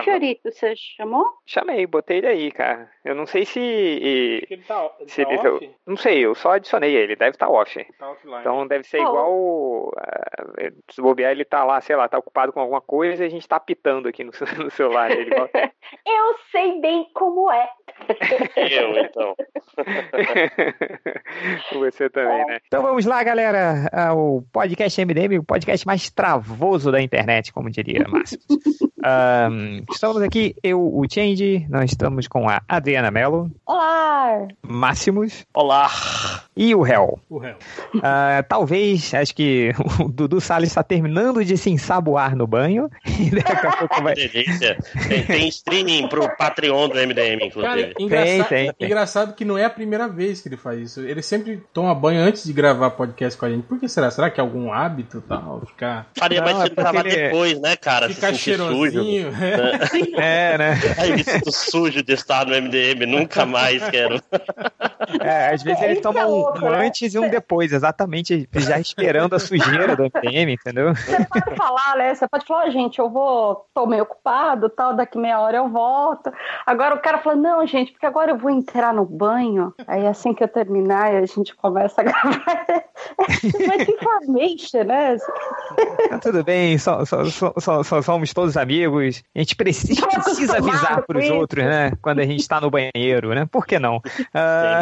o Fiorito, você chamou? Chamei, botei ele aí, cara. Eu não sei se. Ele tá, ele se tá ele- off? Não sei, eu só adicionei ele, deve estar off. Tá offline. Então deve ser Oh. igual. eh, Se bobear, ele tá lá, sei lá, tá ocupado com alguma coisa e a gente tá apitando aqui no, no celular dele. igual- Eu sei bem como é. Eu, então. Você também, né? Então vamos lá, galera. ao podcast MDM, o podcast mais travoso da internet, como diria Márcio. Ahn, estamos aqui, eu, o Change, nós estamos com a Adriana Mello, Olá! Máximos Olá. e o Hel. O réu. Ah, talvez, acho que o Dudu Salles está terminando de se ensaboar no banho e daqui a pouco vai. Que delícia. Tem, tem streaming pro Patreon do MDM, Cara, inclusive. engraçado, tem, tem. engraçado que não é a primeira vez que ele faz isso. Ele sempre toma banho antes de gravar podcast com a gente. Por que será? Será que é algum hábito tal? Ficar, Faria mais é sentido porque gravar ele- depois, né, cara? Se ficar sentir sujo. Cheirosinho. É, né? Ai, me sinto sujo de estar no MDM, nunca mais quero. É, às vezes ele Isso toma é um, louco, um né? antes e um depois, exatamente, já esperando a sujeira do MDM, entendeu? Você pode falar, né? Você pode falar, "Ó, gente, eu vou, tô meio ocupado, tal, daqui meia hora eu volto. Agora o cara fala, não, gente, porque agora eu vou entrar no banho. Aí assim que eu terminar, a gente começa a gravar. Mas information, né? Tá tudo bem, somos todos amigos. A gente precisa, precisa avisar com isso. outros, né? Quando a gente tá no banheiro, né? Por que não? Ah,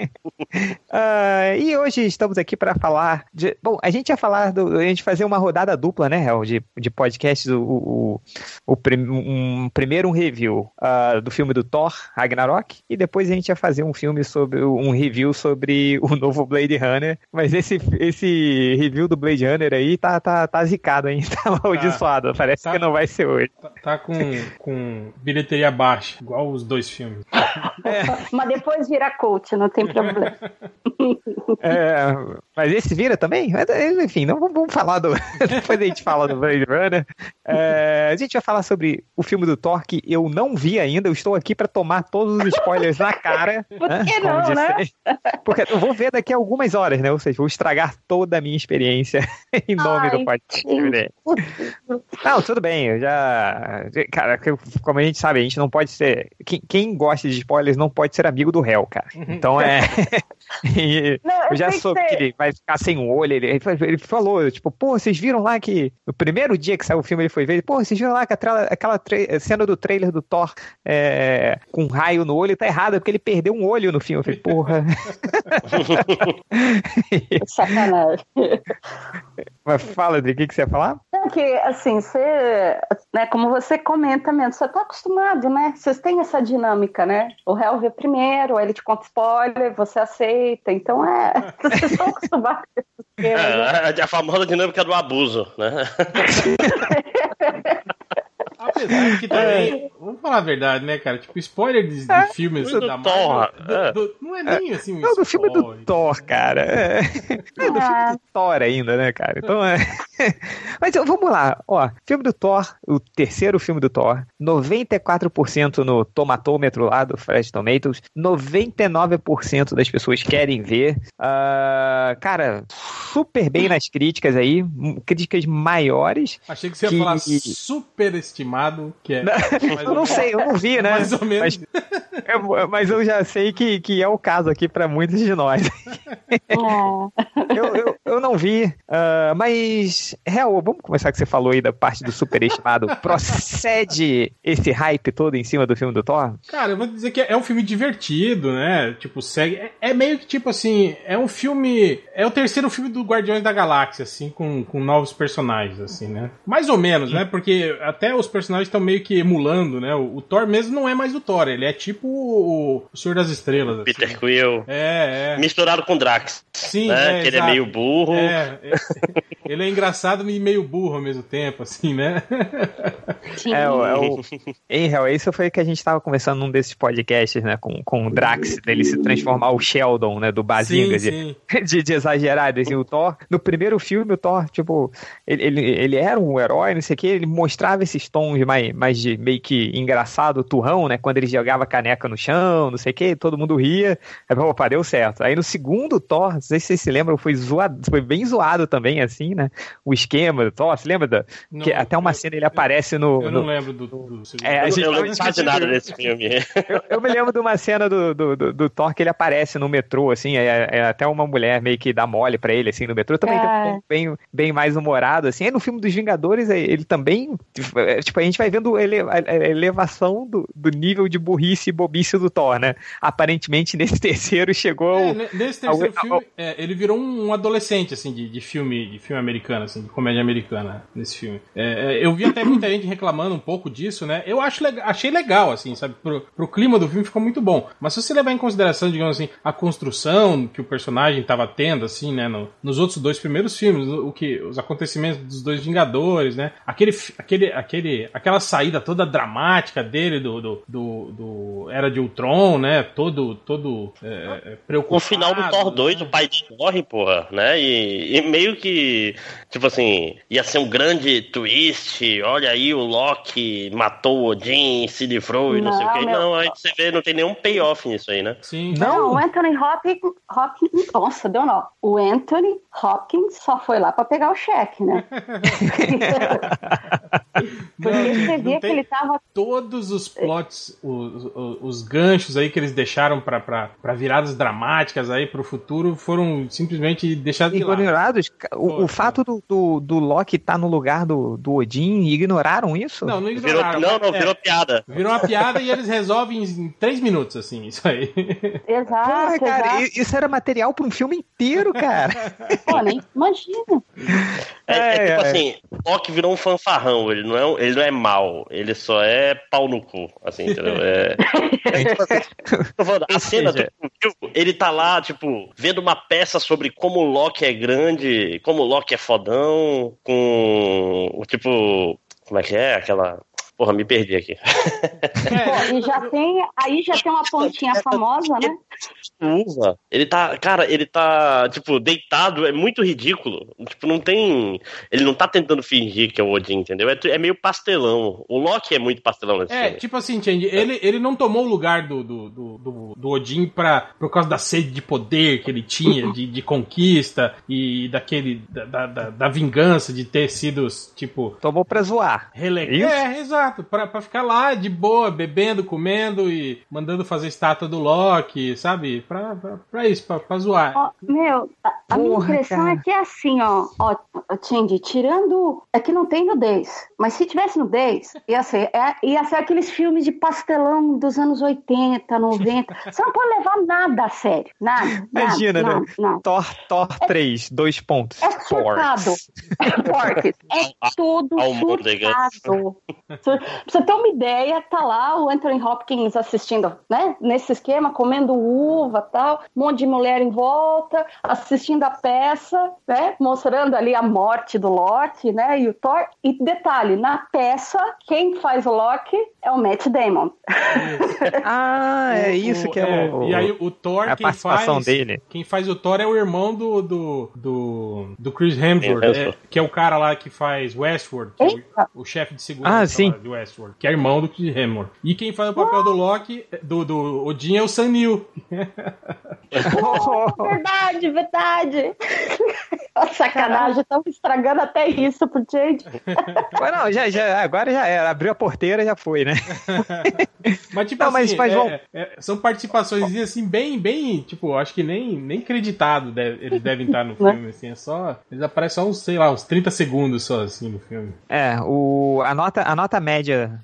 ah, e hoje estamos aqui para falar de. Bom, a gente ia falar do. A gente fazer uma rodada dupla, né, Hel? De, de podcasts. O, o, o prim- um, primeiro um review ah, do filme do Thor, Ragnarok, e depois a gente ia fazer um filme sobre. um review sobre o novo Blade Runner. Mas esse, esse review do Blade Runner aí tá, tá, tá zicado, hein? Tá amaldiçoado. Parece Tá. que não vai ser hoje. Tá, tá com, com bilheteria baixa, igual os dois filmes. Mas depois vira coach, não tem problema. É, mas esse vira também? Mas, Enfim, não vamos, falar do. Depois a gente fala do Blade Runner. É, a gente vai falar sobre o filme do Thor que eu não vi ainda. Eu estou aqui para tomar todos os spoilers na cara. Por né, que como não, né? Porque eu vou ver daqui a algumas horas, né? Ou seja, vou estragar toda a minha experiência em nome do Ai, podcast. sim. né? Não, tudo bem, eu já. Cara, como a gente sabe, a gente não pode ser. Quem, quem gosta de spoilers não pode ser amigo do réu, cara. Então é. Não, eu já sei que soube você- que ele vai ficar sem o olho. Ele, ele falou, tipo, pô, vocês viram lá que. No primeiro dia que saiu o filme, ele foi ver. Pô, vocês viram lá que aquela tra- cena do trailer do Thor é, com um raio no olho tá errada, porque ele perdeu um olho no filme. Eu falei, porra. Sacanagem. Mas fala, Adri, o que, que você ia falar? É que, assim, você, né, como você comenta mesmo, você tá acostumado, né? Vocês têm essa dinâmica, né? O réu vê primeiro, aí ele te conta spoiler, você aceita, então é. Vocês estão acostumados com esse esquema, né? É, a famosa dinâmica do abuso, né? Apesar de que também, vamos falar a verdade, né, cara? Tipo, spoiler de, de filmes do da Thor, Marvel, do- é. do- não é nem assim um Não, do filme do spoiler. Thor, cara. É. Não, do filme do Thor ainda, né, cara? Então é. Mas vamos lá, ó. Filme do Thor, o terceiro filme do Thor, 94% no tomatômetro lá do Fresh Tomatoes, 99% das pessoas querem ver. Ah, cara, super bem nas críticas aí, críticas maiores. Achei que você ia Que- falar superestimado, que é. ou- não sei, eu não vi, né? Mais ou menos. Eu- mas eu já sei que, que é o caso aqui pra muitos de nós. É. eu, eu, eu não vi, ah, mas, Real, vamos começar que você falou aí da parte do superestimado. Procede esse hype todo em cima do filme do Thor? Cara, eu vou dizer que é um filme divertido, né? Tipo, segue. É, é meio que tipo assim, é um filme. É o terceiro filme do Guardiões da Galáxia, assim, com, com novos personagens, assim, né? Mais ou menos, né? Porque até os personagens estão meio que emulando, né? O, o Thor mesmo não é mais o Thor, ele é tipo o, o Senhor das Estrelas. assim, Peter né? Quill. É, é. Misturado com Drax. Sim, né? é, que ele é exato. meio burro. É, é. ele é engraçado e meio burro ao mesmo tempo, assim, né? Sim. É, o- é o. Em real, isso foi o que a gente tava conversando num desses podcasts, né? Com, com o Drax, dele se transformar o Sheldon, né? Do Bazinga, sim, de, sim. de, de exagerado, assim, o Thor, no primeiro filme, o Thor, tipo, ele, ele, ele era um herói, não sei o que, ele mostrava esses tons mais, mais de meio que engraçado, turrão, né, quando ele jogava caneca no chão, não sei o que, todo mundo ria, aí, opa, deu certo. Aí no segundo Thor, não sei se vocês se lembram, foi zoado, foi bem zoado também, assim, né? O esquema do Thor, você lembra? Da, Não, que até uma cena ele aparece no. Eu no- não lembro do, do segundo. É, a Eu, gente eu tava lembro quase discutindo nada desse filme. Eu, eu me lembro de uma cena do, do, do, do Thor que ele aparece no metrô, assim, é, é até uma mulher meio que dá mole pra ele, assim, no metrô. Também tem um É. bem, bem mais humorado, assim. Aí no filme dos Vingadores, é, ele também, tipo, a gente vai vendo ele, a, a elevação do, do nível de burrice e bobice do Thor, né? Aparentemente, nesse terceiro chegou... É, ne- nesse terceiro ao- filme, é, ele virou um, um adolescente, assim, de, de filme de filme americano, assim, de comédia americana, nesse filme. É, é, eu vi até muita gente reclamando um pouco disso, né? Eu acho achei legal, assim, sabe? Pro, pro clima do filme ficou muito bom. Mas se você levar em consideração, digamos assim, a construção que o personagem tava tendo, assim, né? no- nos outros dois primeiros filmes, o que, os acontecimentos dos dois Vingadores, né? Aquele, aquele, aquele, aquela saída toda dramática dele do, do, do, do Era de Ultron, né? Todo, todo é, é, preocupado. O final do Thor 2, né? o pai morre, porra, né? E, e meio que, tipo assim, ia ser um grande twist. Olha aí, o Loki matou o Odin, se livrou e não, sei o Não, que. meu- Não, aí você vê, não tem nenhum payoff nisso aí, né? Sim. Não, o Anthony Hopkins, Hopkins. Nossa, deu nó. O Anthony Hopkins só foi lá pra pegar o cheque, né? Porque Não, você não via que ele tava. Todos os plots, os, os, os ganchos aí que eles deixaram pra, pra, pra viradas dramáticas aí pro futuro foram simplesmente deixados de lado. Ignorados, o, o fato do, do, do Loki estar no lugar do, do Odin, ignoraram isso? Não, não Virou, ignoraram. não, não, é, virou piada. virou uma piada e eles resolvem em três minutos, assim, isso aí. Exato, Porra, cara, exato. isso era material para um filme inteiro, cara. Pô, nem imagina. É, é É, tipo é. assim, o Loki virou um fanfarrão, ele não é, ele não é mal, ele só é pau no cu, assim, entendeu? É, é tipo assim, falando, a cena do filme, ele tá lá, tipo, vendo uma peça sobre como o Loki é grande, como o Loki é fodão, com, o tipo, como é que é, aquela... Porra, me perdi aqui. Pô, e já tem. Aí já tem uma pontinha famosa, né? Uva. Ele tá, cara, ele tá, tipo, deitado, é muito ridículo. Tipo, não tem. Ele não tá tentando fingir que é o Odin, entendeu? É, é meio pastelão. O Loki é muito pastelão nesse É, filme. tipo assim, Change, ele, ele não tomou o lugar do, do, do, do, do Odin pra, por causa da sede de poder que ele tinha, de, de conquista e daquele. Da, da, da- da vingança de ter sido, tipo, Tomou pra zoar. Rele... Isso? É, exato. Pra, pra ficar lá de boa, bebendo, comendo e mandando fazer estátua do Loki, sabe? Pra, pra, pra isso, pra, pra zoar. Ó, meu, a, a minha impressão cara. é que é assim, ó. Ó, Tindy, tirando. É que não tem nudez. Mas se tivesse nudez, ia ser, é, ia ser aqueles filmes de pastelão dos anos 80, 90. Você não pode levar nada a sério. Nada. nada Imagina, nada, né? nada. Thor, Thor 3, dois pontos. É surtado. Porques. É tudo Almôndega. surtado. Pra você ter uma ideia, tá lá o Anthony Hopkins assistindo, né? Nesse esquema, comendo uva tal, um monte de mulher em volta, assistindo a peça, né? Mostrando ali a morte do Loki, né? E o Thor. E detalhe, na peça, quem faz o Loki é o Matt Damon. Ah, é O- isso que é, o. E aí o Thor, a quem participação faz, dele. Quem faz o Thor é o irmão do do, do, do Chris Hemsworth, é, que é o cara lá que faz Westworld, que é o, o chefe de segurança Ah, sim. lá de Westworld, que é irmão do Chris Hemsworth. E quem faz o papel do Loki, do, do Odin é o Sam Neill. verdade, verdade. Sacanagem, estamos estragando até isso pro gente. Não, já, já, agora já era. Abriu a porteira, já foi, né? Mas, tipo Não, assim, mas- mas é- é- são participações assim, bem, bem, tipo, acho que nem, nem creditado deve- eles devem estar no filme, assim, é só, eles aparecem só uns, sei lá, uns 30 segundos só, assim, no filme. É, o, a, nota, a nota média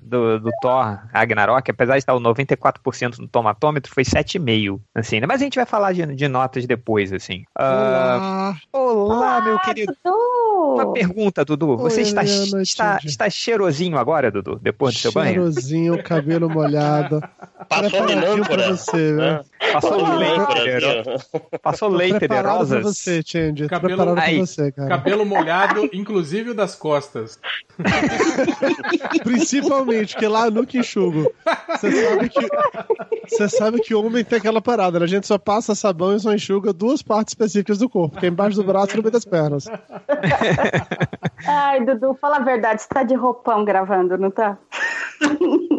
do, do Thor Ragnarok, apesar de estar o 94% no tomatômetro, foi 7,5, assim, né? Mas a gente vai falar de, de notas depois, assim. Ah, olá, meu querido. Uma pergunta, Dudu. Você Oi, está, Eliana, está, está cheirosinho agora, Dudu, depois do seu banho? Cheirosinho, cabelo molhado. Passou pra minâncora. você, né? né? Passou de- assim, ó. passou leite de rosas. você, Change. Cabelo- Aí. pra você, cara. Cabelo molhado, inclusive o das costas. Principalmente, que lá nunca enxugo. Você sabe que. Você sabe que homem tem aquela parada, né? A gente só passa sabão e só enxuga duas partes específicas do corpo, que é embaixo do braço e no meio das pernas. Ai, Dudu, fala a verdade, você tá de roupão gravando, não tá?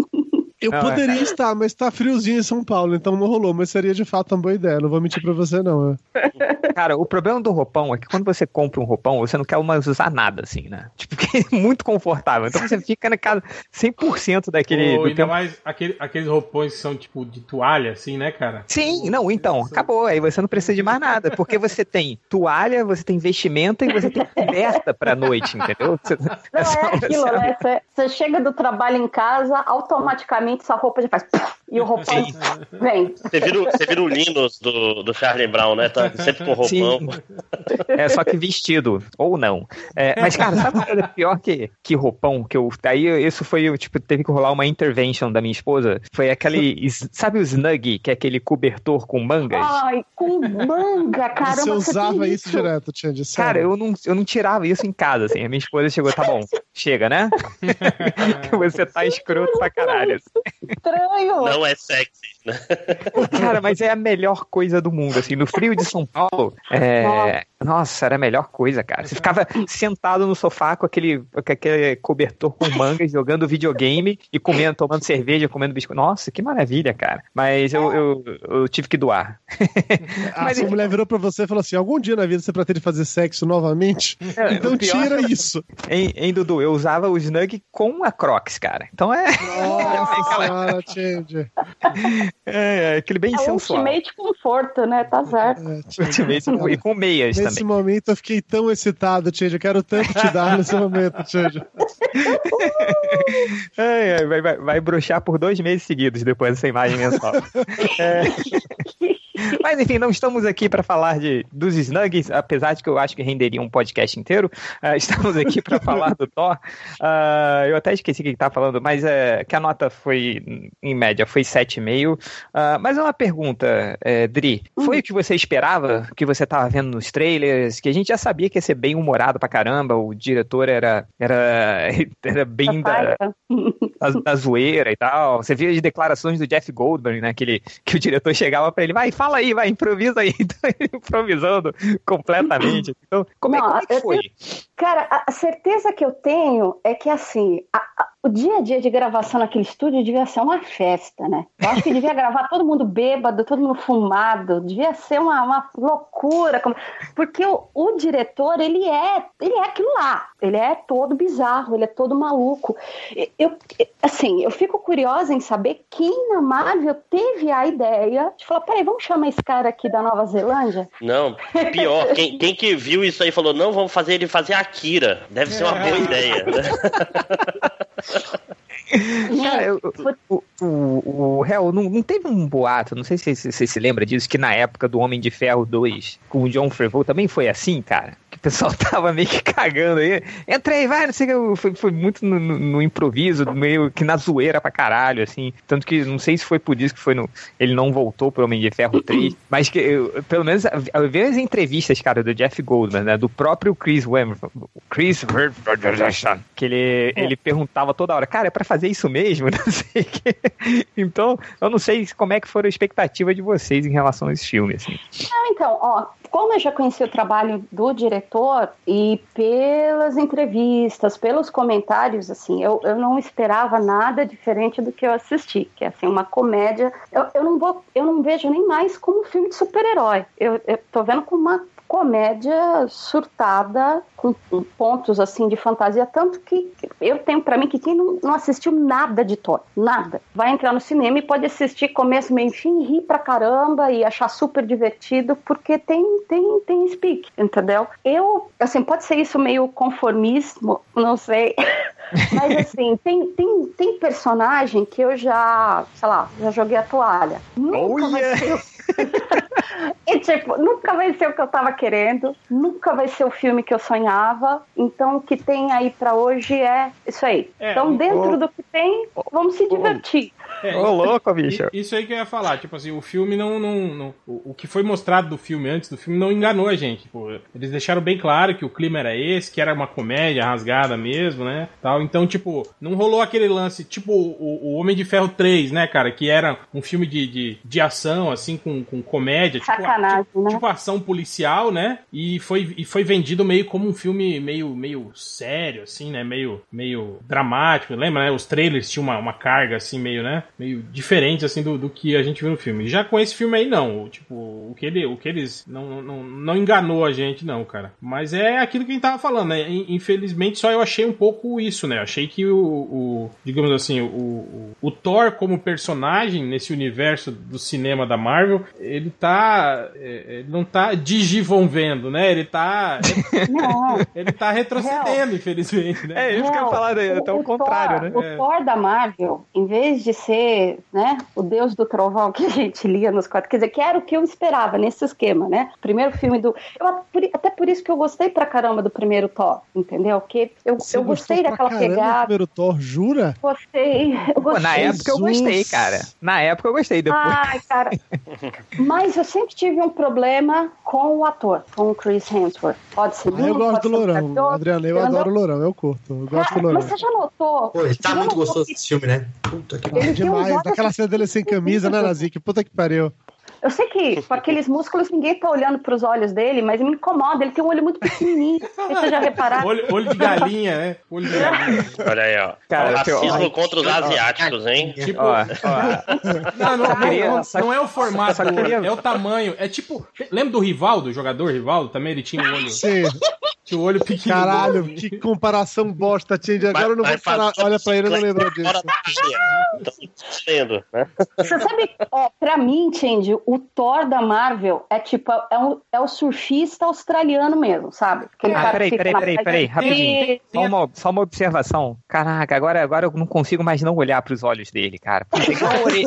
Eu Não, poderia estar, mas tá friozinho em São Paulo, então não rolou. Mas seria de fato uma boa ideia. Não vou mentir pra você, não. é. Cara, o problema do roupão é que quando você compra um roupão, você não quer mais usar nada, assim, né? Tipo, porque é muito confortável. Então você fica na casa 100% daquele. Ou do ainda tempo. mais aquele- aqueles roupões que são tipo de toalha, assim, né, cara? Sim, não, então, acabou. Aí você não precisa de mais nada. Porque você tem toalha, você tem vestimenta e você tem coberta pra noite, entendeu? Você- Não, é aquilo, você- né? Você- Você chega do trabalho em casa, automaticamente sua roupa já faz. E o roupão vem. Você vira, o- você vira o Linus do, do Charlie Brown, né? Tá sempre com roupão. Sim. É só que vestido, ou não. É, mas, cara, sabe uma coisa pior que, que roupão? Que eu, daí isso foi, tipo, teve que rolar uma intervention da minha esposa. Foi aquele. Sabe o Snug, que é aquele cobertor com mangas? Ai, com manga, caramba. você usava tem isso direto, Change. Cara, eu não, eu não tirava isso em casa, assim. A minha esposa chegou, tá bom, chega, né? que você tá escroto pra caralho. Estranho. Não é sexy, né? Cara, mas é a melhor coisa do mundo, assim. No frio de São Paulo, é... nossa, era a melhor coisa, cara. Você ficava sentado no sofá com aquele, com aquele cobertor com mangas, jogando videogame e comendo, tomando cerveja, comendo biscoito. Nossa, que maravilha, cara. Mas eu, eu, eu tive que doar. A Mas sua mulher virou pra você e falou assim: algum dia na vida você pretende fazer sexo novamente? É, Então pior- tira isso. Hein, hein, Dudu? Eu usava o Snug com a Crocs, cara. Então é, Nossa Change. É, é aquele bem É sensual. ultimate conforto, né? Tá certo. É. Ultimate e com meias Nesse também. momento eu fiquei tão excitado, Change. Eu quero tanto te dar nesse momento, Change. É, é, vai, vai, vai broxar por dois meses seguidos depois dessa imagem mensal. É. Mas enfim, não estamos aqui para falar de, dos Snugs, apesar de que eu acho que renderia um podcast inteiro. Ah, estamos aqui para falar do Thor. Ah, eu até esqueci o que estava falando, mas é, que a nota foi, em média, foi 7,5. Ah, mas é uma pergunta, é, Dri. Foi o que você esperava, o que você estava vendo nos trailers? Que a gente já sabia que ia ser bem humorado pra caramba, o diretor era, era, era bem da, da, da zoeira e tal. Você via as declarações do Jeff Goldberg, né? Que, ele, que o diretor chegava pra ele, vai, fala aí, vai, improvisa aí. Então improvisando completamente. Então, como, é, Não, como é que foi? Cara, a- a certeza que eu tenho é que, assim, a- a- o dia a dia de gravação naquele estúdio devia ser uma festa, né? Eu acho que devia gravar todo mundo bêbado, todo mundo fumado, devia ser uma, uma loucura. Porque o, o diretor, ele é, ele é aquilo lá, ele é todo bizarro, ele é todo maluco. Eu, assim, eu fico curiosa em saber quem na Marvel teve a ideia de falar, peraí, vamos chamar esse cara aqui da Nova Zelândia? Não, pior, quem, quem que viu isso aí falou, não, vamos fazer ele fazer Akira. Deve ser uma boa ideia. né? Cara, eu- o, o, o Hell, não, não teve um boato, não sei se você se, se lembra disso, que na época do Homem de Ferro 2, com o John Favreau, também foi assim, cara? Que o pessoal tava meio que cagando aí. Entra aí, vai, não sei o que. Foi, foi muito no, no- no improviso, meio que na zoeira pra caralho, assim. Tanto que não sei se foi por isso que foi no. Ele não voltou pro Homem de Ferro 3, mas que eu, pelo menos eu vi as entrevistas, cara, do Jeff Goldman, né? Do próprio Chris Wemmer, Chris que ele, ele perguntava toda hora, cara, é pra fazer isso mesmo? Não sei o quê. Então, eu não sei como é que foram a expectativa de vocês em relação a esse filme, assim. Não, então, ó, como eu já conheci o trabalho do diretor e pelas entrevistas, pelos comentários, assim, eu, eu não esperava nada diferente do que eu assisti, que é assim, uma comédia. Eu, eu, não, vou, eu não vejo nem mais como um filme de super-herói. Eu, eu tô vendo como uma comédia surtada com pontos assim de fantasia tanto que eu tenho pra mim que quem não, não assistiu nada de Thor nada. Vai entrar no cinema e pode assistir começo meio fim rir pra caramba e achar super divertido porque tem tem tem speak entendeu? Eu assim pode ser isso meio conformismo não sei. Mas assim tem tem tem personagem que eu já sei lá já joguei a toalha. Nunca Oh, vai yeah. ser o- e tipo, nunca vai ser o que eu tava querendo, nunca vai ser o filme que eu sonhava. Então, o que tem aí pra hoje é isso aí. É, então, dentro o- do que tem, vamos se divertir. É, Ô, louco, bicho. Isso aí que eu ia falar, tipo assim, o filme não. não, não- o, o que foi mostrado do filme antes do filme não enganou a gente. Tipo, eles deixaram bem claro que o clima era esse, que era uma comédia rasgada mesmo, né? Tal. Então, tipo, não rolou aquele lance, tipo o, o Homem de Ferro 3, né, cara? Que era um filme de, de, de ação, assim, com, com comédia, tipo, Sacanagem, tipo, né? tipo ação policial, né? E foi, e foi vendido meio como um filme meio, meio sério, assim, né? Meio, meio dramático. Lembra, né? Os trailers tinham uma, uma carga, assim, meio, né? Meio diferentes, assim, do, do que a gente viu no filme. Já com esse filme aí, não. Tipo, o que, ele, o que eles. Não, não, não enganou a gente, não, cara. Mas é aquilo que a gente tava falando, né? Infelizmente, só eu achei um pouco isso, né? Eu achei que o. o digamos assim, o, o, o Thor como personagem nesse universo do cinema da Marvel, ele tá. É, ele não tá digivonvendo, né? Ele tá. Não. Ele tá retrocedendo, infelizmente, né? É isso que eu ia falar, né? até o, o contrário, Thor, né? O Thor da Marvel, em vez de ser, né, o deus do trovão que a gente lia nos quadros, quer dizer, que era o que eu esperava nesse esquema, né? Primeiro filme do. Eu, até por isso que eu gostei pra caramba do primeiro Thor, entendeu? Porque eu, eu gostei daquela pegada. Do primeiro Thor, jura? Gostei. Eu gostei. Na época eu gostei, cara. Na época eu gostei. Depois... Ai, cara. Mas eu sempre tive um problema com o ator, com o Chris Hemsworth. Pode ser. Ah, eu gosto do Lourão. Adriana, eu adoro o Lourão, eu curto. Eu gosto ah, do Lourão. Mas você já notou? Pô, ele tá muito gostoso esse filme, né? Puta que pariu. Demais. Daquela cena dele sem camisa, né, Nazik? Puta que pariu. Eu sei que com aqueles músculos ninguém tá olhando pros olhos dele, mas me incomoda. Ele tem um olho muito pequenininho. Vocês já repararam? Olho, olho de galinha, né? Olho de galinha. Olha aí, ó. Cara, racismo contra os asiáticos, hein? Tipo. Ó, ó. Não, não, não, não, é o formato, é o tamanho. É tipo. Lembra do Rivaldo, o jogador Rivaldo? Também ele tinha um olho. Sim. Tinha o olho pequeno. Caralho, que comparação bosta, Tindy. Agora eu não vou parar. Olha pra ele, eu não lembro disso. Né? Você sabe, ó, pra mim, Tindy, o Thor da Marvel é tipo, é, um, é o surfista australiano mesmo, sabe? Aquele ah, peraí, peraí, peraí, peraí, rapidinho. Só uma, só uma observação. Caraca, agora, agora eu não consigo mais não olhar pros olhos dele, cara. É igual a, ore...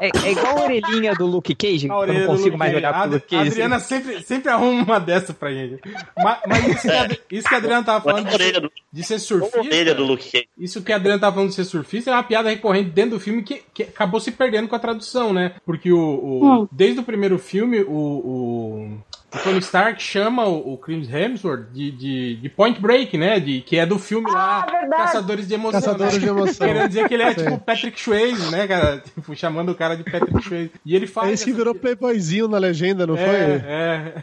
é, é igual a orelhinha do Luke Cage, eu não consigo mais olhar pro Luke Cage. A Adriana sempre, sempre arruma uma dessa pra gente. Mas, mas isso, que a, isso que a Adriana tava falando de, de ser surfista. Do Luke Cage. Isso que a Adriana tava falando de ser surfista é uma piada recorrente dentro do filme que, que acabou se perdendo com a tradução, né? Porque o, o hum. desde o primeiro filme, o, o o Tony Stark chama o, o Chris Hemsworth de, de, de, Point Break, né? De, que é do filme ah, lá verdade. Caçadores de Emoção. Caçadores né? de Emoção. Querendo dizer que ele é Sim. tipo Patrick Swayze, né, cara? Tipo, chamando o cara de Patrick Swayze. E ele faz. É esse que virou playboyzinho na legenda, não é, foi? É.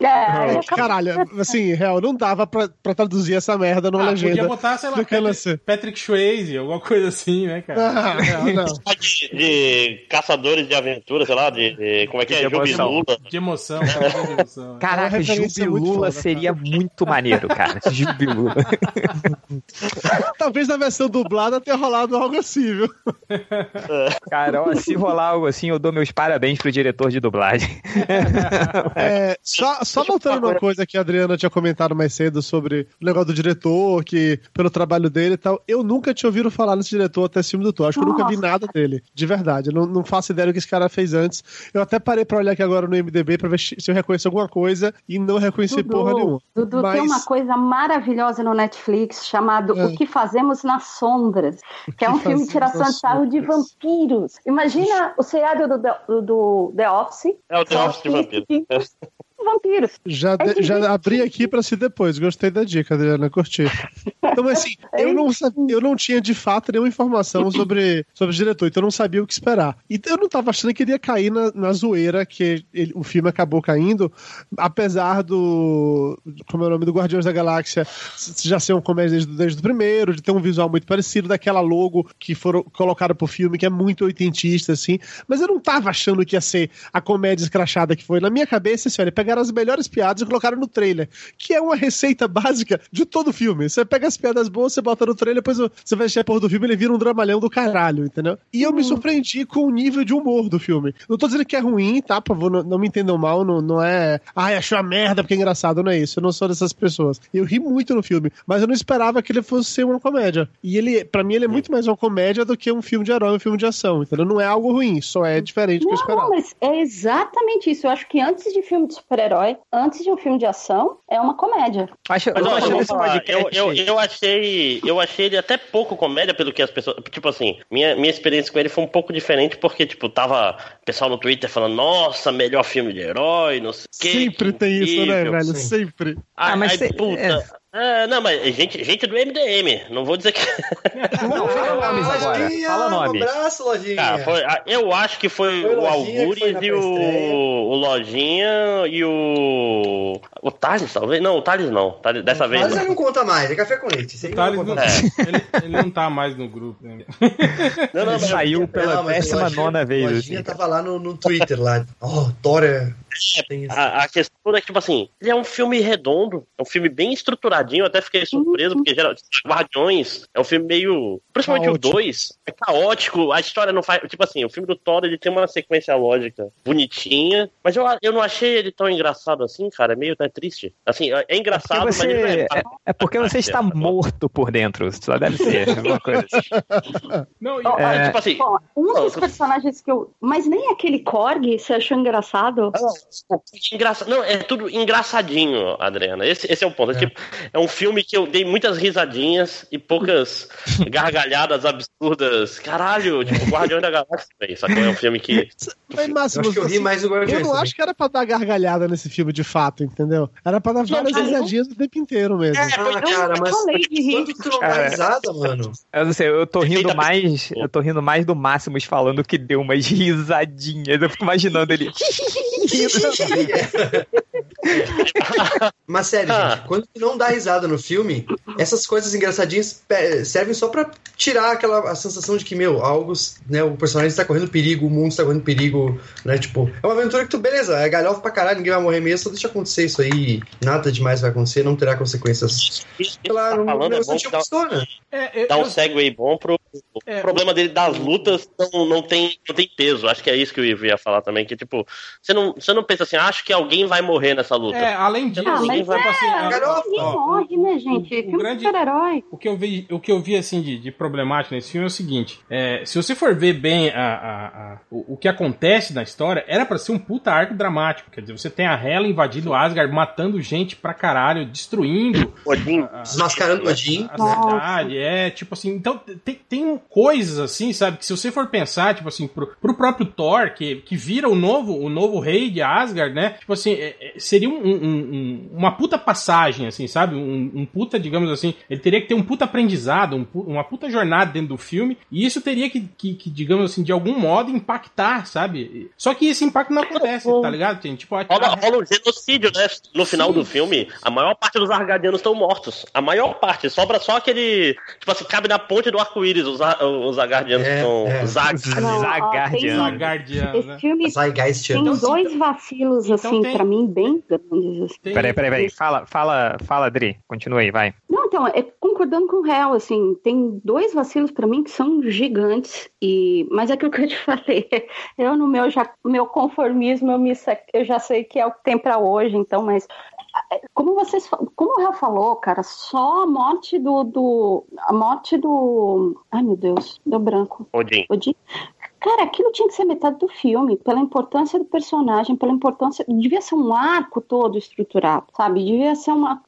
é. é Caralho, assim, real, não dava pra, pra traduzir essa merda numa ah, legenda. Podia botar, sei lá, Patrick, Patrick Swayze, alguma coisa assim, né, cara? Ah, não, não. De, de, caçadores de aventura, sei lá, de, de como é que de é? Emoção. De emoção, de emoção. Caraca, Caraca, Jubilula seria muito maneiro, cara. Jubilula. Talvez na versão dublada tenha rolado algo assim, viu? Cara, ó, se rolar algo assim, eu dou meus parabéns pro diretor de dublagem. É, só, só voltando uma coisa que a Adriana tinha comentado mais cedo sobre o negócio do diretor, que pelo trabalho dele e tal, eu nunca tinha ouvido falar nesse diretor até esse filme do Thor. Acho que eu nunca vi nada dele, de verdade. Eu não, não faço ideia do que esse cara fez antes. Eu até parei pra olhar aqui agora no MDB pra ver se eu reconheço alguma coisa e não reconheci Dudu, porra nenhuma. Dudu, Mas... tem uma coisa maravilhosa no Netflix chamado é. O que Fazemos nas Sombras, que é um filme de tiração de sarro de vampiros. Imagina o seriado do, do, do The Office. É o The Office de vampiros vampiros. Já, é de, já abri aqui para se depois. Gostei da dica, Adriana, curti. Então, assim, é eu não, sabia, eu não tinha de fato nenhuma informação sobre, sobre o diretor, então eu não sabia o que esperar. Então eu não tava achando que ele ia cair na, na zoeira que ele, o filme acabou caindo, apesar do. Como é o nome do Guardiões da Galáxia já ser um comédia desde, desde o primeiro, de ter um visual muito parecido, daquela logo que foram colocaram pro filme, que é muito oitentista, assim. Mas eu não tava achando que ia ser a comédia escrachada que foi. Na minha cabeça, assim, olha, pegaram as melhores piadas e colocaram no trailer, que é uma receita básica de todo filme. Você pega as piadas boas, você bota no trailer, depois você vai assistir a porra do filme e ele vira um dramalhão do caralho, entendeu? E eu me uhum. surpreendi com o nível de humor do filme. Não tô dizendo que é ruim, tá? Por favor, não, não me entendam mal, não, não é. Ai, achou a merda porque é engraçado, não é isso. Eu não sou dessas pessoas. Eu ri muito no filme, mas eu não esperava que ele fosse ser uma comédia. E ele, para mim, ele é muito mais uma comédia do que um filme de herói, um filme de ação, entendeu? Não é algo ruim, só é diferente do que eu esperava. Não, mas é exatamente isso. Eu acho que antes de filme de super-herói, antes de um filme de ação, é uma comédia. Acho, eu, eu, eu, eu, achei, eu achei ele até pouco comédia pelo que as pessoas. Tipo assim, minha, minha experiência com ele foi um pouco diferente, porque, tipo, tava pessoal no Twitter falando, nossa, melhor filme de herói, não sei o Sempre que, tem isso, né, velho? Sempre. Ah, mas aí, puta. É É, não, mas gente, gente do MDM, não vou dizer que. Não, fala nomes agora. Lojinha, Fala Um nomes. abraço, Lojinha. Cara, foi- ah, eu acho que foi, Foi o Algures e o, o Lojinha e o. O Thales, talvez? Não, o Thales não. Thales, dessa vez Mas não. não conta mais, é café com leite. O não Thales conta não, mais. ele, ele não tá mais no grupo. Né? Não, não, Ele saiu pela Não, o décima nona vez. O Lojinha assim. tava lá no, no Twitter lá. Oh, Thor é... A, a questão é que, tipo assim, ele é um filme redondo, é um filme bem estruturadinho, eu até fiquei surpreso, porque geral, Guardiões é um filme meio. Principalmente Caótico. o 2, é caótico, a história não faz. Tipo assim, o filme do Thor ele tem uma sequência lógica bonitinha, mas eu, eu não achei ele tão engraçado assim, cara, é meio até triste. Assim, é é engraçado, Porque mas ele não você, é. é, é porque você está morto por dentro. Só deve ser alguma coisa assim. Não, e- É, tipo assim. Bom, um Não, dos eu- personagens que eu. Mas nem aquele Korg você achou engraçado? Engraça... Não, é tudo engraçadinho, Adriana. Esse, esse é o ponto. É. tipo, é um filme que eu dei muitas risadinhas e poucas gargalhadas absurdas. Caralho, tipo, Guardião da Galáxia, que é um filme que. Mas, Eu Máximo, acho que eu ri assim, mais do eu Guardiões. não também. acho que era pra dar gargalhada nesse filme de fato, entendeu? Era pra dar várias risadinhas o tempo inteiro mesmo. Ah, cara, mas falei de rir. quando tu não dá Cara. risada, mano? Eu não sei, eu tô rindo mais. Eu tô rindo mais do Máximos falando que deu umas risadinhas. Eu fico imaginando ele. Mas sério, Ah. gente, quando tu não dá risada no filme, essas coisas engraçadinhas servem só pra tirar aquela a sensação de que, meu, algo, né, o personagem está correndo perigo, o mundo está correndo perigo, né, tipo, é uma aventura que tu, beleza, é galhofa pra caralho, ninguém vai morrer mesmo, só deixa acontecer isso aí, nada demais vai acontecer, não terá consequências. Isso lá, tá falando é bom que dá, é, eu- dá um segue bom pro. É, o problema dele das lutas não, não, tem, não tem peso. Acho que é isso que o Ivo ia falar também. Que, tipo, você não, você não pensa assim, acho que alguém vai morrer nessa luta. É, além disso, Ah, Ninguém vai é, assim, a- Garoto, ninguém ó, morre, né, gente? o- o Filme grande- de super-herói. O que eu vi, o que eu vi assim de, de problemático nesse filme é o seguinte: é, se você for ver bem a, a- a- o, o que acontece na história, era pra ser um puta arco dramático. Quer dizer, você tem a Hela invadindo Asgard, matando gente pra caralho, destruindo Odin. Desmascarando o Odin, a cidade, é, tipo assim, então tem, tem coisas assim, sabe, que se você for pensar, tipo assim, pro, pro próprio Thor, que, que vira o novo, o novo rei de Asgard, né, tipo assim, é- é- seria um- um- um- uma puta passagem, assim, sabe, um, um puta, digamos assim, ele teria que ter um puta aprendizado, um uma puta jornada dentro do filme, e isso teria que, que, que, digamos assim, de algum modo impactar, sabe, só que esse impacto não acontece, tá ligado, gente? Tipo, a, Rola, rola um genocídio, né? No final Sim. do filme, a maior parte dos Argadianos estão mortos. A maior parte. Sobra só aquele. Tipo assim, cabe na ponte do arco-íris os, os Argadianos É, estão. é. Zag. Não, ó, Zagardiano. Zagardiano, né? Esse filme tem Então, dois vacilos, então assim, tem- pra mim, bem grandes. assim. Tem- Peraí, peraí, peraí. Fala, fala, fala, Adri. Continua aí, vai. Não, então, é concordando com o réu, assim, tem dois vacilos pra mim que são gigantes, e mas é aquilo que eu te falei, eu no meu, já, meu conformismo, eu, me, eu já sei que é o que tem pra hoje, então, mas é, como vocês, como o réu falou, cara, só a morte do, do, a morte do, ai meu Deus, deu branco, Odin. Odin. Cara, aquilo tinha que ser metade do filme, pela importância do personagem, pela importância. Devia ser um arco todo estruturado, sabe? Devia ser uma.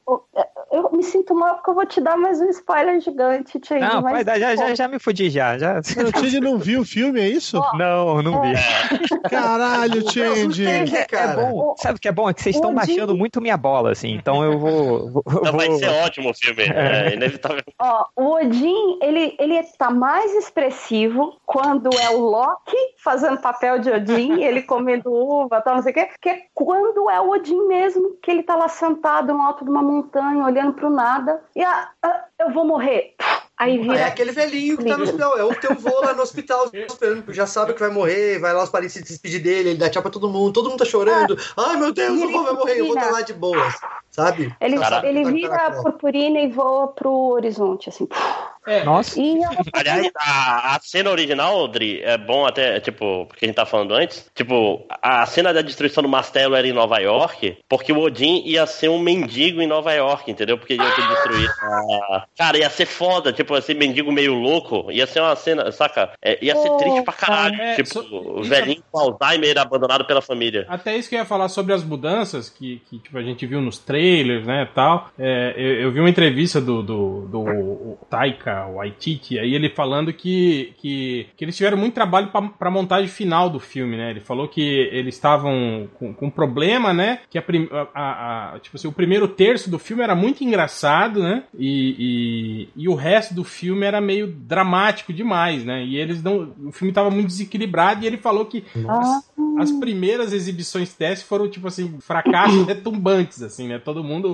Eu me sinto mal porque eu vou te dar mais um spoiler gigante, Tia. Não, mas... vai dar, já, já, já me fudi já. já... O Change não viu o filme, é isso? Não, não vi. Caralho, Change. Change. É, cara. bom, sabe o que é bom? É que vocês estão baixando muito minha bola, assim. Então eu vou. vou, Não, vai vou- ser ótimo o filme. É inevitável. Ó, o Odin, ele, ele tá mais expressivo quando é o Loki fazendo papel de Odin, ele comendo uva, tal, não sei o quê, que é quando é o Odin mesmo, que ele tá lá sentado no alto de uma montanha, olhando pro nada, e ah, ah, eu vou morrer. Aí vira. É aquele velhinho que tá no hospital, é o teu vô lá no hospital, esperando, já sabe que vai morrer, vai lá os parentes se despedir dele, ele dá tchau pra todo mundo, todo mundo tá chorando. Ai meu Deus, o vô vai morrer, eu vou estar lá de boas, sabe? Ele, Sabe? ele Tá- vira tá- a purpurina e voa pro horizonte, assim. É, Nossa. E Aliás, a, a cena original, Dri, é bom até, tipo, porque a gente tá falando antes. Tipo, a cena da destruição do Mastelo era em Nova York, porque o Odin ia ser um mendigo em Nova York, entendeu? Porque ia ter destruído a... Cara, ia ser foda, tipo, esse mendigo meio louco. Ia ser uma cena, saca? É, ia ser Pô, triste pra caralho. é, tipo, so- o isso velhinho com Alzheimer abandonado pela família. Até isso que eu ia falar sobre as mudanças que, que tipo, a gente viu nos trailers, né, tal. É, eu, eu vi uma entrevista do, do, do o Taika Waititi, aí ele falando que, que, que eles tiveram muito trabalho pra, pra montagem final do filme, né? Ele falou que eles estavam com, com um problema, né? Que a- a- a- tipo assim, o primeiro terço do filme era muito engraçado, né? E, e, e o resto do filme era meio dramático demais, né? E eles não. O filme tava muito desequilibrado e ele falou que as, as primeiras exibições teste foram, tipo assim, fracassos retumbantes, assim, né? Todo mundo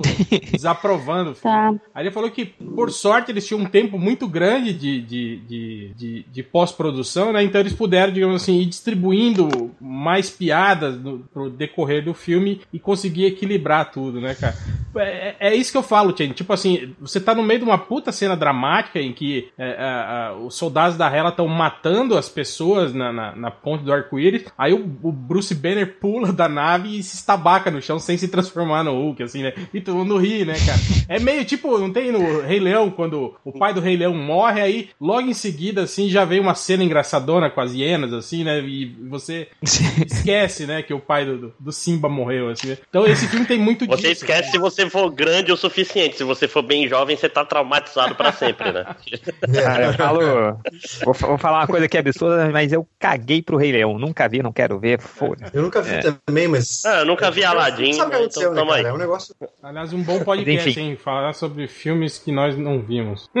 desaprovando o filme. Tá. Aí ele falou que, por sorte, eles tinham um tempo muito grande de, de, de, de, de pós-produção, né? Então eles puderam, digamos assim, ir distribuindo mais piadas no, pro decorrer do filme e conseguir equilibrar tudo, né, cara? É, é isso que eu falo, Chen. Tipo assim, você tá no meio de uma puta cena dramática em que é, a- a- os soldados da Hela estão matando as pessoas na, na, na ponte do arco-íris. Aí o, o Bruce Banner pula da nave e se estabaca no chão sem se transformar no Hulk, assim, né? E todo mundo ri, né, cara? É meio tipo, não tem no Rei Leão, quando o pai do Rei Leão morre, aí logo em seguida, assim, já vem uma cena engraçadona com as hienas, assim, né? E você esquece, né, que o pai do, do- Simba morreu, assim. né? Então esse filme tem muito Você disso. esquece se você for grande o suficiente. Se você for bem jovem, você tá traumatizado pra sempre, né? Cara, eu falo. Vou, vou falar uma coisa que é absurda, mas eu caguei pro Rei Leão. Nunca vi, não quero ver. Foda. Eu nunca vi É. também, mas. Ah, eu nunca vi Aladdin, Sabe o que né? aconteceu, Então né, cara? É um negócio. Aliás, um bom podcast, Enfim. hein? Falar sobre filmes que nós não vimos.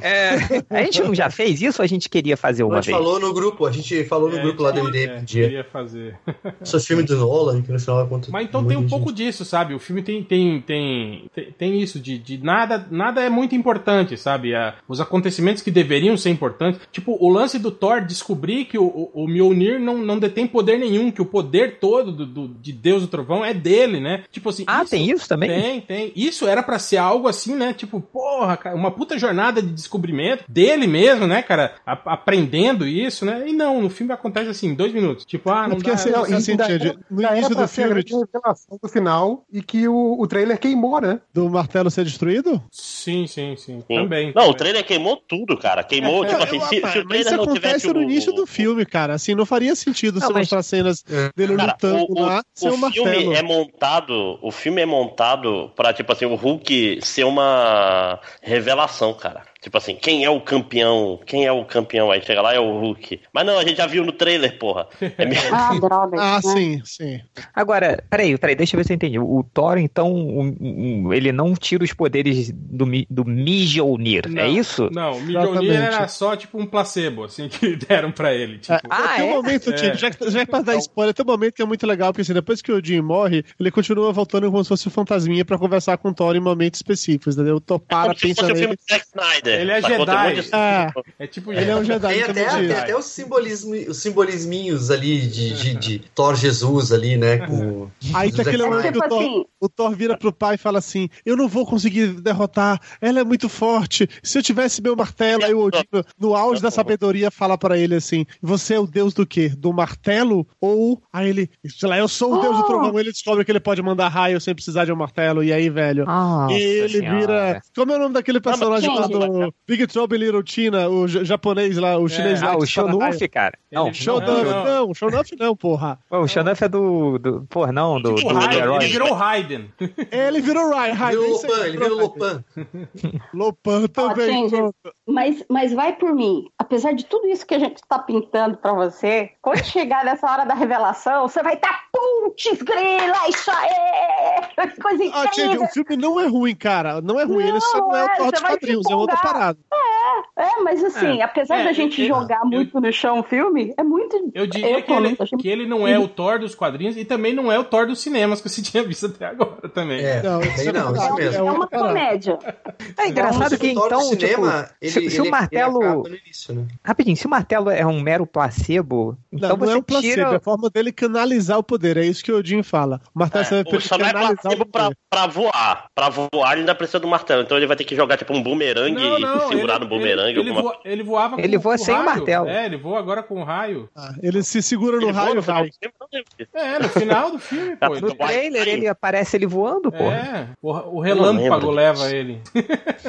É, a gente não já fez isso ou a gente queria fazer A uma gente vez? falou no grupo, a gente falou no É, grupo lá do MD é, dia. queria fazer. O filme do Nolan, que no final da conta. Mas então tem um pouco gente- disso, sabe? O filme tem tem tem, tem, tem isso de, de nada nada é muito importante, sabe? Os acontecimentos que deveriam ser importantes, tipo o lance do Thor descobrir que o, o, o Mjolnir não, não detém poder nenhum, que o poder todo do, do- de Deus do Trovão é dele, né? Tipo assim, Ah, tem isso também? Tem, tem. Isso era pra ser algo assim, né? Tipo, porra, cara, uma puta jornada de descobrimento dele mesmo, né, cara? A- aprendendo isso, né? E não, no filme acontece assim, em dois minutos. Tipo, ah, não Porque dá. assim, Não, assim, e era- no início do filme revelação do final e que o, o trailer queimou, né? do martelo ser destruído? Sim, sim, sim. Sim. Também. Não, o trailer queimou tudo, cara. Queimou, tipo assim, Eu- se, se o trailer isso não acontece tivesse no o- início do filme, cara. Assim, não faria sentido Não, se mas- mostrar cenas É. dele Cara, lutando o, o- lá o o martelo. filme é montado, o filme é montado pra, tipo assim, o Hulk ser uma revelação, cara. Tipo assim, quem é o campeão? Quem é o campeão? Aí chega lá é o Hulk. Mas não, a gente já viu no trailer, porra. É meio- Ah, droga. Ah, né? sim, sim. Agora, peraí, peraí, deixa eu ver se eu entendi. O Thor, então, um- um- ele não tira os poderes do, do Mjolnir, Não, é isso? Não, o Mjolnir era só tipo um placebo, assim, que deram pra ele. Tipo, Ah, tem um é? momento, É. Tito, já, que- já que pra dar spoiler, tem um momento que é muito legal, porque assim, depois que o Odin morre, ele continua voltando como se fosse um fantasminha pra conversar com o Thor em momentos específicos, entendeu? O Thor para, Como se pensa fosse o filme nele. do Zack Snyder. Ele é? Tem um Jedi. de- É, é tipo ele é um Jedi. Tem então até, tem até os, simbolismo, os simbolisminhos ali de, de, de Thor Jesus ali, né? Com... Aí tem aquele É momento que tipo o Thor, assim- o Thor vira pro pai e fala assim: Eu não vou conseguir derrotar, ela é muito forte. Se eu tivesse meu martelo, aí o Odin, no, auge da sabedoria, fala pra ele assim: Você é o deus do quê? Do martelo? Ou aí ele, sei lá, eu sou o deus do Oh! trovão. Ele descobre que ele pode mandar raio sem precisar de um martelo. E aí, velho. Nossa E ele Senhora. vira. Como é o nome daquele personagem lá do Big Trouble in Little China, o japonês lá, o chinês lá? Ah, o raio? Shonuff, cara. Não, Ele- Shonuff, Não, não, não. não, Shonuff não, porra. Pô, o Shonuff é do, do. Porra, não, do, tipo do Raiden, herói. ele virou o Raiden. É, ele virou Rai, Rai. Virou isso aí, Lopan, ele virou Lopan. Lopan também. Mas, mas vai por mim. Apesar de tudo isso que a gente tá pintando pra você, quando chegar nessa hora da revelação, você vai estar, putz, grila, isso aí! Que coisa Ah, Tia, incrível! o filme não é ruim, cara. Não é ruim. ele só não é o Não, é, Thor se quadrinhos, é outra parada. É, mas assim, É, apesar é, da gente eu- jogar eu- muito no chão o filme, é muito. Eu diria Eu, que, ele, achei- que ele não é o Thor dos quadrinhos e também não é o Thor dos cinemas que você tinha visto até agora também. É, Não, isso é não, isso mesmo. É uma comédia. É engraçado que o Thor do então, cinema, tipo, ele, se, se ele- o martelo. ele acaba no início, né? Rapidinho, se o martelo é um mero placebo, então Não, não você é um placebo, tira. é a forma dele canalizar o poder. É isso que o Odin fala. O martelo serve pra É, ele só não é placebo o pra, pra voar. Pra voar, ele ainda precisa do martelo. Então ele vai ter que jogar tipo um bumerangue Não, não, e segurar ele, no bumerangue. Ele, ele, alguma... voa- ele voava Ele com, voa com sem o raio. martelo. É, ele voa agora com o raio. Ah, ele se segura no Ele raio, no final vai. Não. É, no final do filme, pô. No trailer ele aparece ele voando, pô. é, o, o não relâmpago leva ele.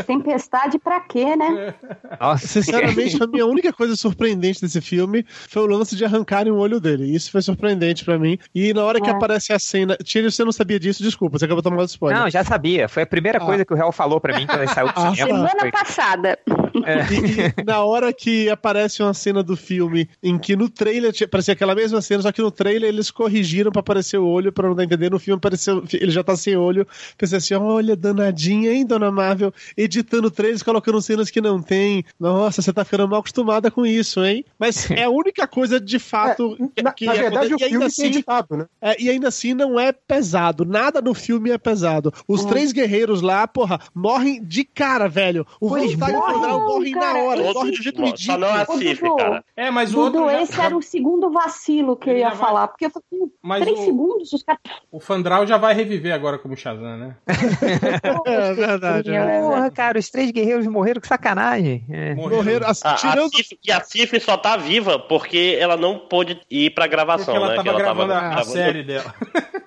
Tempestade pra quê, né? Nossa. Sinceramente, a minha única coisa surpreendente desse filme foi o lance de arrancarem o olho dele. Isso foi surpreendente pra mim. E na hora que É. aparece a cena. Tira, você não sabia disso, desculpa, você acabou de tomar spoiler. Não, já sabia. Foi a primeira Ah. coisa que o Real falou pra mim quando ele saiu do Ah, cinema. Semana Foi- passada. E, e na hora que aparece uma cena do filme em que no trailer tinha- parecia aquela mesma cena, só que no trailer eles corrigiram pra aparecer o olho, pra não dar a entender. No filme apareceu, ele já tá sem olho. Pensei assim: olha, danadinha, hein, dona Marvel? Editando trailers, colocando cenas que não tem. Nossa, você tá ficando mal acostumada com isso, hein? Mas é a única coisa de fato Na, que na verdade, acontece. o E ainda filme assim- tem editado, né? é, e ainda assim não é pesado. Nada no filme é pesado. Os três guerreiros lá, porra, morrem de cara, velho. O Pois Voluntário morrem, Morre na hora, esse- morre de um jeito ridículo. não a Cif, Dudu, cara. É, mas o Dudu, outro. já- esse era o segundo vacilo que eu Ele ia já vai- falar. Porque eu falei, Mas três o- segundos, os caras. O Fandral já vai reviver agora como Shazam, né? É verdade. É, Porra, cara, os três guerreiros morreram com sacanagem. É. Morreram, assim, A, a tirando. Cif, e a Cif só tá viva porque ela não pôde ir pra gravação, Porque ela né? tava que gravando a, a gravando- série dela.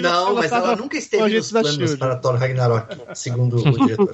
Não, mas ela nunca esteve nos planos para Thor Ragnarok, segundo o diretor.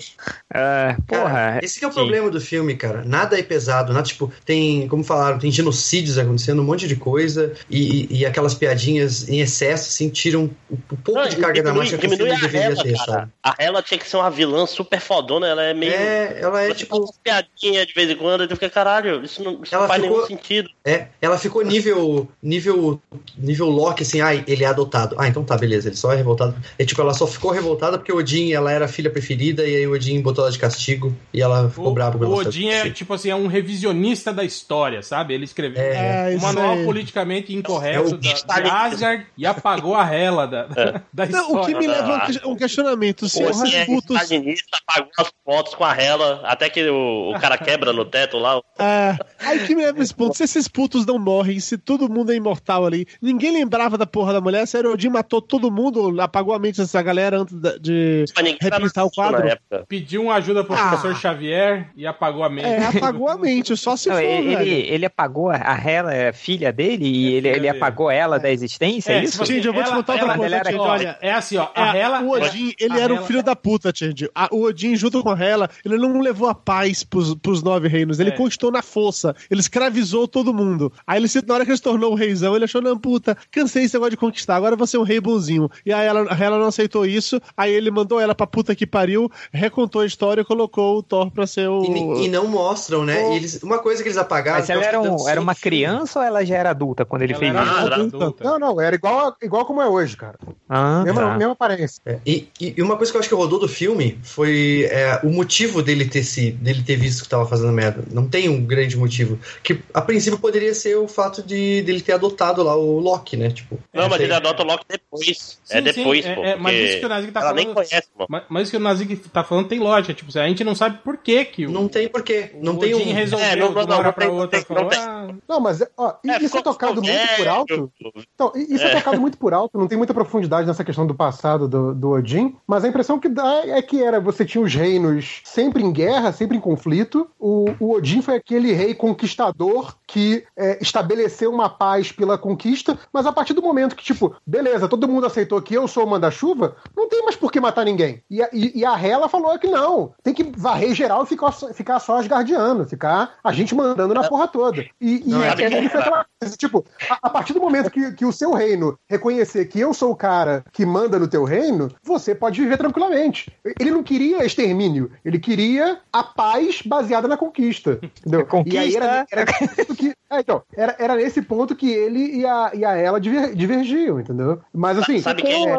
É, Cara, porra. esse que é o problema do filme, cara. Nada é pesado, nada, tipo, tem, como falaram, tem genocídios acontecendo, um monte de coisa, e, e- e aquelas piadinhas em excesso, assim, tiram o, o pouco Não, de carga diminui, dramática que o filme deveria Hela, ter, sabe? A Hela tinha que ser uma vilã super fodona, ela é meio. É, ela é ela tipo. umas piadinhas de vez em quando, e fica, caralho, isso não, isso Ela não faz ficou- nenhum sentido. É, ela ficou nível nível nível Loki assim, ai, ele é adotado. Ah, então tá, beleza, ele só é revoltado. É tipo, ela só ficou revoltada porque o Odin, ela era a filha preferida e aí o Odin botou ela de castigo e ela ficou O, brava com o. Odin é, tipo assim, é um revisionista da história, sabe? Ele escreveu É, um isso manual politicamente É incorreto o da, de. Asgard e apagou a Hela da, da Não, o que história. me leva a um que- questionamento. Se O é putos. stalinista, apagou as fotos com a Hela, até que o, o cara quebra no teto lá. É, aí que me leva a esse ponto. Se esses putos não morrem, se todo mundo é imortal ali, ninguém lembrava da porra da mulher, sério, o Odin matou todo mundo, apagou a mente dessa galera antes de repintar o quadro. época. Pediu uma ajuda pro Ah. Professor Xavier e apagou a mente. É, apagou a mente, só se Não, for, ele, velho. ele apagou a Hela, é filha dele, e ele, filha ele dele. apagou ela da existência, é, É, isso? Gente, eu vou te ela- contar outra ela- coisa, Tid, Olha, é assim, ó, a A- Hela... o Odin, ele a era um filho da puta, Tid. A- O Odin, junto com a Hela, ele não levou a paz pros, pros nove reinos, ele É. conquistou na força, ele escravizou todo mundo. Aí ele na hora que ele se tornou o reizão, ele achou, não, puta, cansei desse negócio de conquistar, agora eu vou ser um rei bonzinho. E aí ela, a Hela não aceitou isso, aí ele mandou ela pra puta que pariu, recontou a história e colocou o Thor pra ser o... E, e não mostram, né? E eles, uma coisa que eles apagaram. Mas ela era, um- era uma criança ou ela já era adulta quando ele Ela fez era isso? Era adulta. adulta. Não, não, era igual, igual como é hoje, cara. Ah, Mesma, tá. mesma aparência. É, E, e- uma coisa que eu acho que rodou do filme foi é, o motivo dele ter se dele ter visto que tava fazendo merda. Não tem um grande motivo. Que a princípio poderia ser o fato de dele ter adotado lá o Loki, né? Tipo, Não, mas ele adota o Loki depois. é Sim, depois, sim, pô. é- é, mas porque isso que o Nazik tá ela falando. nem conhece, mano. Mas, mas isso que o Nazik tá falando tem lógica. Tipo, a gente não sabe por que que o, Não tem porquê. Não o tem Odin um. resolveu É, não- não- uma hora não pra outra. não tem- não Não, mas ó, e- isso é tocado muito por alto. Então, isso é. tocado muito por alto, não tem muita profundidade nessa questão do passado do, do Odin, mas a impressão que dá é que era você tinha os reinos sempre em guerra, sempre em conflito. O, o Odin foi aquele rei conquistador que é, estabeleceu uma paz pela conquista, mas a partir do momento que, tipo, beleza, todo mundo aceitou que eu sou o manda-chuva, não tem mais por que matar ninguém. E a, e, e a Hela falou que não, tem que varrer geral e ficar, só- ficar só asgardiano, ficar a gente mandando na porra toda. E, e Não, é que- foi aquela coisa, tipo, a, a partir do momento que, que o seu reino reconhecer que eu sou o cara que manda no teu reino, você pode viver tranquilamente. Ele não queria extermínio, ele queria a paz baseada na conquista. Entendeu? Conquista. E aí era, era nesse ponto que, é, então, era, era nesse ponto que ele e a, e a ela diver- divergiam, entendeu? Mas assim, Sabe quem é?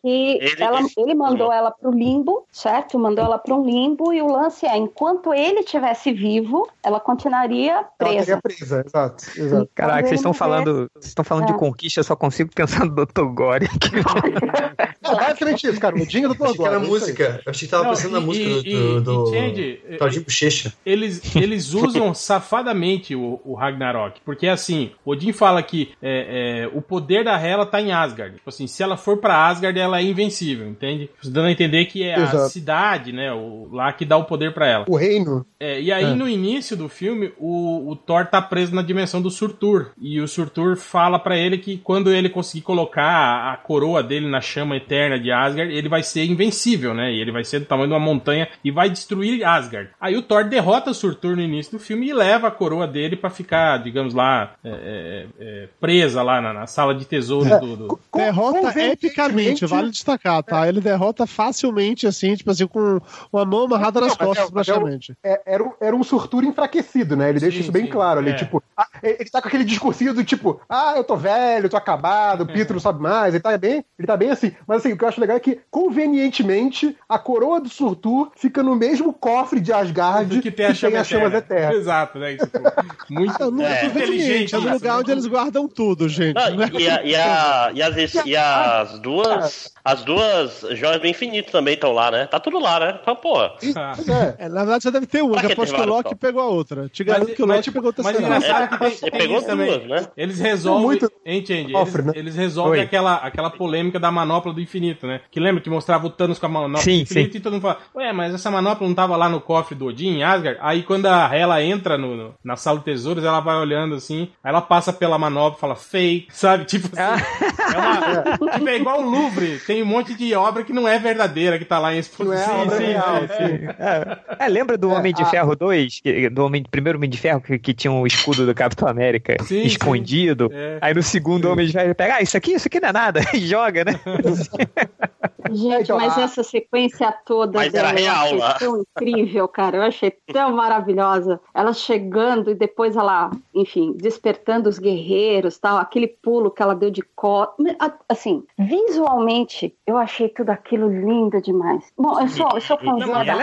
que Ele- ela- ele- ele mandou ela pro limbo, certo? Mandou ela para um limbo e o lance é, enquanto ele estivesse vivo, ela continuaria ela presa. teria presa, exato. exato. Caraca, vocês estão falando, vocês estão falando de É. conquista, eu só consigo pensar no Dr. Gore. É basicamente isso, cara. O Dinho do Achei que era Thor. música. Eu achei que tava Não, pensando na e- música e- do, do, e, do Claudinho Bochecha. eles, eles usam safadamente o, o Ragnarok. Porque assim, Odin fala que é, é, o poder da Hela tá em Asgard. Tipo assim, se ela for pra Asgard, ela é invencível, entende? Dando a entender que é a Exato. cidade, né? O, lá que dá o poder pra ela. O reino. É, e aí, É. no início do filme, o, o Thor tá preso na dimensão do Surtur. E o Surtur fala pra ele que quando ele conseguir colocar a, a coroa dele na chama eterna de Asgard, ele vai ser invencível, né? E ele vai ser do tamanho de uma montanha e vai destruir Asgard. Aí o Thor derrota o Surtur no início do filme e leva a coroa dele pra ficar digamos lá, é, é, é, presa lá na, na sala de tesouro É. do. do- Derrota epicamente, vale destacar, tá? Ele derrota facilmente, assim, tipo assim, com uma mão amarrada nas Não, mas costas, é- mas é praticamente. É- era, um, era um surtura enfraquecido, né? Ele deixa Sim, isso bem sim, claro ali. é. Tipo, ah, ele tá com aquele discursinho do tipo, ah, eu tô velho, tô acabado, o Pito não sabe mais. Ele tá bem, ele tá bem assim. Mas assim, o que eu acho legal é que, convenientemente, a coroa do Surtur fica no mesmo cofre de Asgard do que tem a chama chamas eterna. eternas. Exato, né? Isso, muito Não, não é, É. conveniente, é no isso, lugar né? onde eles guardam tudo, gente. Não, é e, a- e, a- e as, e as duas. As duas joias do infinito também estão lá, né? Tá tudo lá, né? Então, pô. Ah. É. É, na verdade, só deve ter uma, que que aposto que o Loki pegou a outra. Te garanto que o mas, Loki pegou o mas engraçado é que tem, pegou isso também. duas, né? Eles resolvem. Muito Entende? Eles, né? eles resolvem aquela, aquela polêmica da manopla do infinito, né? Que lembra que mostrava o Thanos com a manopla Sim, do infinito sim. e todo mundo fala, ué, mas essa manopla não tava lá no cofre do Odin, em Asgard? Aí quando a Hela entra no, no- na sala de tesouros, ela vai olhando assim, aí ela passa pela manopla e fala, fake, sabe? Tipo assim. É, uma, tipo, é igual o Louvre, tem um monte de obra que não é verdadeira, que tá lá em Não é exposição. a obra Sim, sim, real, sim. Sim. É, lembra do É, Homem de a- Ferro 2? que- Do homem, primeiro Homem de Ferro que, que tinha um escudo do Capitão América Sim, escondido. sim. É. Aí no segundo Homem de Ferro ele pega, ah, isso aqui, isso aqui não é nada, e joga, né? Gente, então, mas essa sequência toda Mas era dela, real eu achei tão incrível, cara. Eu achei tão maravilhosa. Ela chegando e depois ela, enfim, despertando os guerreiros, tal, aquele pulo que ela deu de costas. Assim, visualmente, eu achei tudo aquilo lindo demais. Bom, eu sou, eu sou da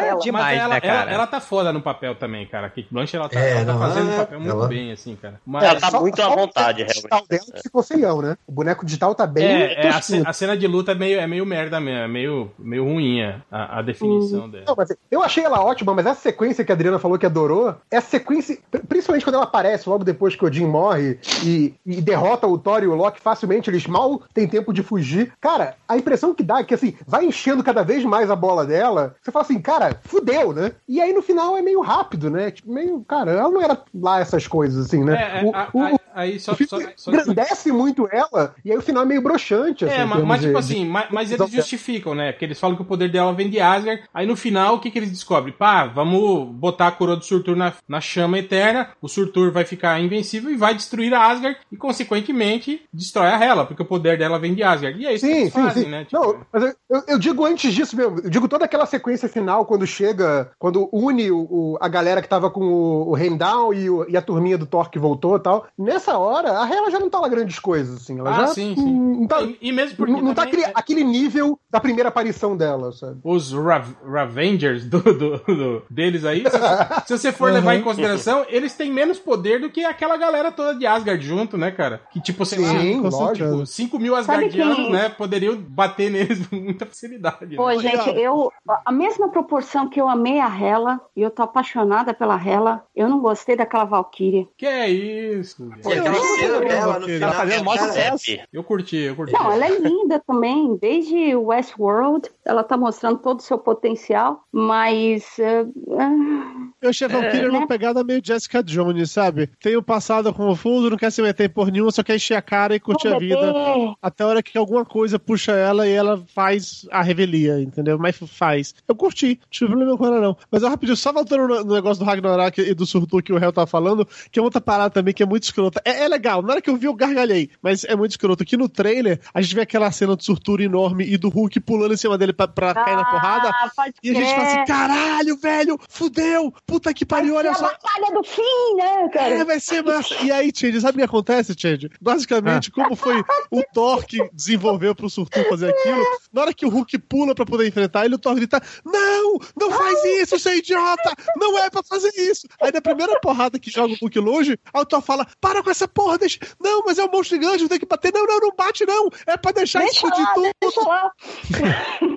ela é demais. Mas ela, né, cara? ela, ela tá foda no papel também, cara. A Kate Blanchett, ela tá, É, ela tá fazendo o ela- papel muito ela- bem, assim, cara. Mas, Ela tá Só- muito à só o vontade, digital realmente. dela que ficou feião, né? O boneco digital tá bem. É, é, a, tosquinho. ce- a cena de luta é meio, é meio merda mesmo, é meio, meio ruinha a, a definição dela. Não, mas eu achei ela ótima, mas essa sequência que a Adriana falou que adorou, essa sequência, pri- principalmente quando ela aparece logo depois que o Odin morre e, e derrota o Thor e o Loki facilmente, eles mal têm tempo de fugir. Cara, a impressão que dá é que assim, vai enchendo cada vez mais a bola dela. Você fala assim, cara, fudeu, né? E aí no final é meio rápido, né? Tipo, meio, cara, ela não era lá essas coisas assim, né? É, é, O- a- o- a- aí só, o filme só, só engrandece muito ela, e aí o final é meio broxante. Assim, É, mas, mas, tipo de- assim, mas, mas eles justificam, né? Porque eles falam que o poder dela vem de Asgard. Aí no final, o que, que eles descobrem? Pá, vamos botar a coroa do Surtur na, na chama eterna. O Surtur vai ficar invencível e vai destruir a Asgard. E, consequentemente, destrói a Hela, porque o poder dela vem de Asgard. E é isso que Sim, eles sim, fazem, sim. né? Tipo, Não, mas eu, eu- eu digo antes disso mesmo. Eu digo toda aquela sequência final, quando chega, quando une o, o- a galera que tava com o, o Heimdall e, e a turminha do Thor que voltou e tal. Nessa hora, a Hela já não tá lá grandes coisas, assim. Ela Ah, já sim, sim. Não tá, e, e mesmo porque não, não tá é, aquele nível da primeira aparição dela, sabe? os Rav- Ravengers do, do- do- deles aí, se, se você for levar em consideração, eles têm menos poder do que aquela galera toda de Asgard junto, né, cara? Que tipo, sei lá, Sim, com lógico. certeza. 5 mil Asgardianos, quem- né, poderiam bater neles com muita facilidade. Pô, né? gente, eu. A mesma proporção que eu amei a Hela, e eu tô apaixonada pela Hela, eu não gostei daquela Valkyria. Que é isso? E aquela cena dela no Ela final. fazendo mó cara, sucesso. Eu curti, eu curti. Não, ela é linda também, desde Westworld, ela tá mostrando todo o seu potencial, mas. ah, Eu achei a Valkyria né? numa pegada meio Jessica Jones, sabe? Tem o passado confuso, não quer se meter por nenhuma, só quer encher a cara e curtir a vida. bebê. Até a hora que alguma coisa puxa ela e ela faz a revelia, entendeu? Mas faz. Eu curti, tive problema com ela não. Mas eu rapidinho, só voltando no- negócio do Ragnarok e do Surtur que o réu tava falando, que é outra parada também que é muito escrota. É, é legal, na hora que eu vi eu gargalhei, mas é muito escroto. Aqui no trailer, a gente vê aquela cena do Surtur enorme e do Hulk pulando em cima dele pra, pra cair na porrada. Ah, pode E a gente fala assim, caralho, velho, fudeu, puta que pariu, olha ser a só. batalha do fim, né, cara? É, vai ser massa. E aí, Change, sabe o que acontece, Change? Basicamente, como foi o Thor que desenvolveu pro Surtur fazer aquilo, na hora que o Hulk pula pra poder enfrentar ele, o Thor grita: Não! Não faz isso, seu idiota! Não é pra fazer isso! Aí na primeira porrada que joga o Hulk longe, aí o Thor fala: Para com essa porra, deixa. Não, mas é um monstro gigante, tem que bater. Não, não, não bate, não! É pra deixar Deixa explodir lá, tudo! deixa lá.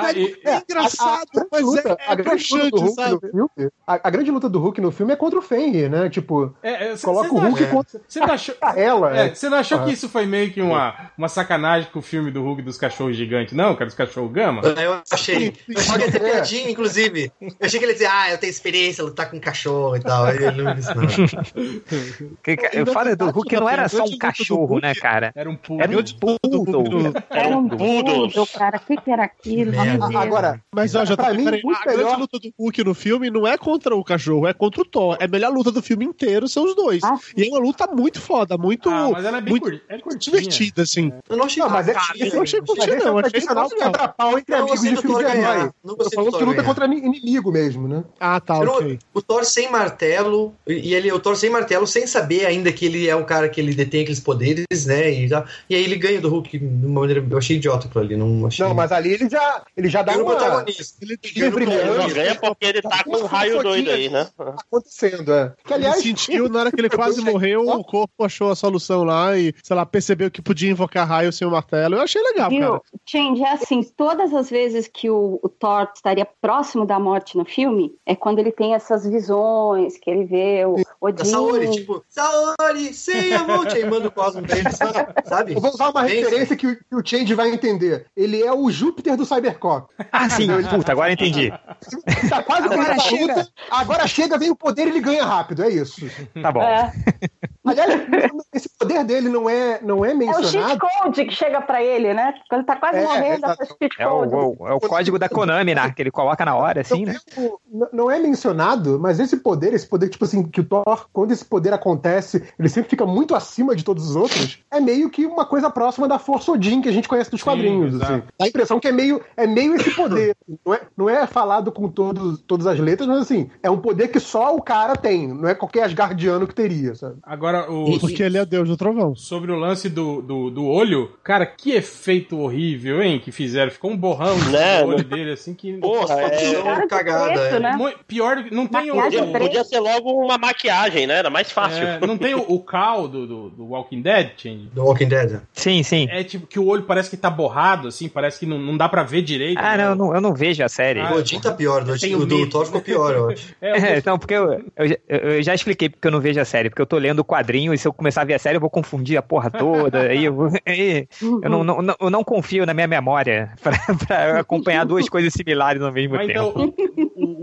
Ah, e- É engraçado, a, a mas grande luta, é, é a grande luta do Hulk sabe? no filme, a, a grande luta do Hulk no filme é contra o Fenrir, né? Tipo, É, é, cê- coloca cê o Hulk acha- contra Você não achou, a ela. é, você não achou Ah. que isso foi meio que uma, uma sacanagem com o filme do Hulk dos cachorros gigantes, não, cara, dos cachorros gama? Eu achei. Eu achei que ele ia ter piadinha, inclusive. Eu achei que ele ia dizer, ah, eu tenho experiência, lutar com cachorro e tal. Aí ele não disse, não. Que, que- eu falo do Hulk não era só um cachorro, né, cara? Era um pulo. Era um poodle. Era um poodle, cara. O que, que era aquilo? Agora, Mas ó, já pra tá mim, a grande melhor. luta do Hulk no filme não é contra o cachorro, é contra o Thor. É a melhor luta do filme inteiro, são os dois. Ah, E é uma luta muito foda, muito, Ah, mas ela é bem muito cur... é curtinha. divertida, assim. Eu não achei Não, mas é- curtinho, eu não achei é não, o achei tradicional legal. quebra-pau entre Não amigos de filme herói. Não Tô gostei do falando Thor que luta ganhar. contra inimigo mesmo, né? Ah, tá, não- ok. o Thor sem martelo, e ele, o Thor sem martelo, sem saber ainda que ele é o cara que ele detém aqueles poderes, né? E, tal. e aí ele ganha do Hulk de uma maneira. Eu achei idiota aquilo ali, não achei. Não, mas ali ele já, ele já dá no uma... protagonista. Ele Ele Ele protagonista. só ganha porque ele tá com um raio doido aí, né? Tá acontecendo, é. Que, Ele aliás, sentiu, na hora que ele quase morreu, o corpo achou a solução lá e, sei lá, percebeu que podia invocar raio sem o martelo. Eu achei legal, cara. Viu? Change, é assim, todas as vezes que o, o Thor estaria próximo da morte no filme, é quando ele tem essas visões, que ele vê o Da Odin. Saori, tipo, Saori, sei a monte, aí manda o cosmo pra ele, sabe? eu vou usar uma Bem, referência que, o- que o Change vai entender. Ele é o Júpiter do Cybercop. Ah, sim. Puta, agora eu entendi. Tá quase Agora chega. luta, agora chega, vem o poder e ele ganha rápido, é isso. Tá bom. É, Aliás, esse poder dele não é, não é é o cheat mencionado. code que chega pra ele, né? Quando ele tá quase É, morrendo, é cheat É o, code. o- é o código da Konami, né? Que ele coloca na hora, assim, né? Não, é mencionado, mas esse poder, esse poder, tipo assim, que o Thor, quando esse poder acontece, ele sempre fica muito acima de todos os outros, é meio que uma coisa próxima da Força Odin que a gente conhece dos Sim, quadrinhos. exato. Assim. Dá a impressão que é meio, é meio esse poder. Não é, não é falado com todos, todas as letras, mas assim, é um poder que só o cara tem, não é qualquer Asgardiano que teria, sabe? Agora, o... Porque ele é Deus do trovão. sobre o lance do, do, do olho, cara, que efeito horrível, hein, que fizeram. Ficou um borrão Né, no olho né? dele, assim, que... Porra, é. Cara cagada, preto, é. né? Pior, do que- não tem o... Maquiagem o- Podia, podia ser logo uma maquiagem, né? Era mais fácil. é, não tem o, o cal do, do, do Walking Dead, Change? Do Walking Dead. Sim, sim. É tipo que o olho parece que tá borrado, assim, parece que não, não dá pra ver direito. Ah, né? não, eu não, eu não vejo a série. Ah, o Odin tá pior, do, o do. Thor ficou pior, eu acho. É, eu- então, porque eu, eu, já- eu já expliquei porque eu não vejo a série, porque eu tô lendo o quadrinho e se eu começar a ver a série eu vou confundir a porra toda, aí eu, vou- aí eu não, não, não- eu não confio na minha memória pra acompanhar duas coisas similares ao mesmo Mas tempo. então,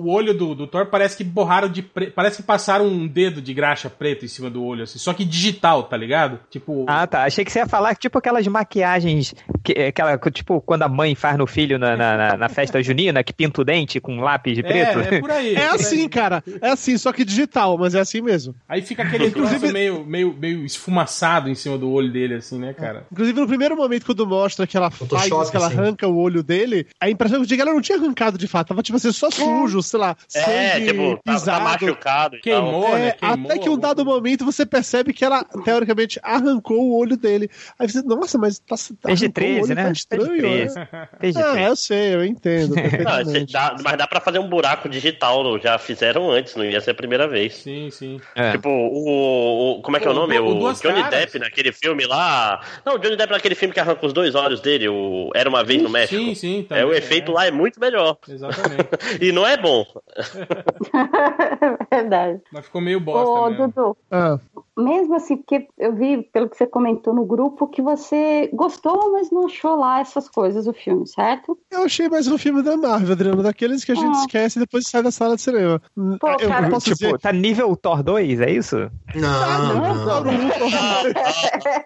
o, olho do, do Thor parece que borraram de pre... Parece que passaram um dedo de graxa preto em cima do olho, assim, só que digital, tá ligado? Tipo. Ah, tá. Achei que você ia falar tipo aquelas maquiagens, que, aquela, tipo quando a mãe faz no filho na, na, na- na festa junina, que pinta o dente com lápis de preto. é, é por aí. É por aí. assim, cara. É assim, só que digital, mas é assim mesmo. Aí fica aquele troço meio, meio, meio esfumaçado em cima do olho dele, assim, né, cara? Inclusive, no primeiro momento, quando mostra que ela faz Photoshop, isso, que ela assim. arranca o olho dele, a impressão que eu digo é que ela não tinha arrancado de fato. Tava, tipo assim, só sujo, sei lá, É, sangue tipo, tá, tá pisado. machucado e tal. Queimou, né? É, Queimou. até que um dado momento você percebe que ela, teoricamente, arrancou o olho dele. Aí você, nossa, mas tá, tá Fez de arrancou o 13, olho, né? Tá estranho, 13. né? De Ah, 13. eu sei, eu entendo. Não, dá- mas dá pra fazer um buraco digital, já fizeram antes, não ia ser a primeira vez. Sim, sim. É. Tipo, o, o- Como é que é o O nome? o O, Johnny Caras. Depp naquele filme lá. Não, o Johnny Depp naquele filme que arranca os dois olhos dele, o Era uma vez no México. Sim, sim. É, o também, efeito lá é muito melhor. Exatamente. E não é bom. Verdade. Mas ficou meio bosta Ô, mesmo. Dudu, Ah, mesmo assim, porque eu vi, pelo que você comentou no grupo, que você gostou, mas não achou lá essas coisas do filme, certo? eu achei mais um filme da Marvel, Adriano, daqueles que a gente Ah. esquece e depois sai da sala de cinema. Pô, eu, cara, eu posso Tipo, dizer. tá nível Thor 2, é isso? Não, não.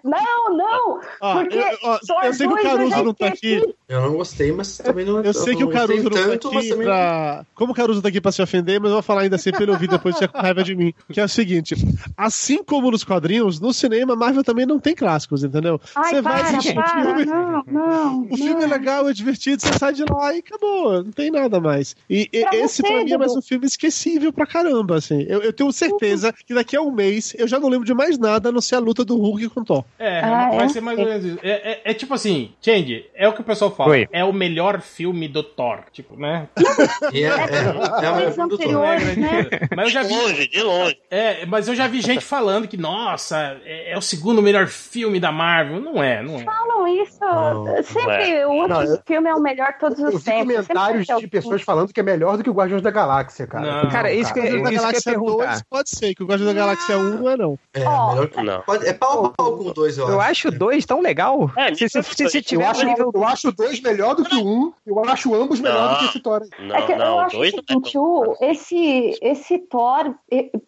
Não, não! Ó, Porque eu, ó, Thor eu sei que o 2 eu Caruso não tá aqui. Eu não gostei, mas também não Eu sei que o não Caruso não tá aqui também- pra. Como o Caruso tá aqui pra se ofender, mas eu vou falar ainda assim pra ele ouvir depois ficar com raiva de mim. Que é o seguinte: assim como nos quadrinhos, no cinema, Marvel também não tem clássicos, entendeu? Ai, Você vai para, assistir o para, filme. não, não. O filme é não. legal, é divertido, você sai de lá e acabou, não tem nada mais. E, Pra esse você, pra mim é mais um filme esquecível pra caramba, assim. Eu, eu tenho certeza que daqui a um mês eu já não lembro de mais nada a não ser a luta do Hulk com o Thor. É, Ah, vai é? ser mais ou menos isso. É, é- é tipo assim, Change, é o que o pessoal fala. Oi. É o melhor filme do Thor. Tipo, né? É, é, é, é, Os é, anteriores, né? Mas eu já De vi. longe, de longe. É, mas eu já vi gente falando que, nossa, é, é o segundo melhor filme da Marvel. Não é, não é. Falam isso. Não, sempre o último Não, eu- filme é o melhor de todos Eu os vi tempos. comentários de é pessoas falando que é melhor do que o Guardiões da Galáxia, cara. Não. Cara, isso que, Guardiões isso que eu Galáxia perguntar. 2 pode ser, que o Guardiões da Galáxia 1 não é não. é que. Não. Pode- é pau a pau com o dois, eu acho. Eu acho o 2 tão legal. É, se, se, se, se eu tiver Eu acho, nível. eu acho o dois melhor do que o um, eu acho ambos melhor do que esse Thor. Não, É que eu não, acho o dois não é seguinte, esse, esse Thor,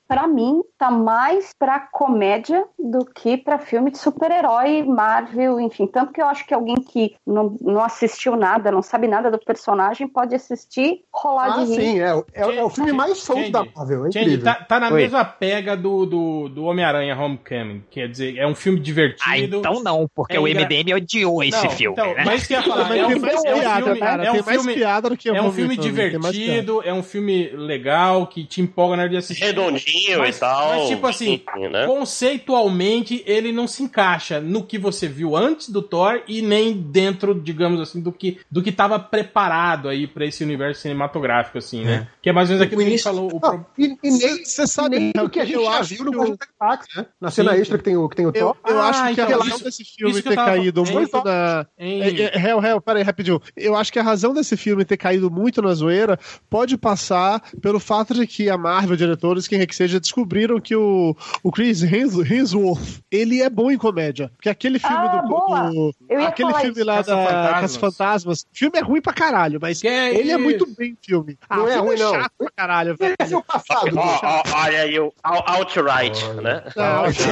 pra mim, tá mais pra comédia do que pra filme de super-herói, Marvel, enfim. Tanto que eu acho que alguém que não, não assistiu nada, não sabe nada do personagem, pode assistir, rolar Ah, de rir. sim, é, é, é o filme mais solto Change. da Marvel, é Change, tá, tá na Oi. mesma pega do, do, do Homem-Aranha Homecoming. Quer dizer, é um filme divertido. Ah, então não, porque É o engra- MDM odiou esse Não, filme, então, né? Mas que eu ia falar, Mas é um, mais é um piada, filme, cara. é um filme, piada do que é um filme divertido, é um filme legal, que te empolga na hora de assistir. Redondinho Mas- e tal. mas, tipo assim, né? Conceitualmente, ele não se encaixa no que você viu antes do Thor e nem dentro, digamos assim, do que do que estava preparado aí pra esse universo cinematográfico, assim, né? Que é mais ou menos aquilo que a gente falou. o e, e nem, Você sabe, nem o que a gente eu já acho viu no que o- Guardiões da Galáxia, né? Na cena Sim. extra que tem o, que tem o Eu, Thor. eu Ah, acho que então, a razão isso- desse filme que ter tava- caído muito na. em- É, é, Réu, réu, peraí, rapidinho. Eu acho que a razão desse filme ter caído muito na zoeira pode passar pelo fato de que a Marvel, diretores, quem quer que seja, descobriram que o, o Chris Hems- Hemsworth, ele é bom em comédia. Porque aquele filme Ah, do, boa. do- Aquele filme isso. lá da. Caça Fantasmas. O filme é ruim pra caralho, mas Que é ele é isso? muito bem filme. Ah, Não o é filme ruim, não. chato pra caralho, velho. Esse é o passado. Ó, ó, olha aí o Out- Outright, né? Não, Esse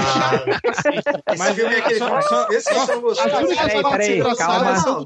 Mas filme é aquele filme. Esse. As únicas Peraí, calma.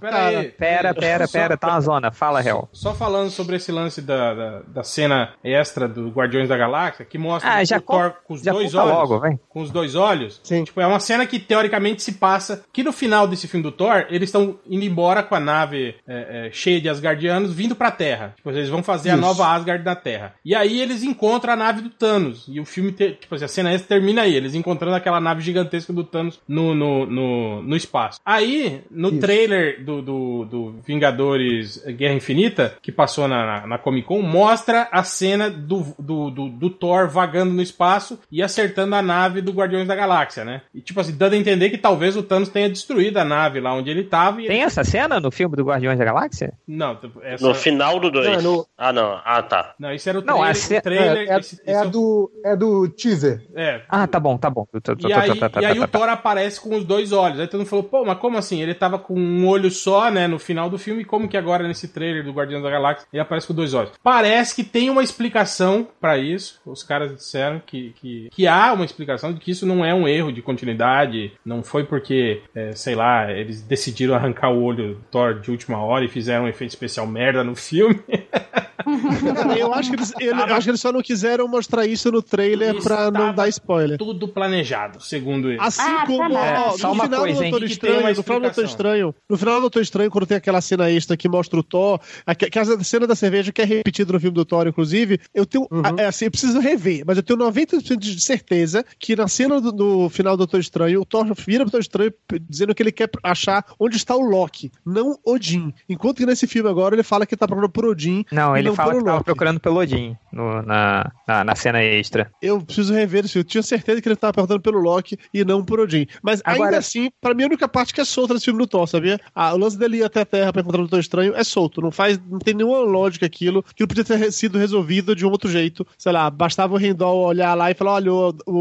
Pera. Pera, pera, tá uma zona. Fala, Hel. Só falando sobre esse lance da, da, da cena extra do Guardiões da Galáxia, que mostra Ah, o Thor com os dois olhos. logo, vai. Com os dois olhos. Sim. Tipo, é uma cena que teoricamente se passa. Que no final desse filme do Thor, eles estão indo embora com a nave é, é, cheia de Asgardianos vindo pra Terra. Tipo, eles vão fazer a Isso. nova Asgard na Terra. E aí eles encontram a nave do Thanos. E o filme, te- tipo assim, a cena extra termina aí. Eles encontrando aquela nave gigantesca do Thanos no, no, no, no espaço. Aí, no Isso. trailer do, do, do Vingadores Guerra Infinita, que passou na, na, na Comic Con, mostra a cena do, do, do, do Thor vagando no espaço e acertando a nave do Guardiões da Galáxia, né? E tipo assim, dando a entender que talvez o Thanos tenha destruído a nave lá onde ele tava e Tem essa cena no filme do Guardiões da Galáxia? Não, essa... No final do 2. Não, é no- Ah, não. Ah, tá. Não, isso era o Não, a ce- o trailer É, é, esse- é esse a do, é do teaser. é, Ah, tá bom, tá bom. E aí, tá- tá- e aí tá- o. Thor aparece com os dois olhos. Aí todo mundo falou, pô, mas como assim? Ele tava com um olho só, né, no final do filme, como que agora nesse trailer do Guardiões da Galáxia ele aparece com dois olhos? Parece que tem uma explicação pra isso. Os caras disseram que, que, que há uma explicação de que isso não é um erro de continuidade. Não foi porque, é, sei lá, eles decidiram arrancar o olho do Thor de última hora e fizeram um efeito especial merda no filme. Eu, acho que eles, ele- eu acho que eles só não quiseram mostrar isso no trailer Isso pra não dar spoiler. Tudo planejado, segundo eles. Assim Ah, como tá ó, bom. no Só uma final coisa, do Doutor Estranho, no final do Doutor explicação. Estranho, no final do Doutor Estranho, quando tem aquela cena extra que mostra o Thor, a, que- que a cena da cerveja que é repetida no filme do Thor, inclusive, eu tenho, a- é assim, eu preciso rever, mas eu tenho 90% de certeza que na cena do, do final do Doutor Estranho, o Thor vira pro Doutor Estranho dizendo que ele quer achar onde está o Loki, não Odin. Enquanto que nesse filme agora ele fala que tá procurando por Odin. Não, ele fala pelo que tava procurando pelo Odin no- na, na, na cena extra. Eu preciso rever isso. Eu tinha certeza que ele tava perguntando pelo Loki e não por Odin. Mas Agora- ainda assim, pra mim, a única parte que é solta nesse filme do Thor, sabia? Ah, o lance dele ir até a Terra pra encontrar o Doutor Estranho é solto. Não faz, não tem nenhuma lógica aquilo. Aquilo podia ter sido resolvido de um outro jeito. Sei lá, bastava o Rendol olhar lá e falar: olha, o, o,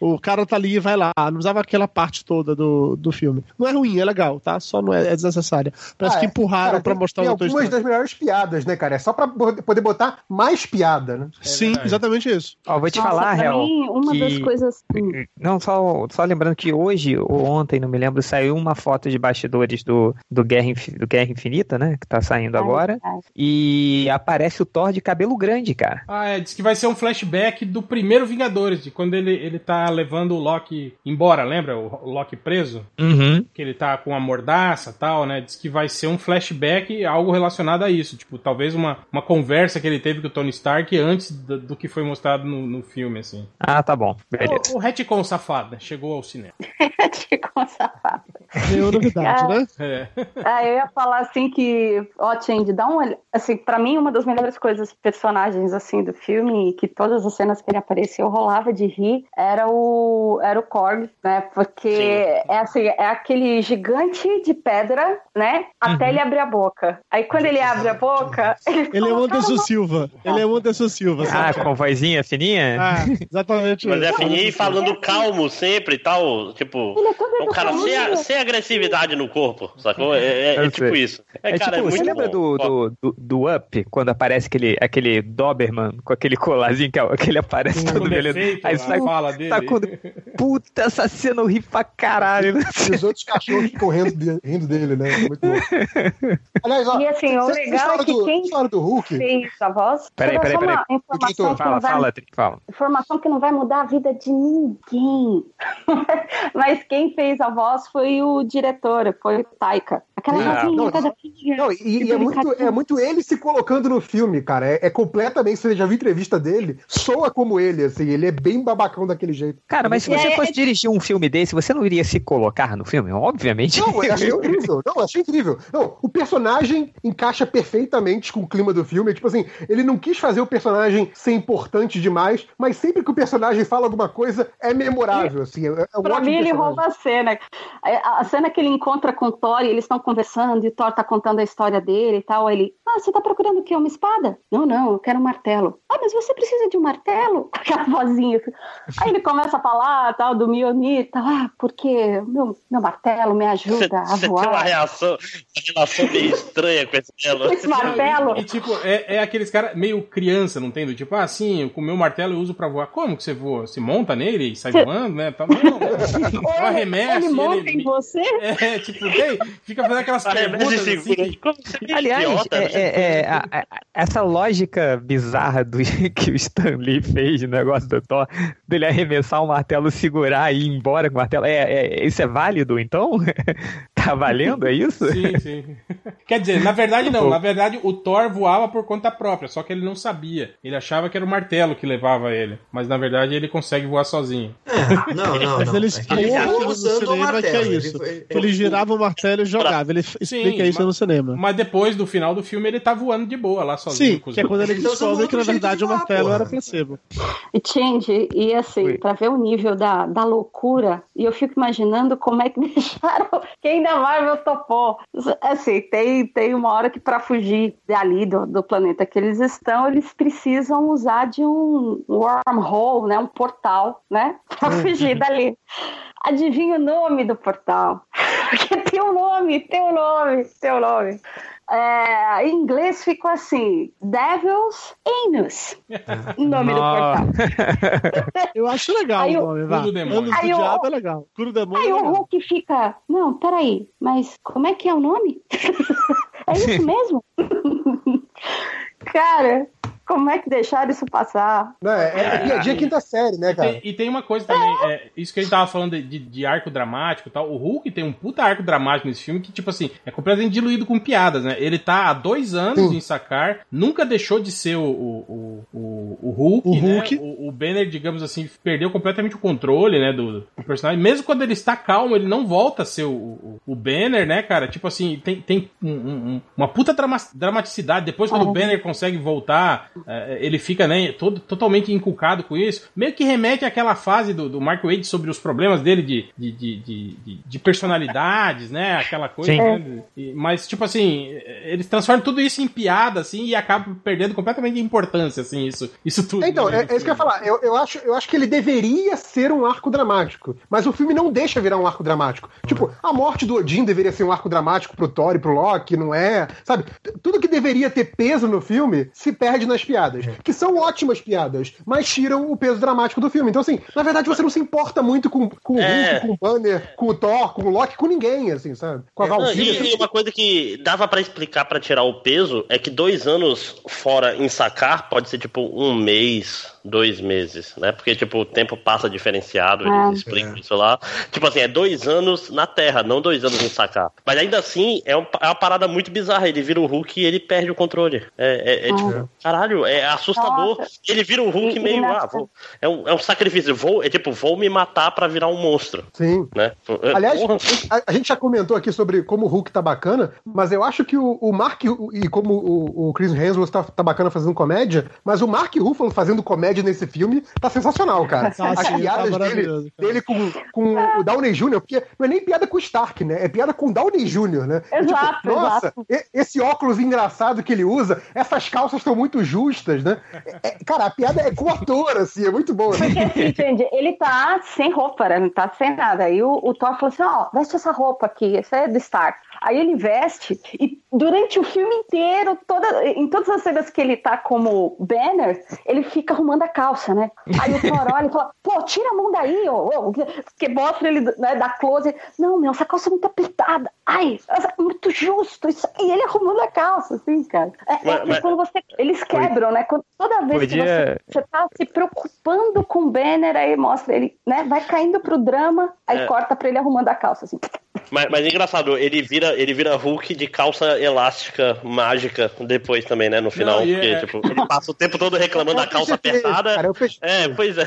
o cara tá ali, vai lá. Não usava aquela parte toda do, do filme. Não é ruim, é legal, tá? Só não é, é desnecessária. Parece Ah, que é. empurraram Cara, pra tem- mostrar tem o Doutor algumas Estranho. das melhores piadas, né, cara? É só pra poder botar mais piada, né? Sim, verdade. exatamente isso. Ó, vou te Nossa, falar, mim, uma que- das coisas. hum, Não, só, só lembrando que hoje ou ontem, não me lembro, saiu uma foto de bastidores do, do, Guerra, do Guerra Infinita, né? Que tá saindo Ai, agora. ai. E aparece o Thor de cabelo grande, cara. Ah, é, diz que vai ser um flashback do primeiro Vingadores, de quando ele, ele tá levando o Loki embora, lembra? O, Loki preso? Uhum. Que ele tá com a mordaça e tal, né? Diz que vai ser um flashback, algo relacionado a isso. Tipo, talvez uma, uma conversa que ele teve com o Tony Stark antes do, do que foi mostrado no, no filme, assim. Ah, tá bom. Beleza. O, o retcon safado, né? Chegou ao cinema. Um safado. Nenhuma novidade, Ah. né? É. Ah, eu ia falar assim que, ó, Change, dá uma olhada. Assim, pra mim, uma das melhores coisas, personagens assim do filme, que todas as cenas que ele apareceu rolava de rir, era o, era o Korg, né? Porque é assim, é aquele gigante de pedra, né? Até Uhum. ele abrir a boca. Aí quando ele abre a boca, ele, Ele é o Anderson Silva. Ele é o Anderson Silva, Ah, sabe? com vozinha fininha? Ah, exatamente. Mas é isso. fininho e falando calmo sempre e tal. Tipo, Ele é todo é um cara sem, educado. sem agressividade no corpo, sacou? É, é- é tipo isso. É, É, cara, tipo, é você muito lembra bom. do, do, do, do Up, quando aparece aquele, aquele Doberman com aquele colarzinho que, é- que ele aparece Com todo violento? defeito, Aí a sai fala dele. tá com... Puta, essa cena eu ri pra caralho. E os outros cachorros ficam rindo, de- rindo dele, né? Muito bom. Aliás, ó, E assim, o legal é que do, quem do Hulk? fez a voz. Peraí, peraí, peraí. uma informação que Fala, não vai fala, fala. informação que não vai mudar a vida de ninguém. Mas quem fez a voz foi o diretor, foi o Taika. Aquela vozinha não, cada Não, e, e é, muito, é muito ele se colocando no filme, cara. É, é completamente, você já viu entrevista dele, soa como ele, assim, ele é bem babacão daquele jeito. Cara, mas se você aí- fosse dirigir um filme desse, você não iria se colocar no filme? Obviamente. Não, eu achei incrível. Não, achei incrível. Não, o personagem encaixa perfeitamente com o clima do filme. Tipo assim, ele não quis fazer o personagem ser importante demais, mas sempre que o personagem fala alguma coisa, é memorável, assim. É, é um Pra mim, ele personagem. rouba a cena. A cena que ele encontra com o Thor e eles estão conversando e o Thor tá contando a história dele e tal. Aí ele, ah, você tá procurando o quê? Uma espada? Não, não, eu quero um martelo. Ah, mas você precisa de um martelo? Com aquela vozinha. assim. Aí ele começa a falar tal, do Mjolnir e tal. Ah, porque meu, meu martelo me ajuda a Você tem uma voar. reação, uma relação meio estranha com esse telo. Esse martelo. E, tipo, é, é aqueles caras meio criança, não tem? Do Tipo, ah, sim, com o meu martelo eu uso pra voar. Como que você voa? Se monta nele e sai Você- voando, né? Tal. Não, não. Eu arremesso ele monta ele... em você? É, tipo, tem, fica fazendo aquelas Arremessa perguntas e segura. assim. Como você é Aliás, idiota, é- é- é, a- a- essa lógica bizarra do que o Stan Lee fez no negócio do Thor, dele arremessar o martelo, segurar e ir embora com o martelo, é, é- isso é válido, então? tá valendo, é isso? Sim, sim. Quer dizer, na verdade não. Na verdade, o Thor voava por conta própria, só que ele não sabia. Ele achava que era o martelo que levava ele. Mas na verdade ele consegue voar sozinho. É, não, não, Mas não. ele É ele no usando o cinema que martelo. é Ele isso. foi- Ele girava o martelo e jogava. Ele f- explica isso mas- no cinema. Mas depois do final do filme ele tá voando de boa lá sozinho. Sim, que é quando ele Ele tá descobre que na verdade de o voar, martelo porra. era placebo. E Change, e assim, Oi. pra ver o nível da, da loucura, e eu fico imaginando como é que deixaram, que ainda Marvel topou. Assim, tem, tem uma hora que pra fugir dali do, do planeta que eles estão, eles precisam usar de um wormhole, né, um portal, né, pra fugir dali. Adivinha o nome do portal? Porque tem um nome, tem um nome, tem um nome. É, em inglês ficou assim, Devil's Anus, o nome do portal. Eu acho legal Aí o nome, vá. Cu do demônio. Anos do Aí o- Diabo é legal. Cu do demônio Aí é o. Hulk fica, não, peraí, mas como é que é o nome? é isso mesmo? Cara, como é que deixaram isso passar? Não, é, é piadinha quinta série, né, E cara? tem, e tem uma coisa também, é, isso que a gente tava falando de, de- arco dramático e tal. O Hulk tem um puta arco dramático nesse filme que, tipo assim, é completamente diluído com piadas, né? Ele tá há dois anos Sim. em sacar, nunca deixou de ser o, o, o, o, o Hulk, O né? Hulk. O, o Banner, digamos assim, perdeu completamente o controle, né, do, do personagem. Mesmo quando ele está calmo, ele não volta a ser o, o, o Banner, né, cara? Tipo assim, tem, tem um- um- um- uma puta drama- dramaticidade. Depois, quando o Banner consegue voltar, é, ele fica, né, todo, totalmente inculcado com isso. Meio que remete àquela fase do, do Mark Wade sobre os problemas dele de, de, de, de, de- de personalidades, né? Aquela coisa, Sim. né? E- mas, tipo assim, eles transformam tudo isso em piada, assim, e acabam perdendo completamente de importância, assim, isso, isso tudo. Então, né, é, é isso que eu ia falar. Eu, eu, acho, eu acho que ele deveria ser um arco dramático. Mas o filme não deixa virar um arco dramático. Tipo, a morte do Odin deveria ser um arco dramático pro Thor e pro Loki, não é? Sabe? Tudo que deveria ter peso no filme se perde nas piadas. Que são ótimas piadas, mas tiram o peso dramático do filme. Então, assim, na verdade você não se importa muito com, com o É. Hulk, com o Banner, com o Thor, com o Loki, com ninguém, assim, sabe? Com a Não, Valkyria. e, e uma coisa que dava pra explicar pra tirar o peso é que dois anos fora em sacar pode ser tipo um mês, dois meses, né? Porque tipo o tempo passa diferenciado, eles Ah. explicam isso lá. Tipo assim, é dois anos na Terra, não dois anos em sacar. Mas ainda assim é, um- é uma parada muito bizarra. Ele vira o Hulk e ele perde o controle. É, é- é tipo, caralho, é assustador. Nossa. Ele vira um Hulk E- e meio, na- ah, vou- é, um, é um sacrifício. Vou, é tipo, vou me matar pra virar um monstro, Sim. né? Aliás, Porra. a, a gente já comentou aqui sobre como o Hulk tá bacana, mas eu acho que o, o Mark e como o, o Chris Hemsworth tá, tá bacana fazendo comédia, mas o Mark Ruffalo fazendo comédia Ted nesse filme tá sensacional, cara. Ah, As tá piadas dele, maravilhoso, cara. dele com, com o Downey Jr., porque não é nem piada com o Stark, né? É piada com o Downey Jr., né? É Exato, nossa, e- esse óculos engraçado que ele usa, essas calças estão muito justas, né? É- é- cara, a piada é com o ator, assim, é muito bom. Porque assim, gente, ele tá sem roupa, né? Não tá sem nada. Aí o, o Thor falou assim: ó, veste essa roupa aqui, essa é do Stark. Aí ele veste e durante o filme inteiro, toda, em todas as cenas que ele tá como Banner, ele fica arrumando a calça, né? Aí o Thor olha e fala: pô, tira a mão daí, ó. ó, Porque mostra ele né, da close. Não, meu, essa calça é muito apertada. Ai, essa- muito justo. Isso. E ele arrumando a calça, assim, cara. É, é Mas- que mas- quando você. Eles quebram, né? Quando, toda vez Podia- que você você tá se preocupando com o Banner, aí mostra ele, né? Vai caindo pro drama, aí É. corta pra ele arrumando a calça, assim. Mas, mas é engraçado, ele vira, ele vira Hulk de calça elástica mágica depois também, né? No final. Não, porque, é- tipo, ele passa o tempo todo reclamando da calça apertada. Cara. É, pois é.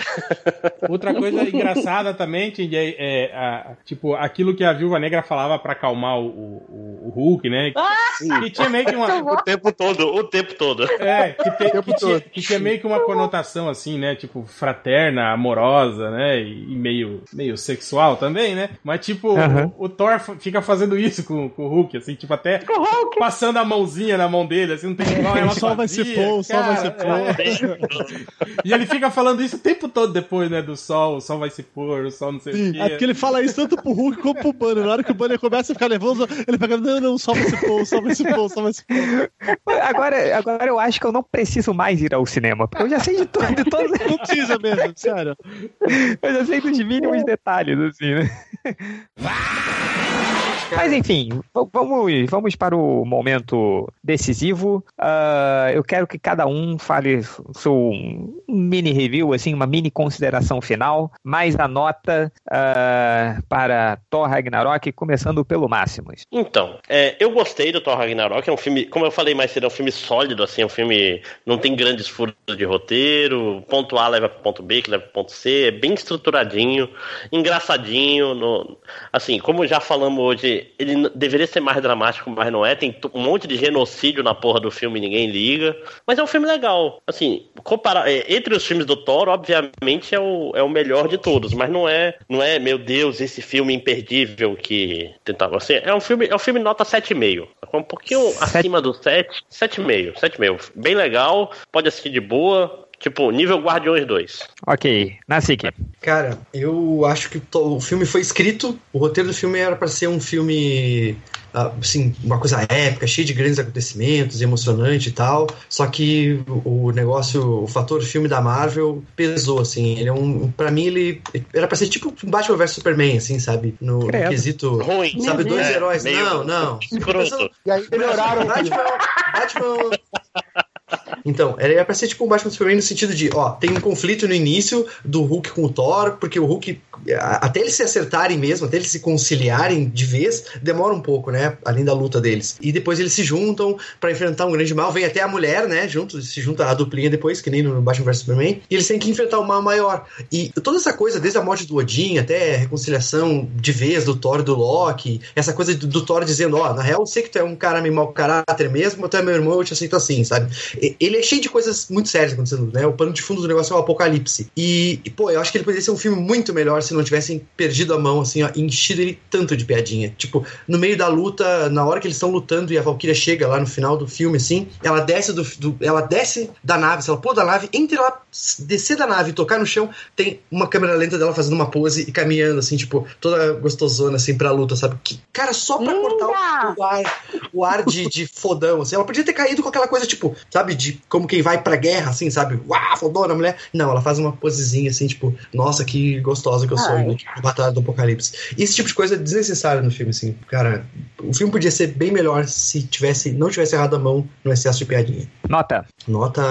Outra coisa engraçada também, Tindy, é, é, a- tipo, aquilo que a Viúva Negra falava pra acalmar o, o, o Hulk, né? Que, que tinha meio que uma. O tempo todo, o tempo todo. É, que, te- que tinha, que tinha meio que uma conotação assim, né? Tipo, fraterna, amorosa, né? E, e meio, meio sexual também, né? Mas, tipo, o Thor fica fazendo isso com, com o Hulk, assim, tipo, até O Hulk! passando a mãozinha na mão dele, assim, não tem igual ela O sol vai se fazia, pôr, o sol vai se cara, pôr. é. E ele fica falando isso o tempo todo depois, né? Do sol, o sol vai se pôr, o sol não sei o Sim, quê. é porque ele fala isso tanto pro Hulk como pro Banner. Na hora que o Banner começa a ficar nervoso, ele pega, não, não, o sol vai se pôr, o sol vai se pôr, o sol vai se pôr. Agora, agora eu acho que eu não preciso mais ir ao cinema, porque eu já sei de, to de todos. Não precisa mesmo, sério. Eu já sei dos mínimos detalhes, assim, né? Mas enfim, vamos, vamos para o momento decisivo. Ah, eu quero que cada um fale seu mini review, assim, uma mini consideração final, mais a nota ah, para Thor Ragnarok, começando pelo Máximos. Então, é, eu gostei do Thor Ragnarok, é um filme, como eu falei mais cedo, é um filme sólido, assim, é um filme não tem grandes furos de roteiro, ponto A leva pro ponto B, que leva pro ponto C, é bem estruturadinho, engraçadinho, no- assim, como já falamos hoje, ele deveria ser mais dramático, mas não é, tem um monte de genocídio na porra do filme ninguém liga, mas é um filme legal, assim, comparar, é, entre os filmes do Thor, obviamente é o, é o melhor de todos, mas não é, não é, meu Deus, esse filme imperdível que tentava, assim, é um filme, é um filme nota 7,5, é um pouquinho Sete- acima do 7, 7,5, 7,5, bem legal, pode assistir de boa, tipo, nível Guardiões 2. Ok, Nasik. Cara, eu acho que o filme foi escrito, o roteiro do filme era pra ser um filme, assim, uma coisa épica, cheio de grandes acontecimentos, emocionante e tal. Só que o negócio, o fator filme da Marvel pesou, assim. Ele é um, para mim ele era pra ser tipo um Batman vs Superman, assim, sabe? No, no quesito, Ruim. sabe, dois É, heróis. meio Não, não. Escroto. E aí melhoraram. Batman, Batman. Então, era pra ser tipo um Batman Superman no sentido de, ó, tem um conflito no início do Hulk com o Thor, porque o Hulk, até eles se acertarem mesmo, até eles se conciliarem de vez, demora um pouco, né? Além da luta deles. E depois eles se juntam pra enfrentar um grande mal, vem até a mulher, né? Junto, se junta a duplinha depois, que nem no Batman vs Superman, e eles têm que enfrentar o mal maior. E toda essa coisa, desde a morte do Odin até a reconciliação de vez do Thor do Loki, essa coisa do, do Thor dizendo, ó, na real eu sei que tu é um cara meio mau caráter mesmo, mas tu é meu irmão, eu te aceito assim, sabe? E- Ele é cheio de coisas muito sérias acontecendo, né? O pano de fundo do negócio é o apocalipse. E, e, pô, eu acho que ele poderia ser um filme muito melhor se não tivessem perdido a mão, assim, ó, e enchido ele tanto de piadinha. Tipo, no meio da luta, na hora que eles estão lutando e a Valkyria chega lá no final do filme, assim, ela desce do, do- ela desce da nave, se ela pôr da nave, entre ela descer da nave e tocar no chão, tem uma câmera lenta dela fazendo uma pose e caminhando, assim, tipo, toda gostosona, assim, pra luta, sabe? Que, cara, só pra Linda! cortar o, o ar, o ar de, de fodão, assim. Ela podia ter caído com aquela coisa, tipo, sabe, de como quem vai pra guerra, assim, sabe? Uau, fodona, mulher. Não, ela faz uma posezinha, assim, tipo, nossa, que gostosa que eu sou, né? Tipo, Batalha do Apocalipse. E esse tipo de coisa é desnecessário no filme, assim. Cara, o filme podia ser bem melhor se tivesse, não tivesse errado a mão no excesso de piadinha. Nota. Nota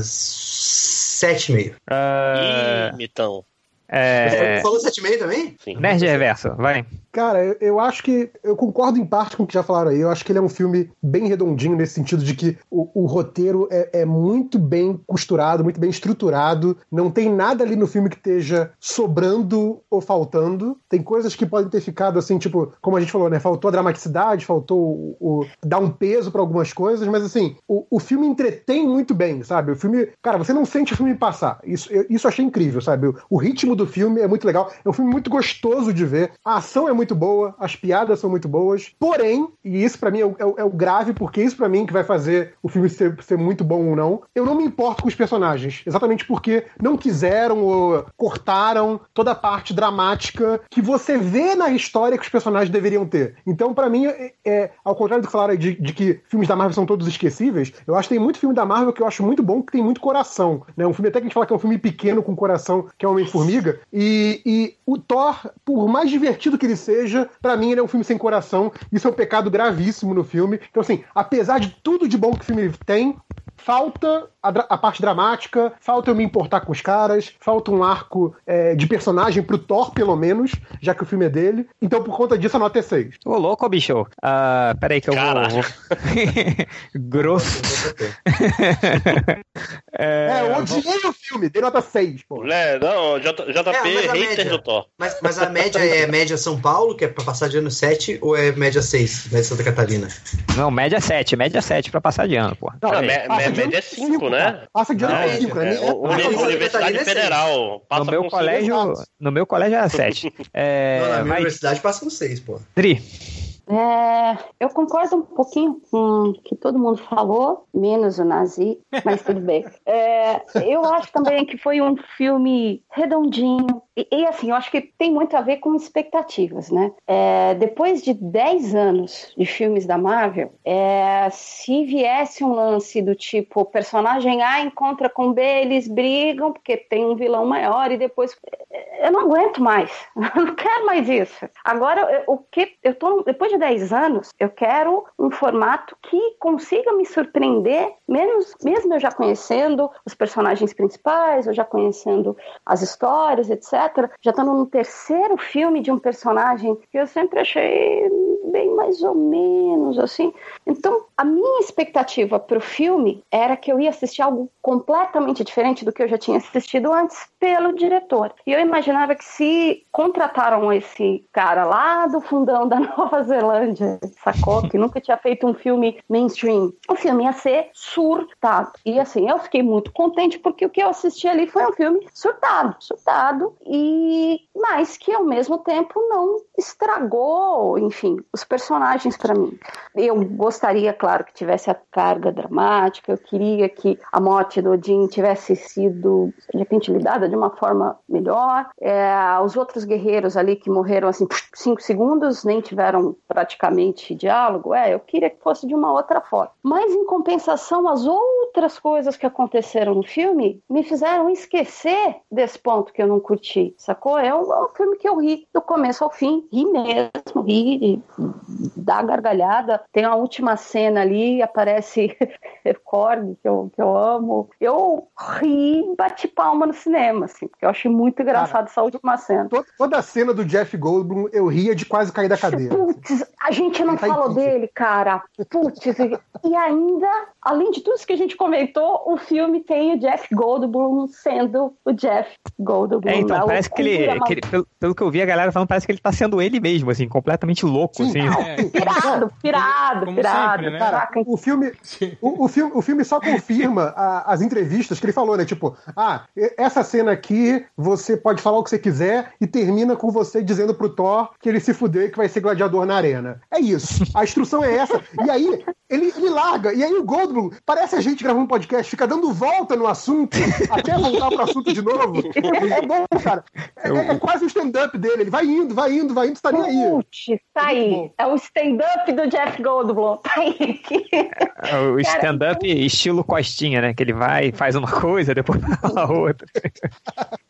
7,5. Ah, Ih, mitão. É... Você falou 7,5 também? Sim. Nerd Reverso, vai. Cara, eu, eu acho que. Eu concordo em parte com o que já falaram aí. Eu acho que ele é um filme bem redondinho, nesse sentido de que o, o roteiro é, é muito bem costurado, muito bem estruturado. Não tem nada ali no filme que esteja sobrando ou faltando. Tem coisas que podem ter ficado assim, tipo, como a gente falou, né? Faltou a dramaticidade, faltou o, o- dar um peso pra algumas coisas, mas assim, o, o filme entretém muito bem, sabe? O filme. Cara, você não sente o filme passar. Isso, eu, isso achei incrível, sabe? O, o ritmo do filme é muito legal. É um filme muito gostoso de ver. A ação é muito boa, as piadas são muito boas. Porém, e isso pra mim é o, é o- é o grave, porque isso pra mim que vai fazer o filme ser, ser muito bom ou não. Eu não me importo com os personagens. Exatamente porque não quiseram ou cortaram toda a parte dramática que você vê na história que os personagens deveriam ter. Então, pra mim, é, é- ao contrário do que falaram de, de que filmes da Marvel são todos esquecíveis, eu acho que tem muito filme da Marvel que eu acho muito bom, que tem muito coração. Né? Um filme até que a gente fala que é um filme pequeno com coração, que é Homem-Formiga. E, e o Thor, por mais divertido que ele seja, pra mim ele é um filme sem coração. Isso é um pecado gravíssimo no filme. Então, assim, apesar de tudo de bom que o filme tem, falta a, a parte dramática, falta eu me importar com os caras, falta um arco é, de personagem pro Thor, pelo menos, já que o filme é dele. Então, por conta disso, a nota é 6. Ô, louco, bicho. Ah, peraí que eu vou. Caralho. vou- Grosso. É, eu odiei o filme, dei nota 6, pô. É, não, J- JP, É, mas a hater média. do Thor. Mas, mas a média é média São Paulo, que é pra passar de ano 7, ou é média 6, média Santa Catarina? Não, média 7, média 7 pra passar de ano, pô. Não, Não, mé- de ano média é cinco, 5, né? Passa de ano Não, com 5, né? É, é- é- Universidade é. Federal. Passa No meu com colégio, no meu colégio era 7. É, Não, na minha vai, universidade passa no 6, pô. Dri. É, eu concordo um pouquinho com o que todo mundo falou, menos o Nazi, mas tudo bem. É, eu acho também que foi um filme redondinho. E, e, assim, eu acho que tem muito a ver com expectativas, né? É, depois de 10 anos de filmes da Marvel, é, se viesse um lance do tipo, personagem A encontra com B, eles brigam porque tem um vilão maior e depois eu não aguento mais. Eu não quero mais isso. Agora, o que eu tô depois de 10 anos, eu quero um formato que consiga me surpreender, menos mesmo eu já conhecendo os personagens principais, eu já conhecendo as histórias, etc. Já estando no terceiro filme de um personagem que eu sempre achei bem mais ou menos assim. Então, a minha expectativa para o filme era que eu ia assistir algo completamente diferente do que eu já tinha assistido antes pelo diretor. E eu imaginava que se contrataram esse cara lá do fundão da Nova Zelândia, sacou? Que nunca tinha feito um filme mainstream, o filme ia ser surtado. E assim, eu fiquei muito contente porque o que eu assisti ali foi um filme surtado, surtado, e mas que ao mesmo tempo não estragou, enfim, os personagens para mim. Eu gostaria, claro, que tivesse a carga dramática, eu queria que a morte do Odin tivesse sido, de repente, lidada de uma forma melhor. É, os outros guerreiros ali que morreram, assim, cinco segundos, nem tiveram praticamente diálogo. É, eu queria que fosse de uma outra forma. Mas, em compensação, as outras coisas que aconteceram no filme me fizeram esquecer desse ponto que eu não curti, sacou? É um, é um filme que eu ri do começo ao fim, ri mesmo, ri, dá gargalhada. Tem a última cena ali, aparece Korg, que eu, que eu amo. Eu ri e bati palma no cinema, assim, porque eu achei muito engraçado essa última cena. To- Toda a cena do Jeff Goldblum eu ria de quase cair da cadeira. Putz, a gente não Ele tá falou dele, cara. Putz, e- ainda, além de tudo isso que a gente comentou, o filme tem o Jeff Goldblum sendo o Jeff Goldblum. É, então, A parece que ele, que ele- pelo, pelo que eu vi a galera falando, parece que ele tá sendo ele mesmo, assim, completamente louco, Sim. assim. É, Pirado, pirado, Como pirado. sempre, né? Cara, o filme, o, o filme, o filme só confirma a- as entrevistas que ele falou, né? Tipo, ah, essa cena aqui, você pode falar o que você quiser e termina com você dizendo pro Thor que ele se fudeu e que vai ser gladiador na arena. É isso. A instrução é essa. E aí, ele, ele larga. E aí o Goldblum, parece a gente gravando um podcast, fica dando volta no assunto até voltar pro assunto de novo. É, é bom, cara. É, é- é quase o stand-up dele. Ele vai indo, vai indo, vai indo, está nem aí. Putz, tá aí. É o stand-up do Jeff Goldblum. Tá aí. É O stand-up estilo Costinha, né? Que ele vai, faz uma coisa, depois fala outra.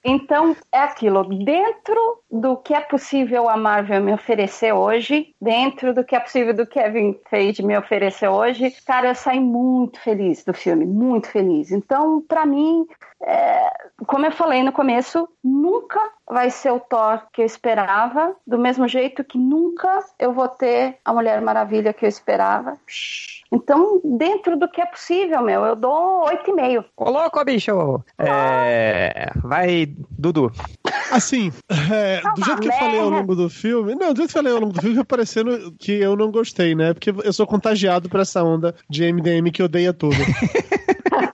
Então, é aquilo. Dentro do que é possível a Marvel me oferecer hoje, dentro do que é possível do Kevin Feige me oferecer hoje. Cara, eu saí muito feliz do filme, muito feliz. Então, para mim, é, como eu falei no começo, nunca vai ser o Thor que eu esperava, do mesmo jeito que nunca eu vou ter a Mulher Maravilha que eu esperava. Então, dentro do que é possível, meu, eu dou 8,5. Coloca, bicho! É... Vai, Dudu. Assim, é, Tá do jeito que eu falei ao longo do filme. Não, do jeito que eu falei ao longo do filme, foi parecendo que eu não gostei, né? Porque eu sou contagiado por essa onda de MDM que odeia tudo.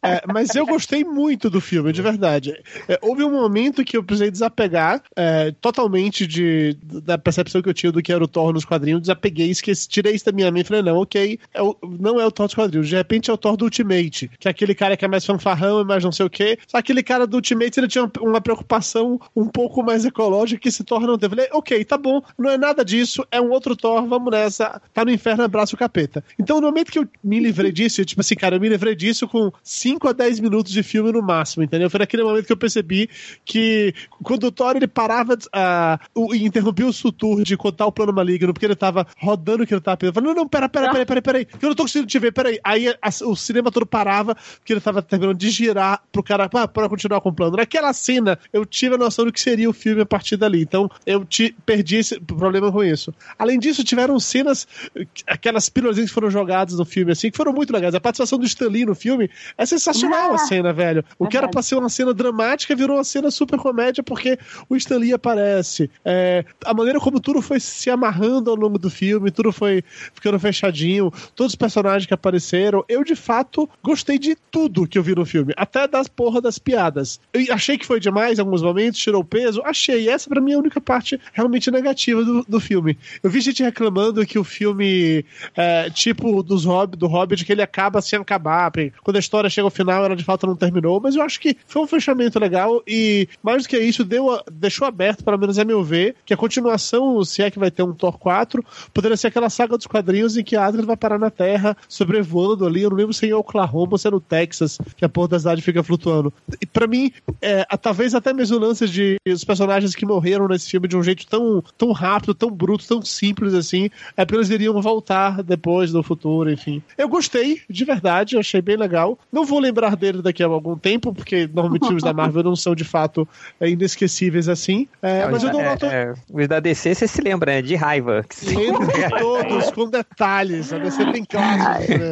É, mas eu gostei muito do filme, de verdade. É, houve um momento que eu precisei desapegar é, totalmente de, da percepção que eu tinha do que era o Thor nos quadrinhos. Desapeguei, esqueci, tirei isso da minha mente e falei, não, ok, é o- não é o Thor dos quadrinhos. De repente é o Thor do Ultimate, que é aquele cara que é mais fanfarrão e mais não sei o quê. Só aquele cara do Ultimate ele tinha uma preocupação um pouco mais ecológica que esse Thor não teve. Falei, ok, tá bom, não é nada disso, é um outro Thor, vamos nessa. Tá no inferno, abraço o capeta. Então, no momento que eu me livrei disso, eu, tipo assim, cara, eu me livrei disso com 5 a 10 minutos de filme no máximo, entendeu? Foi naquele momento que eu percebi que quando o Thor ele parava o- e interrompia o Sutur de contar o plano maligno, porque ele tava rodando que ele tava pensando. Não, não, pera, pera, pera, pera, pera que eu não tô conseguindo te ver, pera aí. A- o cinema todo parava, porque ele tava terminando de girar pro cara, pra, pra continuar com o plano. Naquela cena, eu tive a noção do que seria o filme a partir dali. Então, eu te, perdi esse problema com isso. Além disso, tiveram cenas, aquelas pílulas que foram jogadas no filme, assim, que foram muito legais. A participação do Stan Lee no filme é sensacional a cena, velho. O que era pra ser uma cena dramática virou uma cena super comédia porque o Stan Lee aparece. É, a maneira como tudo foi se amarrando ao longo do filme, tudo foi ficando fechadinho, todos os personagens que apareceram, eu de fato gostei de tudo que eu vi no filme, até das porra das piadas. Eu achei que foi demais em alguns momentos, tirou peso, achei. Essa pra mim é a única parte realmente negativa do, do filme. Eu vi gente reclamando que o filme, é, tipo dos Hobbit, do Hobbit, que ele acaba sem acabar. Quando a história chega ao final, ela de fato não terminou, mas eu acho que foi um fechamento legal e, mais do que isso, deu, a- deixou aberto, pelo menos a meu ver, que a continuação, se é que vai ter um Thor 4, poderia ser aquela saga dos quadrinhos em que Asgard vai parar na Terra, sobrevoando ali. Eu não lembro se é em Oklahoma ou se é no Texas, que a porra da cidade fica flutuando. E pra mim, é, talvez até mesmo o lance de os personagens que morreram nesse filme de um jeito tão, tão rápido, tão bruto, tão simples assim, é porque eles iriam voltar depois no futuro, enfim. Eu gostei, de verdade, eu achei bem legal. Não vou lembrar dele daqui a algum tempo, porque normalmente filmes da Marvel não são de fato é, inesquecíveis assim. É, mas eu dou é, nota. é, os da DC, você se lembra, né? De raiva. Lembro de todos, com detalhes. A DC tem né?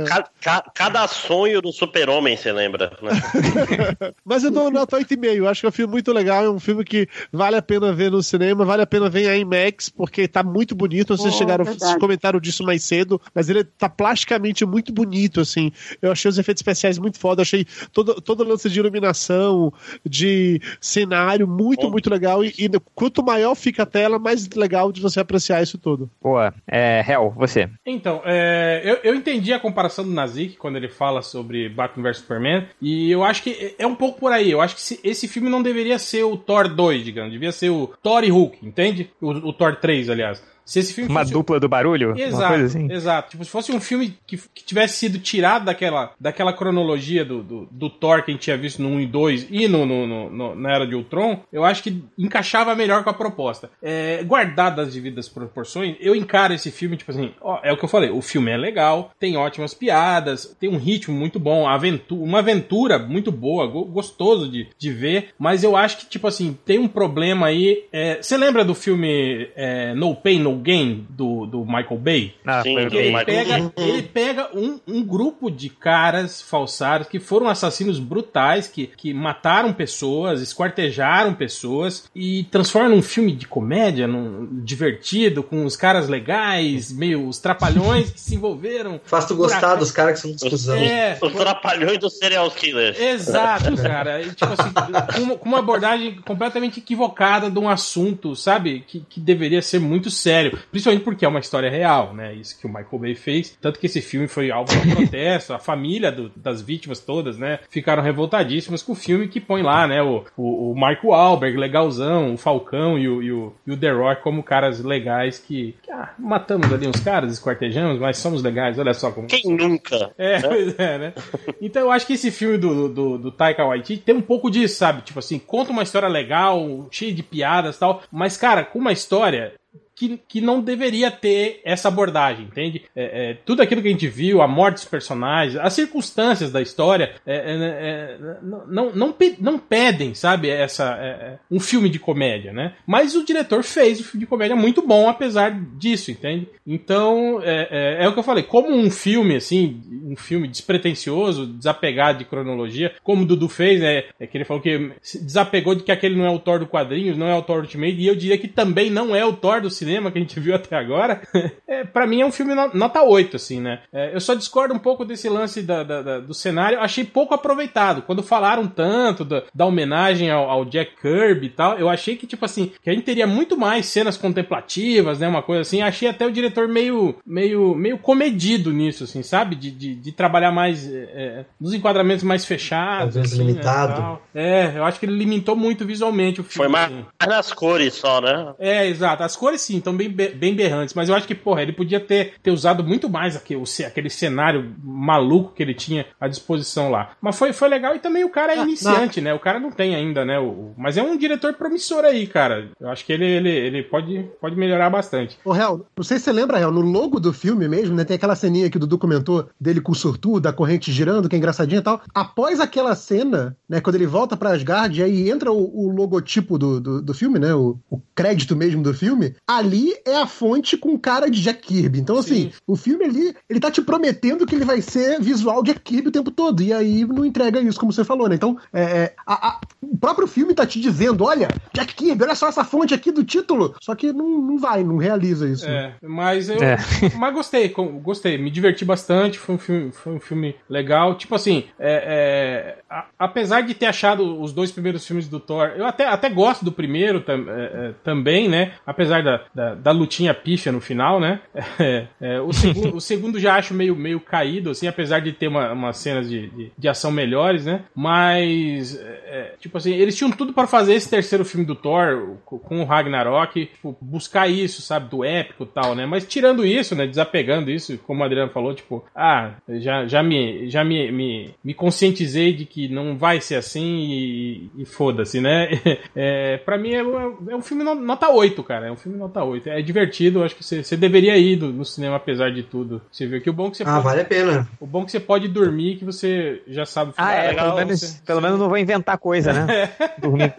Ca- ca- cada sonho do super-homem, você lembra? né? Mas eu dou nota 8,5. Acho que é um filme muito legal. É um filme que vale a pena ver no cinema, vale a pena ver em IMAX, porque tá muito bonito. Vocês Oh, chegaram, verdade. vocês comentaram disso mais cedo, mas ele tá plasticamente muito bonito, assim. Eu achei os efeitos especiais muito foda. Achei todo, todo o lance de iluminação, de cenário, muito, Bom. muito legal. E, e quanto maior fica a tela, mais legal de você apreciar isso tudo. Boa. É, Hel, você. Então, é, eu, eu entendi a comparação do Nazik quando ele fala sobre Batman vs Superman, e eu acho que é- é um pouco por aí. Eu acho que se- esse filme não deveria ser o Thor 2, digamos, devia ser o Thor e Hulk, entende? O, o Thor 3, aliás. Se esse filme Uma fosse- dupla do barulho? Exato, assim? exato. Tipo, se fosse um filme que, que tivesse sido tirado daquela, daquela cronologia do, do, do Thor que a gente tinha visto no 1 e 2 e no, no, no- no- na Era de Ultron, eu acho que encaixava melhor com a proposta. É, guardadas as devidas proporções, eu encaro esse filme, tipo assim, ó, é o que eu falei, o filme é legal, tem ótimas piadas, tem um ritmo muito bom, aventura, uma aventura muito boa, go- gostoso de, de ver, mas eu acho que, tipo assim, tem um problema aí. é, Você lembra do filme é, No Pain, No Gain, do, do Michael Bay? Ah, Sim, Ele Michael pega, ele pega um, um grupo de caras falsários que foram assassinos brutais, que, que mataram pessoas, esquartejaram pessoas e transforma num filme de comédia, num divertido, com os caras legais, meio os trapalhões que se envolveram. Faz tu gostar dos caras que são discussão. É, Os trapalhões dos serial killers. Exato, cara. E, tipo assim, com uma, com uma abordagem completamente equivocada de um assunto, sabe? Que, que deveria ser muito sério. Principalmente porque é uma história real, né? Isso que o Michael Bay fez. Tanto que esse filme foi alvo de protesto. A família do- das vítimas todas, né? Ficaram revoltadíssimas com o filme que põe lá, né? O, o, o Michael Alberg, legalzão, o Falcão e o, e o, e o The Rock como caras legais que, que, ah, matamos ali uns caras, esquartejamos, mas somos legais. Olha só como. Quem nunca? É, pois é, né? Então eu acho que esse filme do, do, do Taika Waititi tem um pouco disso, sabe? Tipo assim, conta uma história legal, cheia de piadas e tal, mas, cara, com uma história que, que não deveria ter essa abordagem, entende? É, é, tudo aquilo que a gente viu, a morte dos personagens, as circunstâncias da história, é, é, é não, não, não, pedem, sabe, essa, é, um filme de comédia, né? Mas o diretor fez um filme de comédia muito bom, apesar disso, entende? Então, é, o que eu falei, como um filme, assim, um filme despretensioso, desapegado de cronologia, como o Dudu fez, é, que ele falou que desapegou de que aquele não é o Thor do quadrinhos, não é o Thor Ultimate, e eu diria que também não é o Thor do cinema que a gente viu até agora. é, para mim é um filme nota 8, assim, né? É, eu só discordo um pouco desse lance da, da, da, do cenário, achei pouco aproveitado. Quando falaram tanto da, da homenagem ao, ao, Jack Kirby e tal, eu achei que, tipo assim, que a gente teria muito mais cenas contemplativas, né? Uma coisa assim. Achei até o diretor meio, meio, meio comedido nisso, assim, sabe? De, de, de trabalhar mais é, é nos enquadramentos mais fechados. Às vezes assim, né, limitado. Né, é, eu acho que ele limitou muito visualmente o filme. Foi mais, assim. nas cores só, né? É, exato. As cores sim, estão bem, bem berrantes, mas eu acho que, porra, ele podia ter, ter usado muito mais aquele, aquele cenário maluco que ele tinha à disposição lá. Mas foi, foi legal e também o cara é ah, iniciante, não. né? O cara não tem ainda, né? O, mas é um diretor promissor aí, cara. Eu acho que ele, ele, ele pode, pode melhorar bastante. Ô, Real, não sei se você lembra, Real, no logo do filme mesmo, né? Tem aquela ceninha que o Dudu comentou dele com o surtu, da corrente girando, que é engraçadinha e tal. Após aquela cena, né? Quando ele volta pra Asgard, aí entra o, o logotipo do, do, do, filme, né? O, o crédito mesmo do filme. Ali é a fonte com cara de Jack Kirby. Então, assim, Sim. o filme ali, ele tá te prometendo que ele vai ser visual Jack Kirby o tempo todo. E aí não entrega isso, como você falou, né? Então, é, é, a, a, o próprio filme tá te dizendo: olha, Jack Kirby, olha só essa fonte aqui do título. Só que não, não vai, não realiza isso. É, mas eu. É. Mas gostei, gostei, me diverti bastante. Foi um filme, foi um filme legal. Tipo assim, é, é a, apesar de ter achado os dois primeiros filmes do Thor, eu até, até gosto do primeiro tam, é, também, né? Apesar da, da, da lutinha pífia no final, né? É, é, o, segundo, o segundo já acho meio, meio caído, assim, apesar de ter uma, umas cenas de, de, de ação melhores, né? Mas, é, é tipo assim, eles tinham tudo para fazer esse terceiro filme do Thor com o Ragnarok, tipo, buscar isso, sabe? Do épico e tal, né? Mas tirando isso, né? Desapegando isso, como o Adriano falou, tipo, ah, já, já, me, já me, me, me conscientizei de que não vai ser assim e, e foda-se, né? É, pra mim é, é um filme nota 8, cara. É um filme nota 8. É divertido, acho que você, você deveria ir do, no cinema apesar de tudo. Você viu que o bom que você Ah, pode, vale a pena. O bom que você pode dormir que você já sabe. Ah, é, legal, pelo, menos, você, pelo menos não vou inventar coisa, né? Dormir.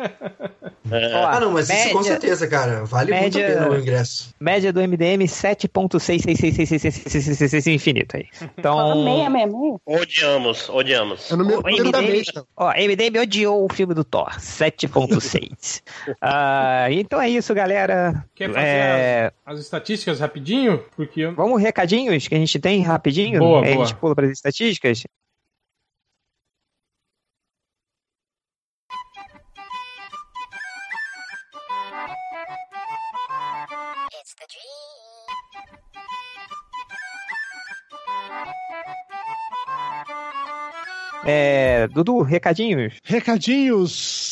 É. Ah, não, mas média, isso com certeza, cara. Vale média, muito a pena o ingresso. Média do MDM 7.6666666 infinito aí. Então. Meia, meia, meia. Odiamos, odiamos. É no meu MDM, ó, MDM odiou o filme do Thor, 7.6. uh, então é isso, galera. Quer fazer é... as, as, estatísticas rapidinho? Porque eu... Vamos recadinhos que a gente tem rapidinho? Boa, boa. a gente pula para as estatísticas. É, Dudu, recadinhos? Recadinhos.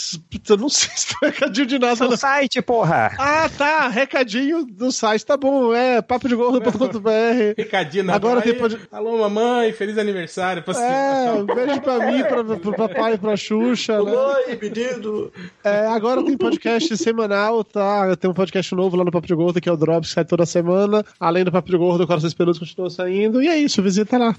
Eu não sei se tem recadinho de nada. No site, porra. Ah, tá. Recadinho do site. Tá bom. É papodegordo.com.br. Recadinho na Agora tem pode... Alô, mamãe. Feliz aniversário. Pra é, um beijo pra mim, pra, pro papai e pra Xuxa. Né? Oi, pedido. É, agora tem podcast semanal, tá? Tem um podcast novo lá no Papo de Gordo, que é o Drops, que sai toda semana. Além do Papo de Gordo, o Corações Peludos continua saindo. E é isso, visita lá.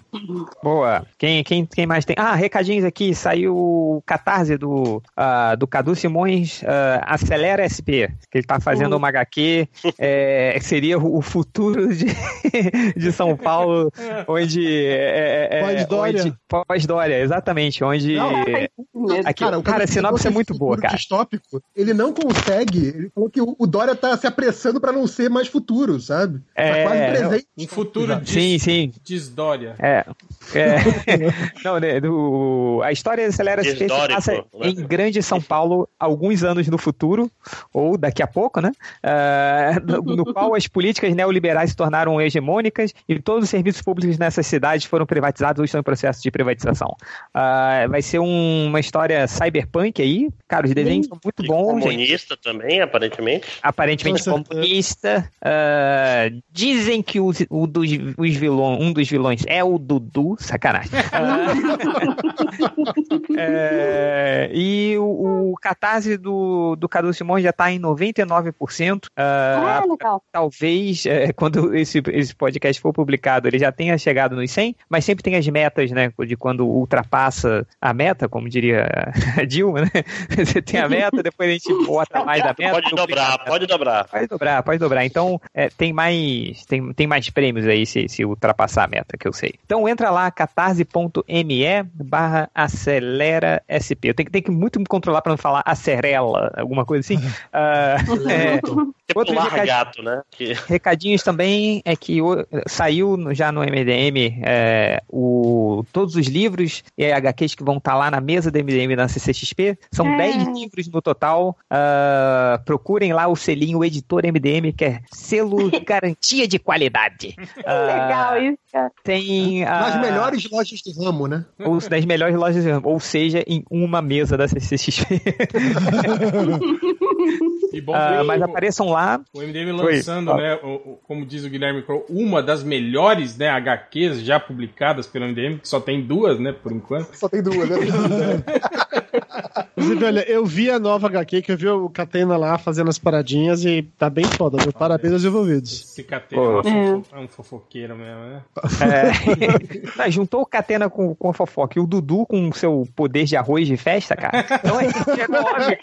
Boa. Quem, quem, quem mais tem? Ah, recadinhos aqui, saiu o Catarse do, uh, do Cadu Simões, uh, Acelera SP, que ele tá fazendo uhum. uma HQ, é, seria o futuro de, de São Paulo, onde... É, é, Pós-Dória. Pós-Dória, exatamente, onde... Não, aqui, cara, o cara, a sinopse é muito boa, cara. Distópico, ele não consegue, ele falou que o Dória tá se apressando para não ser mais futuro, sabe? Tá é, quase presente. Um futuro de sim, sim. desdória. É. é. não, né, do, a história acelera se passa né? em Grande São Paulo alguns anos no futuro, ou daqui a pouco, né? Uh, no, no, qual as políticas neoliberais se tornaram hegemônicas e todos os serviços públicos nessas cidades foram privatizados ou estão em processo de privatização. Uh, vai ser um, uma, história cyberpunk aí. Cara, os desenhos são muito E bons. gente. comunista também, aparentemente. Aparentemente certeza. comunista. Ah, dizem que os, o dos, os vilões, um dos vilões é o Dudu. Sacanagem. Ah, é, e o, o catarse do, do Cadu Simões já tá em 99%. Ah, Ah, legal. talvez é, quando esse, esse podcast for publicado ele já tenha chegado nos 100, mas sempre tem as metas, né? De quando ultrapassa a meta, como diria a Dilma, né? Você tem a meta, depois a gente bota mais da meta. Pode dobrar, meta. pode dobrar. Pode dobrar, pode dobrar. Então, é, tem mais tem, tem mais prêmios aí se, se ultrapassar a meta, que eu sei. Então, entra lá, catarse.me barra acelera SP. Eu tenho, que- tenho que muito me controlar para não falar acerela, alguma coisa assim. Ah, é, Outro gato, né? Que... Recadinhos também é que o- saiu no- já no MDM é, o, todos os livros e HQs que vão estar lá na mesa do MDM na CCXP. São É. 10 livros no total. Ah, procurem lá o selinho Editor MDM, que é selo garantia de qualidade. Ah, Legal isso, cara. Tem ah, Nas melhores lojas do ramo, né? ou das melhores lojas, ou seja, em uma mesa da CCXP. E bom, que mas apareçam lá. O MDM lançando, né, o- o- como diz o Guilherme Crow, uma das melhores né, HQs já publicadas pelo MDM, que só tem duas, né, por enquanto. Só tem duas, né? Inclusive, olha, eu vi a nova HQ, que eu vi o Catena lá fazendo as paradinhas e tá bem foda, viu? Parabéns aos envolvidos. Esse Catena é, um fofo- é um fofoqueiro mesmo, né? É, Não, juntou o Catena com, com a fofoca e o Dudu com o seu poder de arroz de festa, cara. Então é chegou óbvio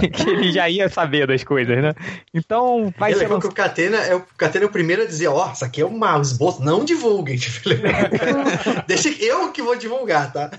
que, que ele já ia saber das coisas, né? Então vai é ser legal que o Catena é o, Catena é o primeiro a dizer, ó, isso aqui é uma esboço, não divulguem. Tipo, Deixa que eu que vou divulgar, tá?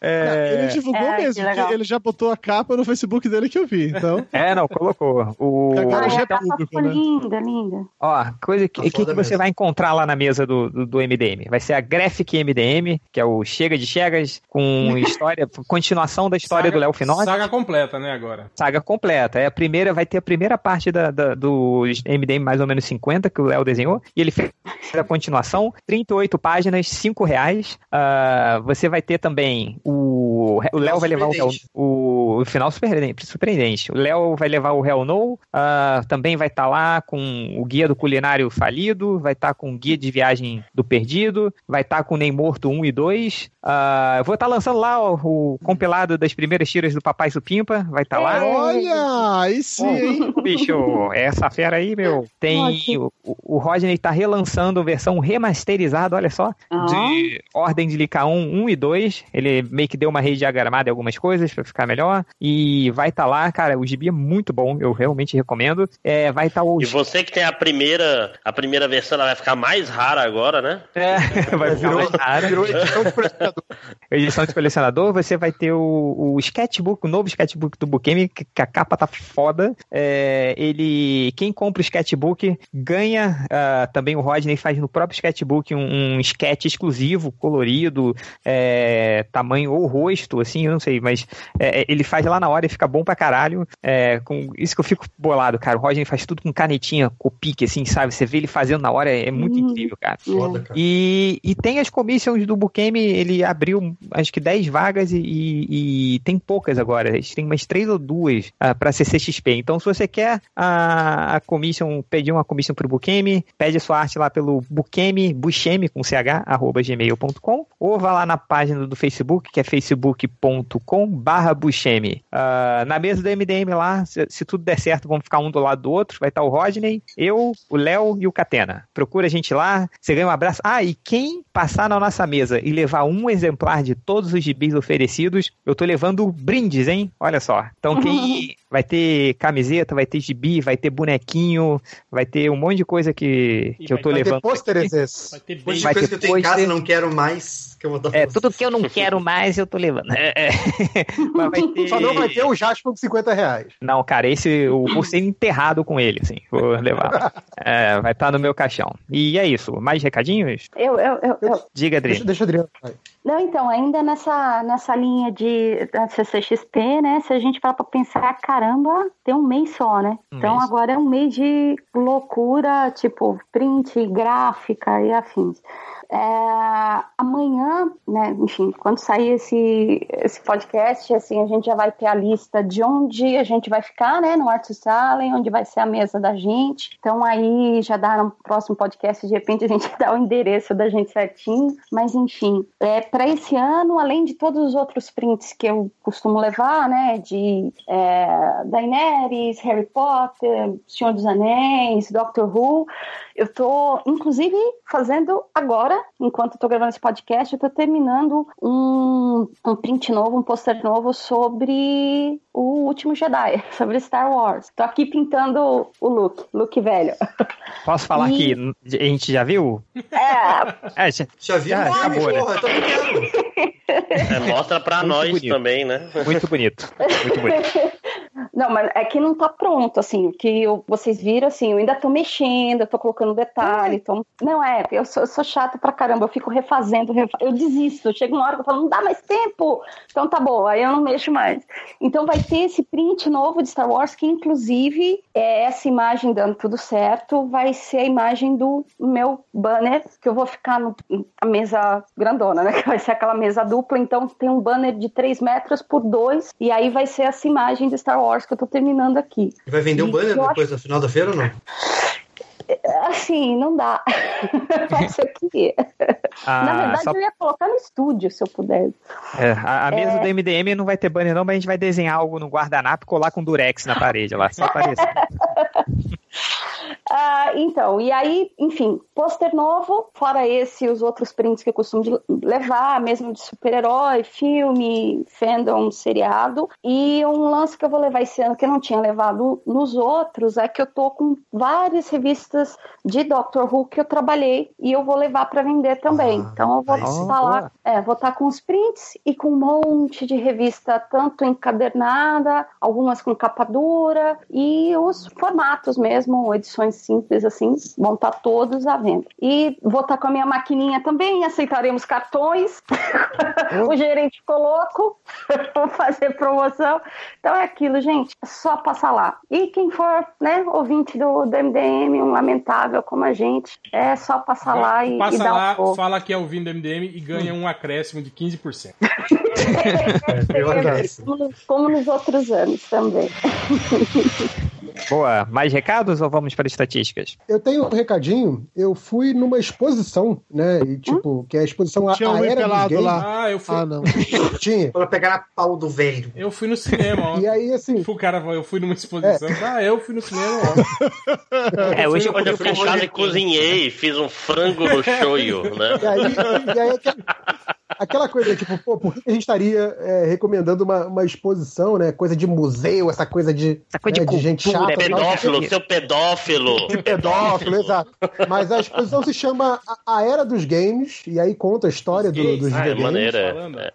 É, Ele divulgou É, mesmo, ele já botou a capa no Facebook dele que eu vi, então... é, não, colocou. O, Agora já é a capa público, né? linda, linda. Ó, coisa que, Tá que, que você vai encontrar lá na mesa do, do, do MDM? Vai ser a Graphic MDM, que é o Chega de Chegas, com história, continuação da história Saga- do Léo Finotti. Saga completa, né, agora. saga completa. É a primeira, vai ter a primeira parte da, da- do MDM mais ou menos 50 que o Léo desenhou e ele fez a continuação, 38 páginas, 5 reais. Ah, você vai ter também o o Léo vai levar o, o, o final surpreendente, surpreendente. O Léo vai levar o Hell No, ah, também vai estar lá com o guia do culinário falido, vai estar com o guia de viagem do perdido, vai estar com o Nem Morto 1 e 2. Ah, eu vou estar lançando lá ó, o compilado das primeiras tiras do Papai Supimpa, vai estar lá. Olha, aí sim, hein? Bicho, essa fera aí, meu. Tem. O, o Rodney tá relançando a versão remasterizada, olha só. Ah. De Ordem de Lica 1, 1 e 2. Ele meio que deu uma rediagramada em algumas coisas pra ficar melhor. E vai estar lá, cara. O gibi é muito bom, eu realmente recomendo. É, vai estar o. E você que tem a primeira, a primeira versão, ela vai ficar mais rara agora, né? É, vai ficar mais raro. Virou edição de colecionador. edição de colecionador, você vai ter o, o sketchbook, o novo sketchbook do Bukemi, que, que a capa tá foda. É, ele, quem compra o sketchbook ganha ah, também o Rodney faz no próprio sketchbook um, um sketch exclusivo, colorido, é, tamanho ou rosto, assim, eu não sei, mas é, ele faz lá na hora e fica bom pra caralho. É, com isso que eu fico bolado, cara. O Rodney faz tudo com canetinha, com pique, assim, sabe? Você vê ele fazendo na hora, é, é muito Hum. incrível, cara. Foda, cara. E, e tem as commissions do Bukemi, ele abriu acho que 10 vagas e, e- e tem poucas agora. Eles têm umas 3 ou duas uh, para CCXP. Então, se você quer a, a commission, pedir uma commission pro Bukemi, pede sua arte lá pelo Bukemi, Buchemi com ch, arroba gmail.com, ou vá lá na página do Facebook, que é facebook.com barra Buchemi. Ah, na mesa do MDM lá, se, se tudo der certo, vamos ficar um do lado do outro. Vai estar o Rodney, eu, o Léo e o Catena. Procura a gente lá, você ganha um abraço. Ah, e quem passar na nossa mesa e levar um exemplar de todos os gibis oferecidos, eu tô levando brindes, hein? Olha só. Então quem vai ter camiseta, vai ter gibi, vai ter bonequinho, vai ter um monte de coisa que, que eu vai tô ter Vai ter levando. pôsteres. Vai ter coisa que eu tenho em casa não quero mais, que eu vou dar É, tudo que eu não quero mais, eu tô levando. É, é. Mas vai ter... Só não vai ter o Jasper de 50 reais. Não, cara, esse eu vou ser enterrado com ele, assim. Vou levar. É, vai estar no meu caixão. E é isso. Mais recadinhos? Eu, eu, eu, eu- Diga, Adri. Deixa, deixa o Adriano. vai. Não, então, ainda nessa, nessa linha de da CCXP, né? Se a gente parar pra pensar, cara, caramba, tem um mês só, né? Um então mês. agora é um mês de loucura, tipo print, gráfica e afins. É, amanhã, né, enfim, quando sair esse, esse podcast, assim, a gente já vai ter a lista de onde a gente vai ficar, né, no Art Salen, onde vai ser a mesa da gente. Então aí já dá no próximo podcast, de repente a gente dá o endereço da gente certinho. Mas enfim, é, para esse ano, além de todos os outros prints que eu costumo levar, né, de é, Daenerys, Harry Potter, Senhor dos Anéis, Doctor Who, eu tô, inclusive, fazendo agora, enquanto eu tô gravando esse podcast, eu tô terminando um, um print novo, um pôster novo sobre o último Jedi, sobre Star Wars. Tô aqui pintando o Luke, Luke velho. Posso falar E- que a gente já viu? É, É, já- Já viu Já filme, acabou, né? porra, brincando. É, mostra pra Muito nós bonito. também, né? muito bonito. Muito bonito. Não, mas é que não tá pronto, assim, que eu- vocês viram, assim, eu ainda tô mexendo, eu tô colocando detalhe, tô... não é, eu sou, eu sou chata pra caramba, eu fico refazendo, refa- eu desisto, chega uma hora que eu falo, não dá mais tempo, então tá bom, aí eu não mexo mais. Então vai ter esse print novo de Star Wars, que inclusive, é essa imagem dando tudo certo, vai ser a imagem do meu banner, que eu vou ficar no, na mesa grandona, né, que vai ser aquela mesa dupla, então tem um banner de 3 metros por 2, e aí vai ser essa imagem de Star Wars que eu tô terminando aqui. Vai vender o E banner depois no final da feira ou não? Assim, não dá. Eu queria. Ah, Na verdade, só- eu ia colocar no estúdio, se eu pudesse. é, a, a mesa É. do MDM não vai ter banner não, mas a gente vai desenhar algo no guardanapo e colar com durex na parede lá, só isso. Ah, então, e aí, enfim, pôster novo, fora esse e os outros prints que eu costumo de levar, mesmo de super-herói, filme, fandom, seriado. E um lance que eu vou levar esse ano que eu não tinha levado nos outros é que eu tô com várias revistas de Doctor Who que eu trabalhei e eu vou levar para vender também. Ah, então eu vou estar lá, é, vou estar com os prints e com um monte de revista, tanto encadernada, algumas com capa dura e os formatos mesmo, edições simples assim, vão estar todos à venda. E vou estar com a minha maquininha também, aceitaremos cartões. o gerente ficou louco, vou fazer promoção. Então é aquilo, gente, é só passar lá. E quem for, né, ouvinte do, do MDM, um lamentável como a gente, é só passar lá e, e Passa dar lá, um fala que é ouvindo MDM e ganha um acréscimo de 15%. Eu agradeço. Como, como nos outros anos também. Boa, mais recados ou vamos para estatísticas? Eu tenho um recadinho. Eu fui numa exposição, né? E, tipo, que é a exposição a, Tinha a alguém Era dos pelado lá. Ah, eu fui, Ah, não. Tinha. Pra pegar a pau do velho. eu fui no cinema ontem. E aí, assim, O cara falou, eu fui numa exposição. Ah, eu fui no cinema ontem. É, hoje eu eu fui em casa e cozinhei, fiz um frango no shoyu, né? E aí, e aí aquela, aquela coisa, tipo, pô, por que a gente estaria é, recomendando uma, uma exposição, né? Coisa de museu, essa coisa de, Essa coisa né, de gente cultura, chata. é tal, Pedófilo, seu pedófilo. de pedófilo, exato. Mas a exposição se chama A a Era dos Games, e aí conta a história do- dos Ah, é videogames. maneira. é.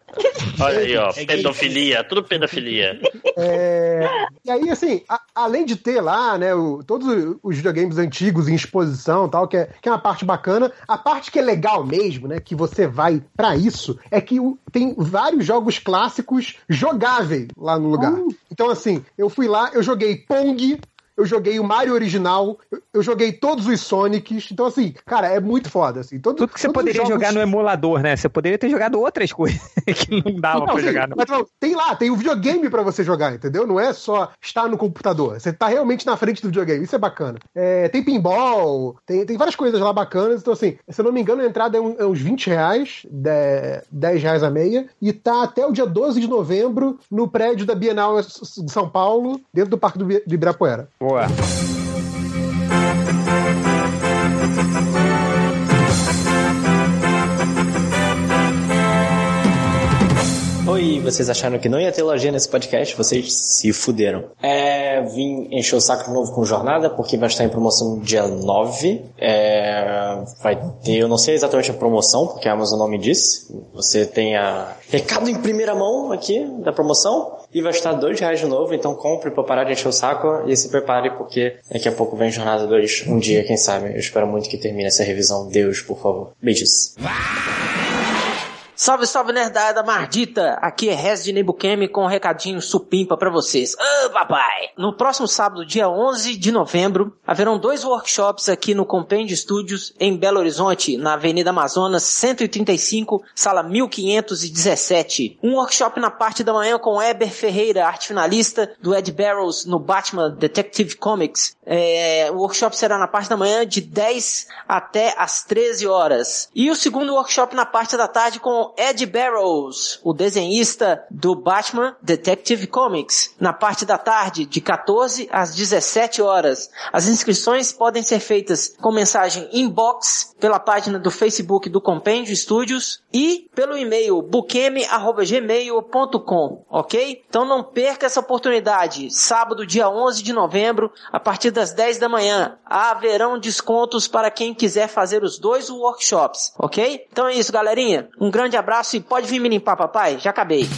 Olha aí, ó, É pedofilia, tudo pedofilia. É, e aí, assim, a- além de ter lá, né, o- todos os videogames antigos em exposição e tal, que é, que é uma parte bacana, a parte que é legal mesmo, né, que você vai pra isso, é que tem vários jogos clássicos jogáveis lá no lugar. Então, assim, eu fui lá, eu joguei Pong. Eu joguei o Mario original, eu, eu joguei todos os Sonics. Então, assim, cara, é muito foda. Assim, todo, Tudo que você poderia jogos- jogar no emulador, né? Você poderia ter jogado outras coisas que não dava Não, pra sim, jogar no... mas, não, tem lá, tem o videogame pra você jogar, entendeu? Não é só estar no computador. Você tá realmente na frente do videogame. Isso é bacana. É, tem pinball, tem, tem várias coisas lá bacanas. Então, assim, se eu não me engano, a entrada é, um- é uns 20 reais, de- 10 reais a meia, e tá até o dia 12 de novembro no prédio da Bienal de São Paulo, dentro do Parque do Bi- do Ibirapuera. Boa. Oi, vocês acharam que não ia ter lojinha nesse podcast? Vocês se fuderam. É, vim encher o saco de novo com jornada, porque vai estar em promoção dia 9. É, vai ter, eu não sei exatamente a promoção, porque a Amazon não me disse. Você tem a recado em primeira mão aqui da promoção. E vai estar dois reais de novo, então compre pra parar de encher o saco e se prepare, porque daqui a pouco vem Jornada 2, um dia, quem sabe. Eu espero muito que termine essa revisão. Deus, por favor. Beijos. Salve, salve, nerdada mardita! Aqui é Rez de Nebukemi com um recadinho supimpa pra vocês. Ah, papai! No próximo sábado, dia 11 de novembro, haverão dois workshops aqui no Compêndio Studios, em Belo Horizonte, na Avenida Amazonas, 135, sala 1517. Um workshop na parte da manhã com Eber Ferreira, arte finalista do Ed Barrows no Batman Detective Comics. É, o workshop será na parte da manhã de 10 até as 13 horas. E o segundo workshop na parte da tarde com Ed Barrows, o desenhista do Batman Detective Comics, na parte da tarde de 14 às 17 horas. As inscrições podem ser feitas com mensagem inbox pela página do Facebook do Compêndio Studios e pelo e-mail buqueme@gmail.com, ok? Então não perca essa oportunidade. Sábado, dia 11 de novembro, a partir das 10 da manhã, haverão descontos para quem quiser fazer os dois workshops, ok? Então é isso, galerinha. Um grande abraço e pode vir me limpar, papai. Já acabei.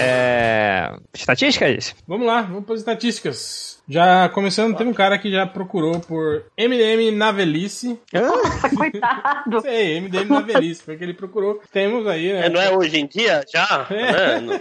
É... Estatísticas? Vamos lá, vamos para as estatísticas. Já começando, teve um cara que já procurou por MDM na velhice. Nossa, coitado. Sei, MDM na velhice, foi que ele procurou. Temos aí, né? É, não é hoje em dia já? É. Né?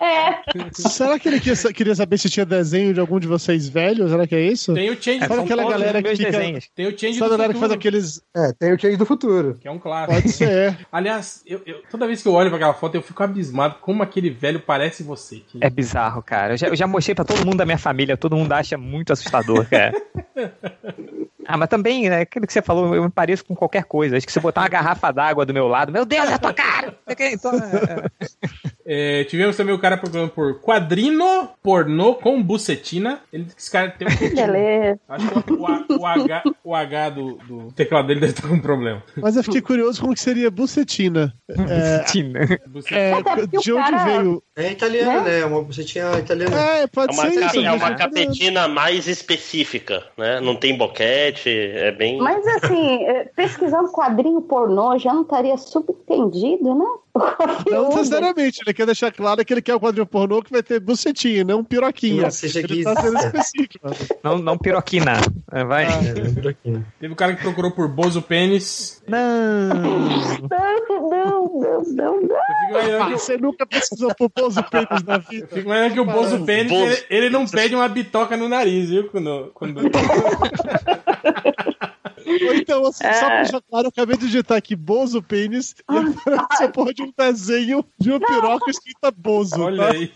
É, Será que ele queria, saber se tinha desenho de algum de vocês velhos? Será que é isso? Tem o Change É, Sabe aquela Futuro, galera que fica... desenhos. Tem o Change Sabe a do galera que faz aqueles... É, tem o Change do Futuro. que é um clássico. Pode ser. Aliás, eu, eu- toda vez que eu olho pra aquela foto, eu fico abismado como aquele velho parece você. Que- É bizarro, cara. Eu já, eu já mostrei pra todo mundo da minha família, todo mundo acha muito assustador, cara. Ah, mas também, né, aquilo que você falou, eu me pareço com qualquer coisa. Acho que se botar uma garrafa d'água do meu lado, meu Deus, é a tua cara! Então, é, É, tivemos também o cara procurando por quadrino pornô com bucetina. Ele, esse cara tem um beleza. Acho que o, o- o H, o H do, do teclado dele deve estar com problema. Mas eu fiquei curioso como que seria bucetina. É, Tina. é, o de onde cara- veio? É italiano, né? Uma bucetinha italiana. É, É pode uma, ser isso. é uma né? capetina mais específica, né? Não tem boquete, é bem. Mas assim, é, pesquisando quadrinho pornô já não estaria subentendido, né? Não necessariamente, ele quer deixar claro que ele quer o quadrinho pornô que vai ter bucetinha, não piroquinha. Não seja ele tá sendo específico. Não, não piroquina. É, Vai. É, por aqui, né? Teve o cara que procurou por Bozo Pênis. Não. Não, não, não, não, não. Eu imaginando que, Você nunca precisou pôr pouso peitos na vida. fico imaginando que o Bozo Pênis, Bozo. ele, ele não pede uma bitoca no nariz, viu? Quando, quando... Ou então, assim, só É. pra deixar claro, eu acabei de digitar aqui Bozo Pênis e aparece a porra de um desenho de uma piroca escrita Bozo. Olha tá? aí.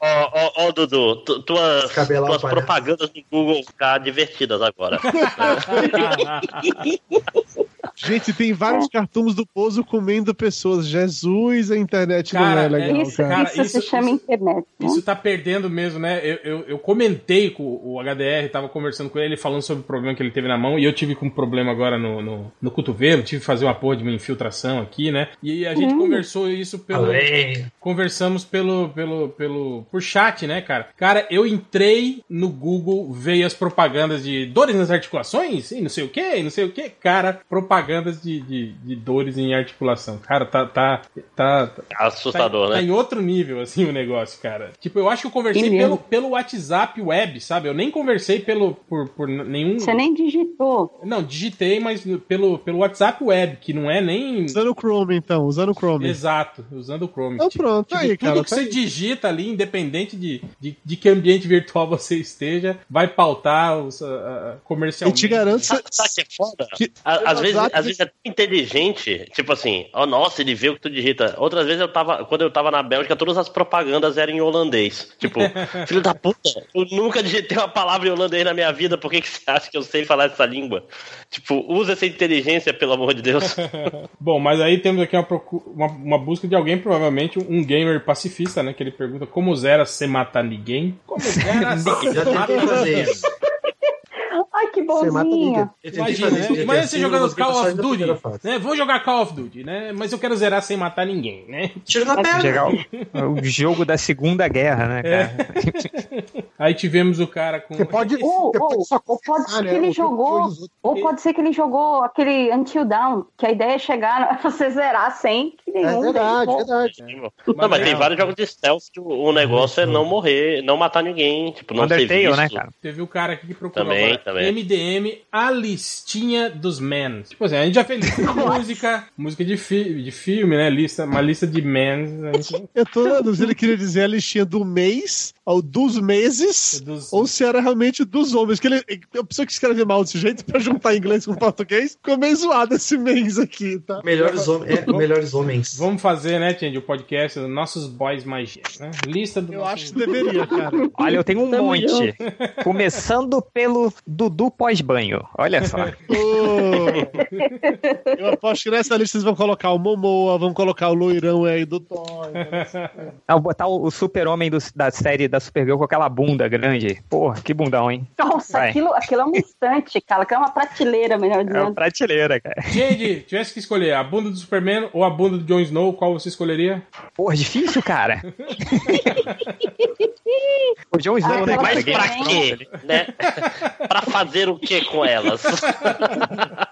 Ó, ó, ó, Dudu, tu- tuas, o tuas palhaço. propagandas no Google ficar divertidas agora. Gente, tem vários cartoons do Bozo comendo pessoas. Jesus, a internet não Cara, é legal, Isso, cara. Cara, isso, isso- se chama internet. Né? Isso tá perdendo mesmo, né? Eu, eu, eu comentei com o HDR, tava conversando com ele, ele falando sobre o problema que ele teve na mão, e eu tive com um problema agora no, no, no cotovelo, tive que fazer uma porra de uma infiltração aqui, né? E a gente conversou isso pelo. Além. Conversamos pelo, pelo, pelo, por chat, né, cara? Cara, eu entrei no Google, veio as propagandas de dores nas articulações, e não sei o que, não sei o que. Cara, propagandas de, de, de dores em articulação. Cara, tá, tá, tá, Assustador, tá, tá né? em outro nível, assim, o negócio, cara. Tipo, eu acho que eu conversei E pelo, mesmo. pelo WhatsApp web, sabe? Eu nem conversei pelo, por, por nenhum... Você nem digitou. Não, digitei, mas pelo, pelo WhatsApp web, que não é nem... Usando o Chrome, então, usando o Chrome. Exato, usando o Chrome. Então Tipo, pronto, tipo, aí, tudo cara. que tá você aí. digita ali, independente de, de, de que ambiente virtual você esteja, vai pautar os, uh, comercialmente. Eu te garanto, Sabe, sabe que é foda? Que- Às vezes, às vezes é tão inteligente, tipo assim, ó, nossa, ele vê o que tu digita. Outras vezes eu tava, quando eu tava na Bélgica, todas as propagandas eram em holandês. Tipo, filho da puta, eu nunca digitei uma palavra em holandês na minha vida, por que, que você acha que eu sei falar essa língua? Tipo, usa essa inteligência, pelo amor de Deus. Bom, mas aí temos aqui uma, uma, uma busca de alguém, provavelmente um gamer pacifista, né? Que ele pergunta como zera se mata ninguém? Como zera se mata ninguém. Tentei Imagina, né? Imagina você jogando Call of Duty. Né? Vou jogar Call of Duty, né? Mas eu quero zerar sem matar ninguém, né? Tiro na perna. O, o jogo da Segunda Guerra, né, cara? Aí tivemos o cara com. Você pode, Ou, você pode ou, só ou pode ser né, que ele jogou, ou pode ser que ele jogou aquele Until Down, que a ideia é chegar, você zerar sem que É nenhum verdade, deles morra. verdade. Não, mas tem não. vários jogos de stealth que o negócio é não morrer, não matar ninguém, tipo, não ser Undertale, visto. né, cara? Teve o cara aqui que procurou Também, agora. também. A listinha dos mans. Tipo assim, a gente já fez lista de música, música de, fi de filme, né? Lista, uma lista de gente- Eu tô na dúvida, ele queria dizer a listinha do mês, ou dos meses, Dos- ou se era realmente dos homens. Que ele, a pessoa que escreve mal desse jeito, pra juntar inglês com português, ficou meio zoado esse mês aqui, tá? Melhores, hom é, melhores homens. Vamos fazer, né, Change, o podcast dos nossos boys magias, né? Lista do Eu nosso- acho que deveria, cara. Olha, eu tenho um monte. Começando pelo Dudu pós-banho. Olha só. Ô, Eu aposto que nessa lista vocês vão colocar o Momoa, vão colocar o loirão aí do Thor. Não, botar o, o super-homem da série da Supergirl com aquela bunda grande. Porra, que bundão, hein? Nossa, Vai. aquilo, aquilo é uma estante, cara, que é uma prateleira, melhor É uma dizendo. prateleira, cara. Change, tivesse que escolher a bunda do Superman ou a bunda do Jon Snow, qual você escolheria? Porra, difícil, cara. o Jon Snow, Ah, né? Mas pra quê? Né? pra fazer o que com elas?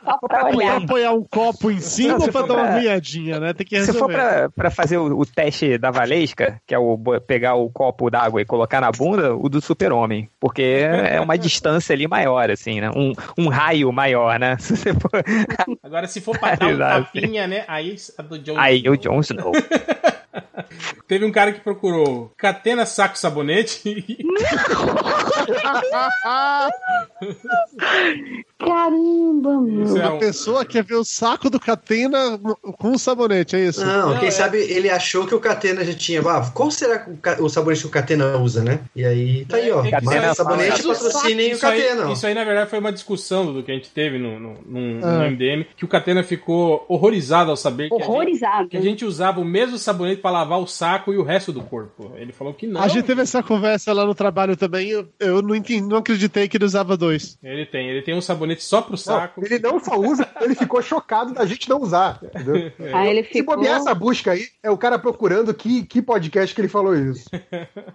Só pra apoiar um copo em cima Não, se ou pra for dar uma pra- arranhadinha, né? Tem que Se resolver. for pra, pra fazer o, o teste da Valesca, que é o pegar o copo d'água e colocar na bunda, o do super-homem. Porque é uma distância ali maior, assim, né? Um, um raio maior, né? Se você for... Agora, se for pra dar um tapinha, né? Aí a do Jon Aí Snow. o Jon Snow. Teve um cara que procurou Catena Saco Sabonete. Caramba, meu. Isso é A um- pessoa quer ver o saco do Catena com um sabonete, é isso? Não, Não, quem é- sabe ele achou que o Catena já tinha. Ah, qual será que o, o sabonete que o Catena usa, né? E aí, tá aí, ó. É, é Catena sabonete patrocinem o Isso aí, Catena. isso aí, na verdade, foi uma discussão do que a gente teve no, no, num- Ah. no MDM, que o Catena ficou horrorizado ao saber que a, gente, Horrorizado. que a gente usava o mesmo sabonete pra lavar o saco e o resto do corpo. Ele falou que não. A gente teve essa conversa lá no trabalho também. Eu, eu não, entendi, não acreditei que ele usava dois. Ele tem, ele tem um sabonete só pro Não, saco. ele não só usa, ele ficou chocado da gente não usar. entendeu? Aí ele Se ficou. bobear essa busca aí, é o cara procurando que, que podcast que ele falou isso.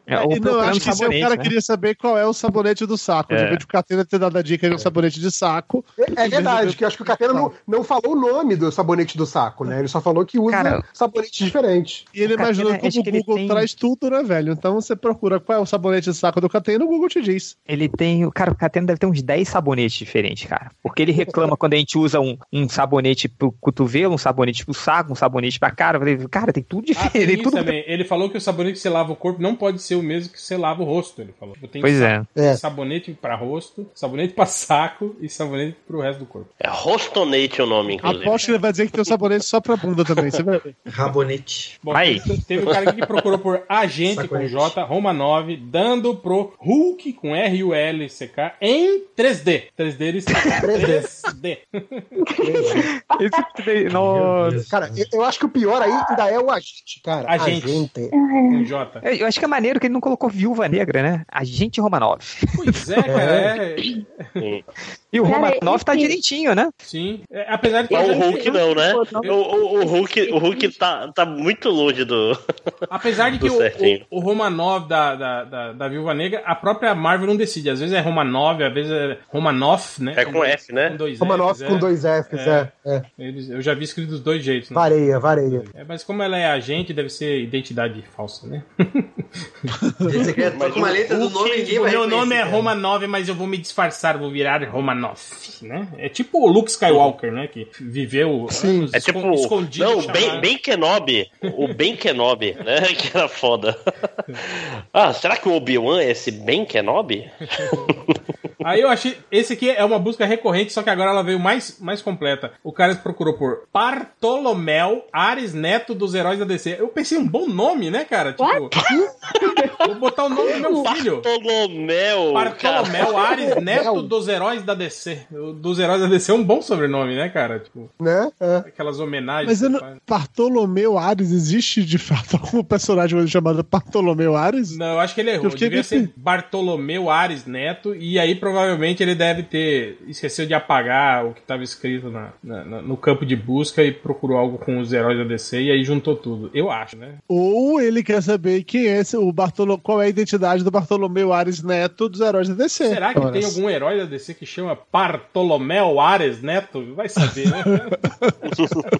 É, ou E não, acho que é o sabonete, cara né? queria saber qual é o sabonete do saco. É. De repente o Catena ter dado a dica de um sabonete de saco. É, é verdade, que eu acho que o Catena não, não falou o nome do sabonete do saco, né? Ele só falou que usa Cara, sabonetes diferentes. E ele imaginou como acho o Google tem- traz tudo, né, velho? Então você procura qual é o sabonete de saco do Catena, o Google te diz. Ele tem. O cara, o Catena deve ter uns 10 sabonetes diferentes, gente, cara. Porque ele reclama quando a gente usa um, um sabonete pro cotovelo, um sabonete pro saco, um sabonete pra cara. Falei, cara, tem tudo diferente. Ah, tem tudo... Também. Ele falou que o sabonete que você lava o corpo não pode ser o mesmo que você lava o rosto, ele falou. Tem pois é. é. Sabonete pra rosto, sabonete pra saco e sabonete pro resto do corpo. É rostonete o nome, inclusive. Aposto que ele vai dizer que tem um sabonete só pra bunda também, você vai ver. Rabonete. Bom, aí. Teve um cara que procurou por agente com J, Roma 9, dando pro Hulk com R-U-L-C-K em 3D. 3D eles 3D. 3D. Nossa. Cara, eu, eu, acho que o pior aí ainda é o agente, cara. Agente. agente. É. Eu acho que é maneiro que ele não colocou viúva negra, né? Agente Romanov. Pois é, cara. É. é. E o Cara, Romanov tá direitinho, né? sim. É, apesar de que. Mas o Hulk não, né? Não. O, o, o Hulk, o Hulk tá, tá muito longe do. Apesar de que Do o, o, o Romanov da, da, da, da Viúva Negra, a própria Marvel não decide. Às vezes é Romanov, às vezes é Romanoff, né? É com F, né? Com dois Romanoff Fs, com é. dois Fs, é. é. Eles- eu já vi escrito dos dois jeitos. Né? Vareia, vareia. É, mas como ela é agente, deve ser identidade falsa, né? Você quer Mas toca uma o letra do nome ninguém vai meu nome é. Romanov, mas eu vou me disfarçar, vou virar Romanoff, né? É tipo o Luke Skywalker, né? Que viveu Sim. anos É tipo. escon- escondido. Não, bem, bem Kenobi. O Ben Kenobi, né? Que era foda. Ah, será que o Obi-Wan é esse Ben Kenobi? Aí eu achei. Esse aqui é uma busca recorrente, só que agora ela veio mais, mais completa. O cara procurou por Bartolomeu Ares Neto dos Heróis da DC. Eu pensei um bom nome, né, cara? Tipo. vou botar o nome do meu filho. Bartolomeu. Bartolomeu cara. Ares Neto dos Heróis da DC. Dos Heróis da DC é um bom sobrenome, né, cara? Tipo, Né? É. aquelas homenagens. Mas eu não... faz. Bartolomeu Ares, existe de fato algum personagem chamado Bartolomeu Ares? Não, eu acho que ele errou. Eu Devia ser Bartolomeu Ares Neto. E aí, provavelmente, ele deve ter esqueceu de apagar o que estava escrito na, na- no campo de busca e procurou algo com os heróis da DC. E aí juntou tudo. Eu acho, né? Ou ele quer saber quem é o Bartolo... qual é a identidade do Bartolomeu Ares Neto dos heróis da DC. Será que Ora, tem algum herói da DC que chama Bartolomeu Ares Neto? Vai saber, né?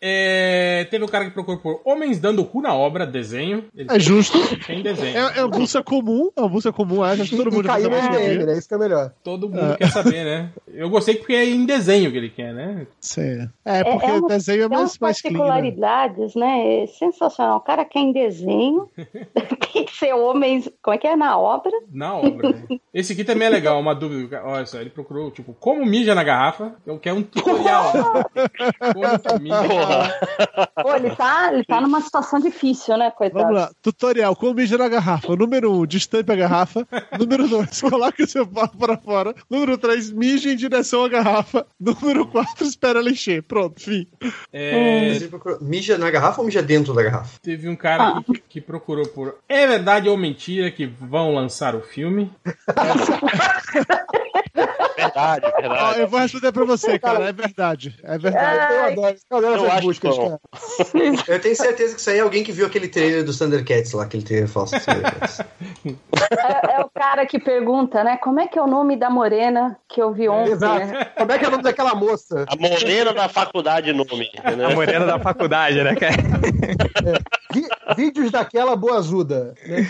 É, teve um cara que procurou por Homens dando cu na obra, desenho. Ele É justo. tem desenho. É, é uma busca comum, é uma busca comum, acho que todo mundo já caiu no faz isso. MDM, né? Isso que é melhor. Todo mundo quer saber, né? Eu gostei porque é em desenho que ele quer, né? Sim. É, porque é o uma- desenho é mais, mais clean. né? particularidades, né? É sensacional. O cara quer em desenho, tem que ser homens. Como é que é na obra? Na obra, né? Esse aqui também é legal, uma dúvida. Olha só, ele procurou, tipo, como mija na garrafa. Eu quero um tutorial. como que mija. Pô, ele tá, ele tá numa situação difícil, né, coitado? Vamos lá, tutorial, como mijar na garrafa. Número 1, um, destampe a garrafa. Número 2, coloque o seu para fora. Número 3, mije em direção à garrafa. Número 4, espera ela encher. Pronto, fim. É, procurou- Mija na garrafa ou mija dentro da garrafa? teve um cara aqui que, que procurou por É verdade ou mentira que vão lançar o filme? Verdade, Ó, verdade. eu vou responder pra você, cara. É verdade. É verdade. Eu adoro, eu adoro Eu essas acho buscas, cara. Eu tenho certeza que isso aí é alguém que viu aquele trailer dos Thundercats lá, aquele trailer falso. É, é o cara que pergunta, né? Como é que é o nome da morena que eu vi ontem? Exato. né? Como é que é o nome daquela moça? A morena da faculdade nome, A entendeu? morena da faculdade, né, cara? Vi- vídeos daquela boazuda. Né?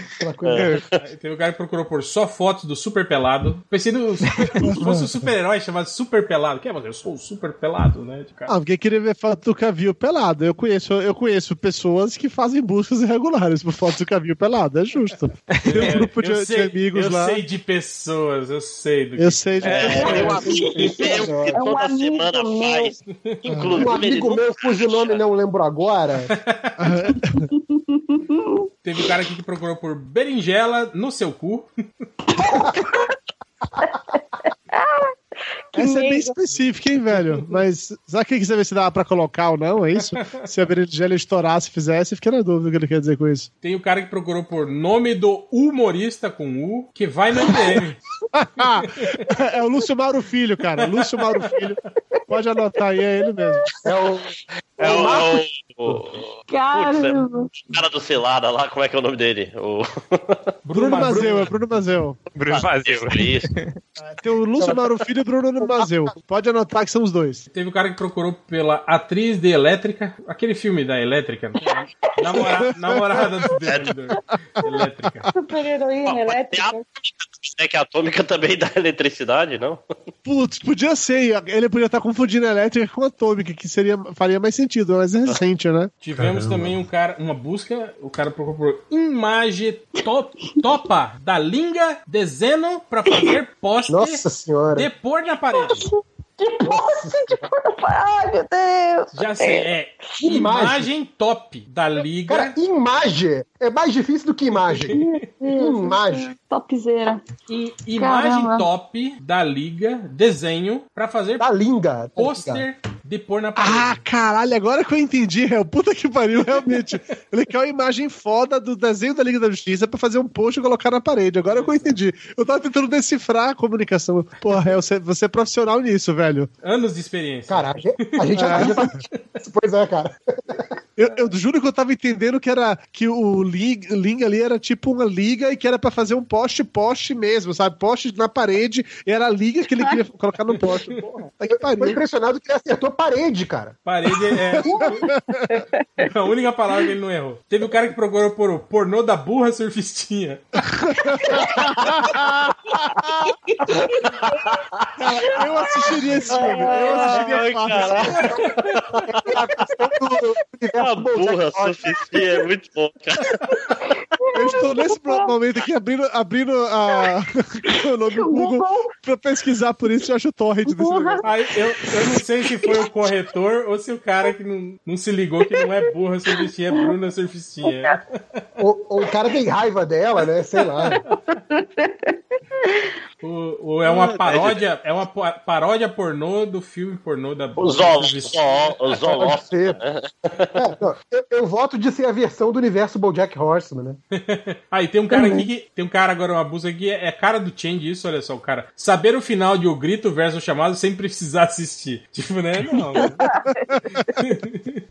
Aí Teve um cara que procurou por só fotos do super pelado. Pensei no, se fosse um super-herói chamado super pelado. Que é, mas eu sou o super pelado, né? de cara. Ah, porque queria ver foto do Cavio pelado. Eu conheço, eu conheço pessoas que fazem buscas irregulares por fotos do Cavio pelado. É justo. Tem um grupo de, eu de sei, amigos eu lá. sei de pessoas, eu sei do que Eu sei de É, pessoas. tem um amigo meu que É um semana meu. faz. Inclusive, Um amigo meu, cujo nome não lembro agora. Teve um cara aqui que procurou por berinjela no seu cu. Essa é bem específica, hein, velho? Mas sabe o que você vê se dava pra colocar ou não? É isso? Se a berinjela estourasse e fizesse, fiquei na dúvida o que ele quer dizer com isso. Tem o cara que procurou por nome do humorista com U, que vai no MDM. Ah, é o Lúcio Mauro Filho, cara. Lúcio Mauro Filho. Pode anotar aí, é ele mesmo. É o. É o, é o, o, Caramba. o cara do Celada lá, como é que é o nome dele? O Bruno Mazeu, é Bruno Mazeu. Bruno Fazio. Isso. Tem o Lúcio Mauro Filho e o Bruno Mazeu. Pode anotar que são os dois. Teve um cara que procurou pela atriz de Elétrica, aquele filme da Elétrica. Namora, namorada do Demolidor. Elétrica. Super heroína Tem a elétrica. né, que a atômica também dá eletricidade, não? Putz, podia ser. Ele podia estar confundindo a elétrica com a atômica, que seria, faria mais sentido, mas é recente, né? Tivemos também um cara, uma busca, o cara procurou por imagem top, topa da linga de Zeno pra fazer poste Nossa senhora. de pôr na parede. Que posse de porra. Ai, meu Deus. Já sei, é Imagem. imagem top da liga. Cara, imagem é mais difícil do que imagem. Imagem. Topzera. I- imagem Caramba. top da liga, desenho, pra fazer Da linga. pôster de pôr na parede. Ah, caralho, agora que eu entendi, é o puta que pariu, realmente. Ele quer uma imagem foda do desenho da Liga da Justiça pra fazer um post e colocar na parede. Agora que eu entendi. Eu tava tentando decifrar a comunicação. Porra, Hel, você, você é profissional nisso, velho. Anos de experiência. Cara, a gente, a gente, a gente tá... Pois é, cara. Eu, eu juro que eu tava entendendo que era que o Ling, Ling ali era tipo uma liga e que era pra fazer um poste-poste mesmo, sabe? Poste na parede e era a liga que ele queria colocar no poste. Porra, tá que Tô pariu. impressionado que ele acertou a parede, cara. Parede é. a única palavra que ele não errou. Teve o cara que procurou por o pornô da burra surfistinha. Cara, eu assistiria esse filme. Eu assistiria fácil. A burra sofistia é muito bom, cara. Eu estou nesse momento aqui abrindo, abrindo a... o nome do Google pra pesquisar por isso e acho o torrent desse negócio. Aí eu, eu não sei se foi o corretor ou se o cara que não, não se ligou que não é burra surfistinha, é Bruna surfistinha. Ou, ou o cara tem raiva dela, né? Sei lá. O, o- é uma paródia, é uma pa- paródia pornô do filme pornô da O Bruna zoológico. surfistinha. O Pode zoológico. ser. É, não, eu, voto de ser a versão do universo BoJack Horseman, né? Aí tem um cara aqui que. Tem um cara agora, uma busca aqui, é, é cara do Change isso, olha só, o cara. Saber o final de O Grito versus o Chamado sem precisar assistir. Tipo, né? Não.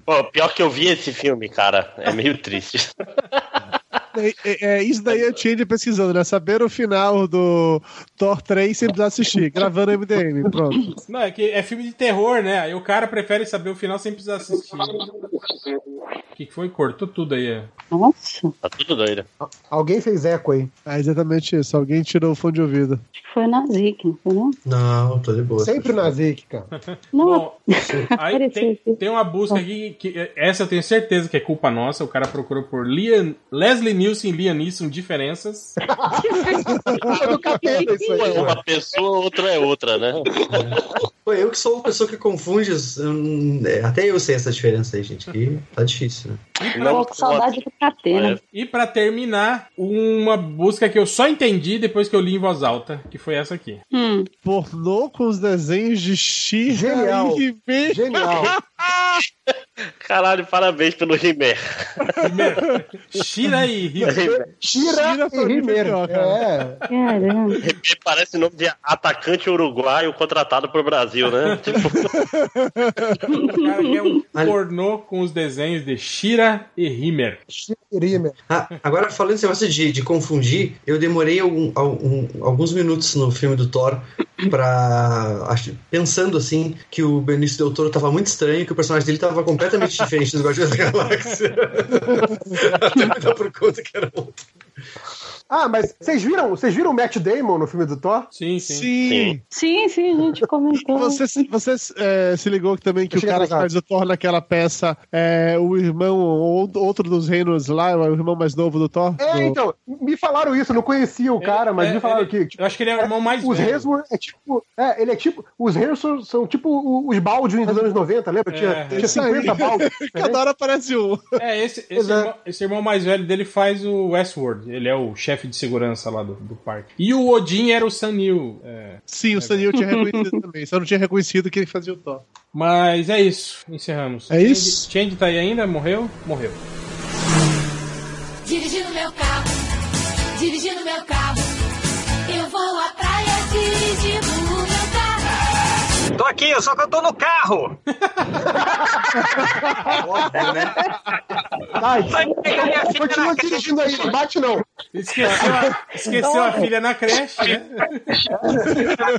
Pô, pior que eu vi esse filme, cara. É meio triste. daí, é, é, isso daí eu tinha de pesquisando, né? Saber o final do Thor 3 sem precisar assistir, gravando MDM, pronto. Não, é que é filme de terror, né? Aí o cara prefere saber o final sem precisar assistir. O que foi? Cortou tudo aí. é. Nossa, Tá tudo doido. Alguém fez eco aí. É exatamente isso, alguém tirou o fone de ouvido. acho que foi na Zic, não foi não? Não, tô de boa. Sempre na Zic, cara. Não, Bom, aí tem, tem uma busca aqui que essa eu tenho certeza que é culpa nossa. O cara procurou por Liam, Leslie Nielsen e Liam Neeson diferenças. É do capeta isso aí. É uma pessoa, outra é outra, né? Pô, eu que sou a pessoa que confunde. os- é, Até eu sei essa diferença aí, gente. Que tá difícil, né? Pô, que saudade do Catena. E pra terminar, uma busca que eu só entendi depois que eu li em voz alta, que foi essa aqui. Hum. Pornô com os desenhos de She Genial. e. Genial. Caralho, parabéns pelo He-Man. Shira e River. Tira Tira e pra Rimer. É. Caramba. Parece nome de atacante uruguaio contratado pro Brasil, né? Tipo, O cara quer um pornô com os desenhos de Shira e Rimer. Tira e Rimer. Ah, agora, falando esse negócio de, de confundir, eu demorei algum- algum- alguns minutos no filme do Thor pra. acho- pensando assim que o Benício Del Toro tava muito estranho, que o personagem dele tava completamente diferente dos Guardiões da Galáxia. Até me dar por conta que era outro. Ah, mas vocês viram, vocês viram o Matt Damon no filme do Thor? Sim, sim. Sim. Sim, sim, a gente comentou. Você, se- você é, se ligou que também que o cara que faz o Thor naquela peça é o irmão, ou outro dos reinos lá, o irmão mais novo do Thor? É, Do- então, me falaram isso, eu não conhecia o cara, mas É, me falaram ele- que. tipo, Eu acho que ele é o irmão mais os velho. É tipo. É, ele é tipo. Os Hemsworth são tipo o- os Baldwin dos anos 90, lembra? Tinha, É, tinha aí. 50 Baldwin. Cada hora aparece um. É, esse, esse, Exato. irmão, esse irmão mais velho dele faz o Westworld. Ele é o chefe de segurança lá do, do parque. E o Odin era o Sanil. É. Sim, o Sanil tinha reconhecido também, só não tinha reconhecido que ele fazia o Thor. Mas é isso. Encerramos. É isso? Change tá aí ainda? Morreu? Morreu. Dirigindo meu carro, dirigindo meu carro. Eu vou à praia. Tô aqui, só que eu tô no carro. Óbvio, né? Minha filha continua dirigindo aí, não bate não. Esqueceu, a, esqueceu a filha na creche, né?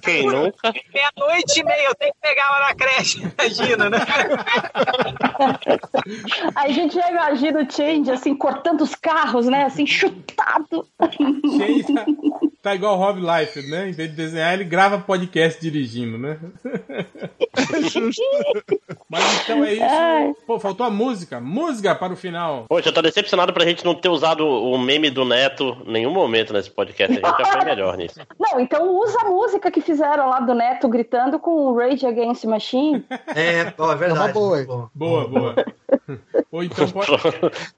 quem nunca? Meia-noite e meia, eu tenho que pegar ela na creche, imagina, né? Aí a gente já imagina o Change, assim, cortando os carros, né? Assim, chutado. Change tá, igual o Rob Life, né? Em vez de desenhar, ele grava podcast dirigindo, né? Mas então é isso. Pô, faltou a música. Música para o final. Poxa, eu tô decepcionado pra gente não ter usado o meme do Neto em nenhum momento nesse podcast. A gente já foi melhor nisso. Não, então usa a música que fizeram lá do Neto gritando com o Rage Against the Machine. É, ó, é verdade. É boa? Bom. Boa, boa. Ou então pode.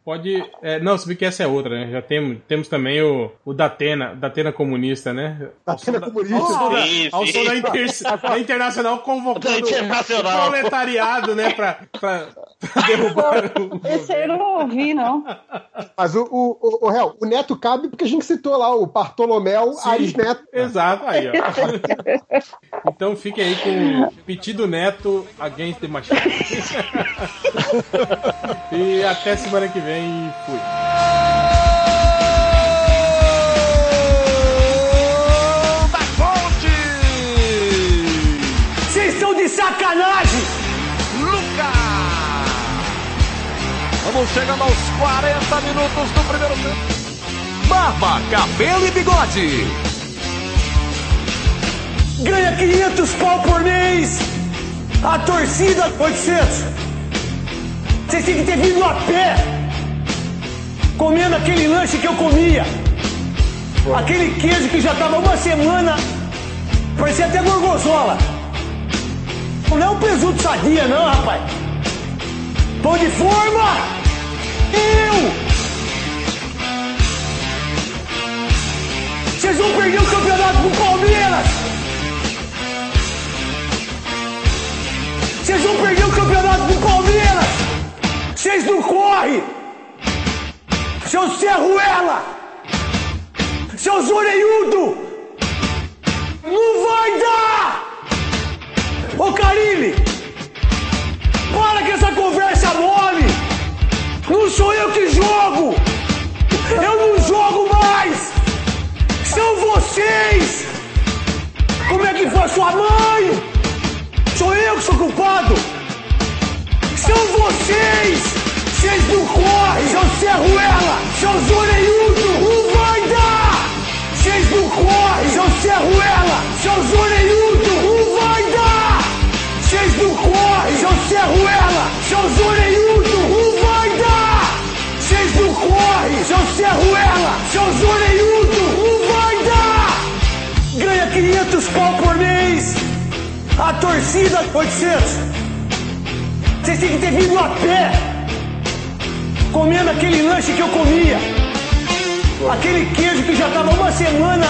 pode é, não, se bem que essa é outra, né? Já temos, temos também o, o Datena, Datena comunista, né? Ao som da- comunista. Ao som da, Sim, ao som da, inter- da Internacional convocando Internacional. o proletariado, né? Pra, pra, pra derrubar o. Esse aí eu não ouvi, não. Mas o, o, o, o, o Neto cabe porque a gente citou lá o Bartolomeu Sim. Ares Neto. Exato, aí, ó. Então fique aí com Pedido Neto Against the Machine. e até semana que vem. Fui. Vamos chegando aos 40 minutos do primeiro tempo. Barba, cabelo e bigode. Ganha 500 pau por mês! A torcida, 800! Vocês têm que ter vindo a pé! Comendo aquele lanche que eu comia! Aquele queijo que já tava uma semana, parecia até gorgonzola! Não é um presunto sadia, não, rapaz! Pão de forma! Vocês vão perder o campeonato pro Palmeiras! Vocês vão perder o campeonato pro Palmeiras! Vocês não correm! Seu Serruela! Seus orelhudo! Não vai dar! Ô Carilli! Para com essa conversa mole! Não sou eu que jogo! Sua mãe! Sou eu que sou culpado! São vocês! Vocês não correm! Seu Serruela! Seus orelhudos! Não vai dar! Vocês não correm! Seu Serruela! Seus orelhudos! Não vai dar! Vocês não correm! Seu Serruela! Seus orelhudos! Não vai dar! Vocês não correm! Seu Serruela! Seus orelhudos! 500 pau por mês! A torcida 800! Vocês têm que ter vindo a pé! Comendo aquele lanche que eu comia! Aquele queijo que já tava uma semana,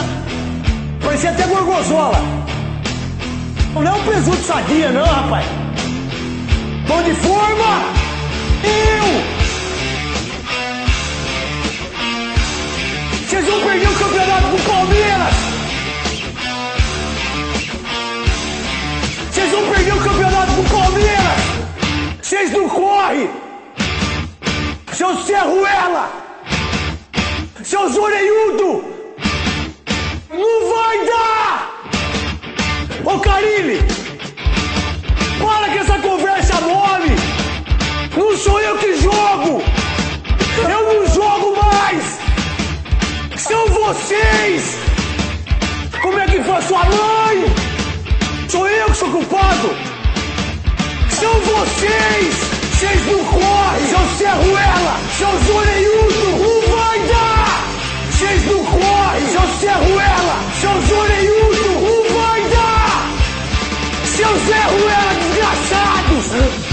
parecia até gorgonzola! Não é um presunto sadia, não, rapaz! Pão de forma! Eu! Vocês vão perder o campeonato com o Palmeiras! Vocês vão perder o campeonato com o Palmeiras! Vocês não correm! Seus Serruela! Seus orelhudo! Não vai dar! Ô Carilli! Para com essa conversa mole! Não sou eu que jogo! Eu não jogo mais! São vocês! Como é que foi sua mãe? Sou eu que sou culpado! São vocês! Vocês não correm! São Serruela! São Zoreiudo! o vai dar! Vocês não correm! São Serruela! São Zoreiudo! o vai dar! Seus Zé Ruela desgraçados!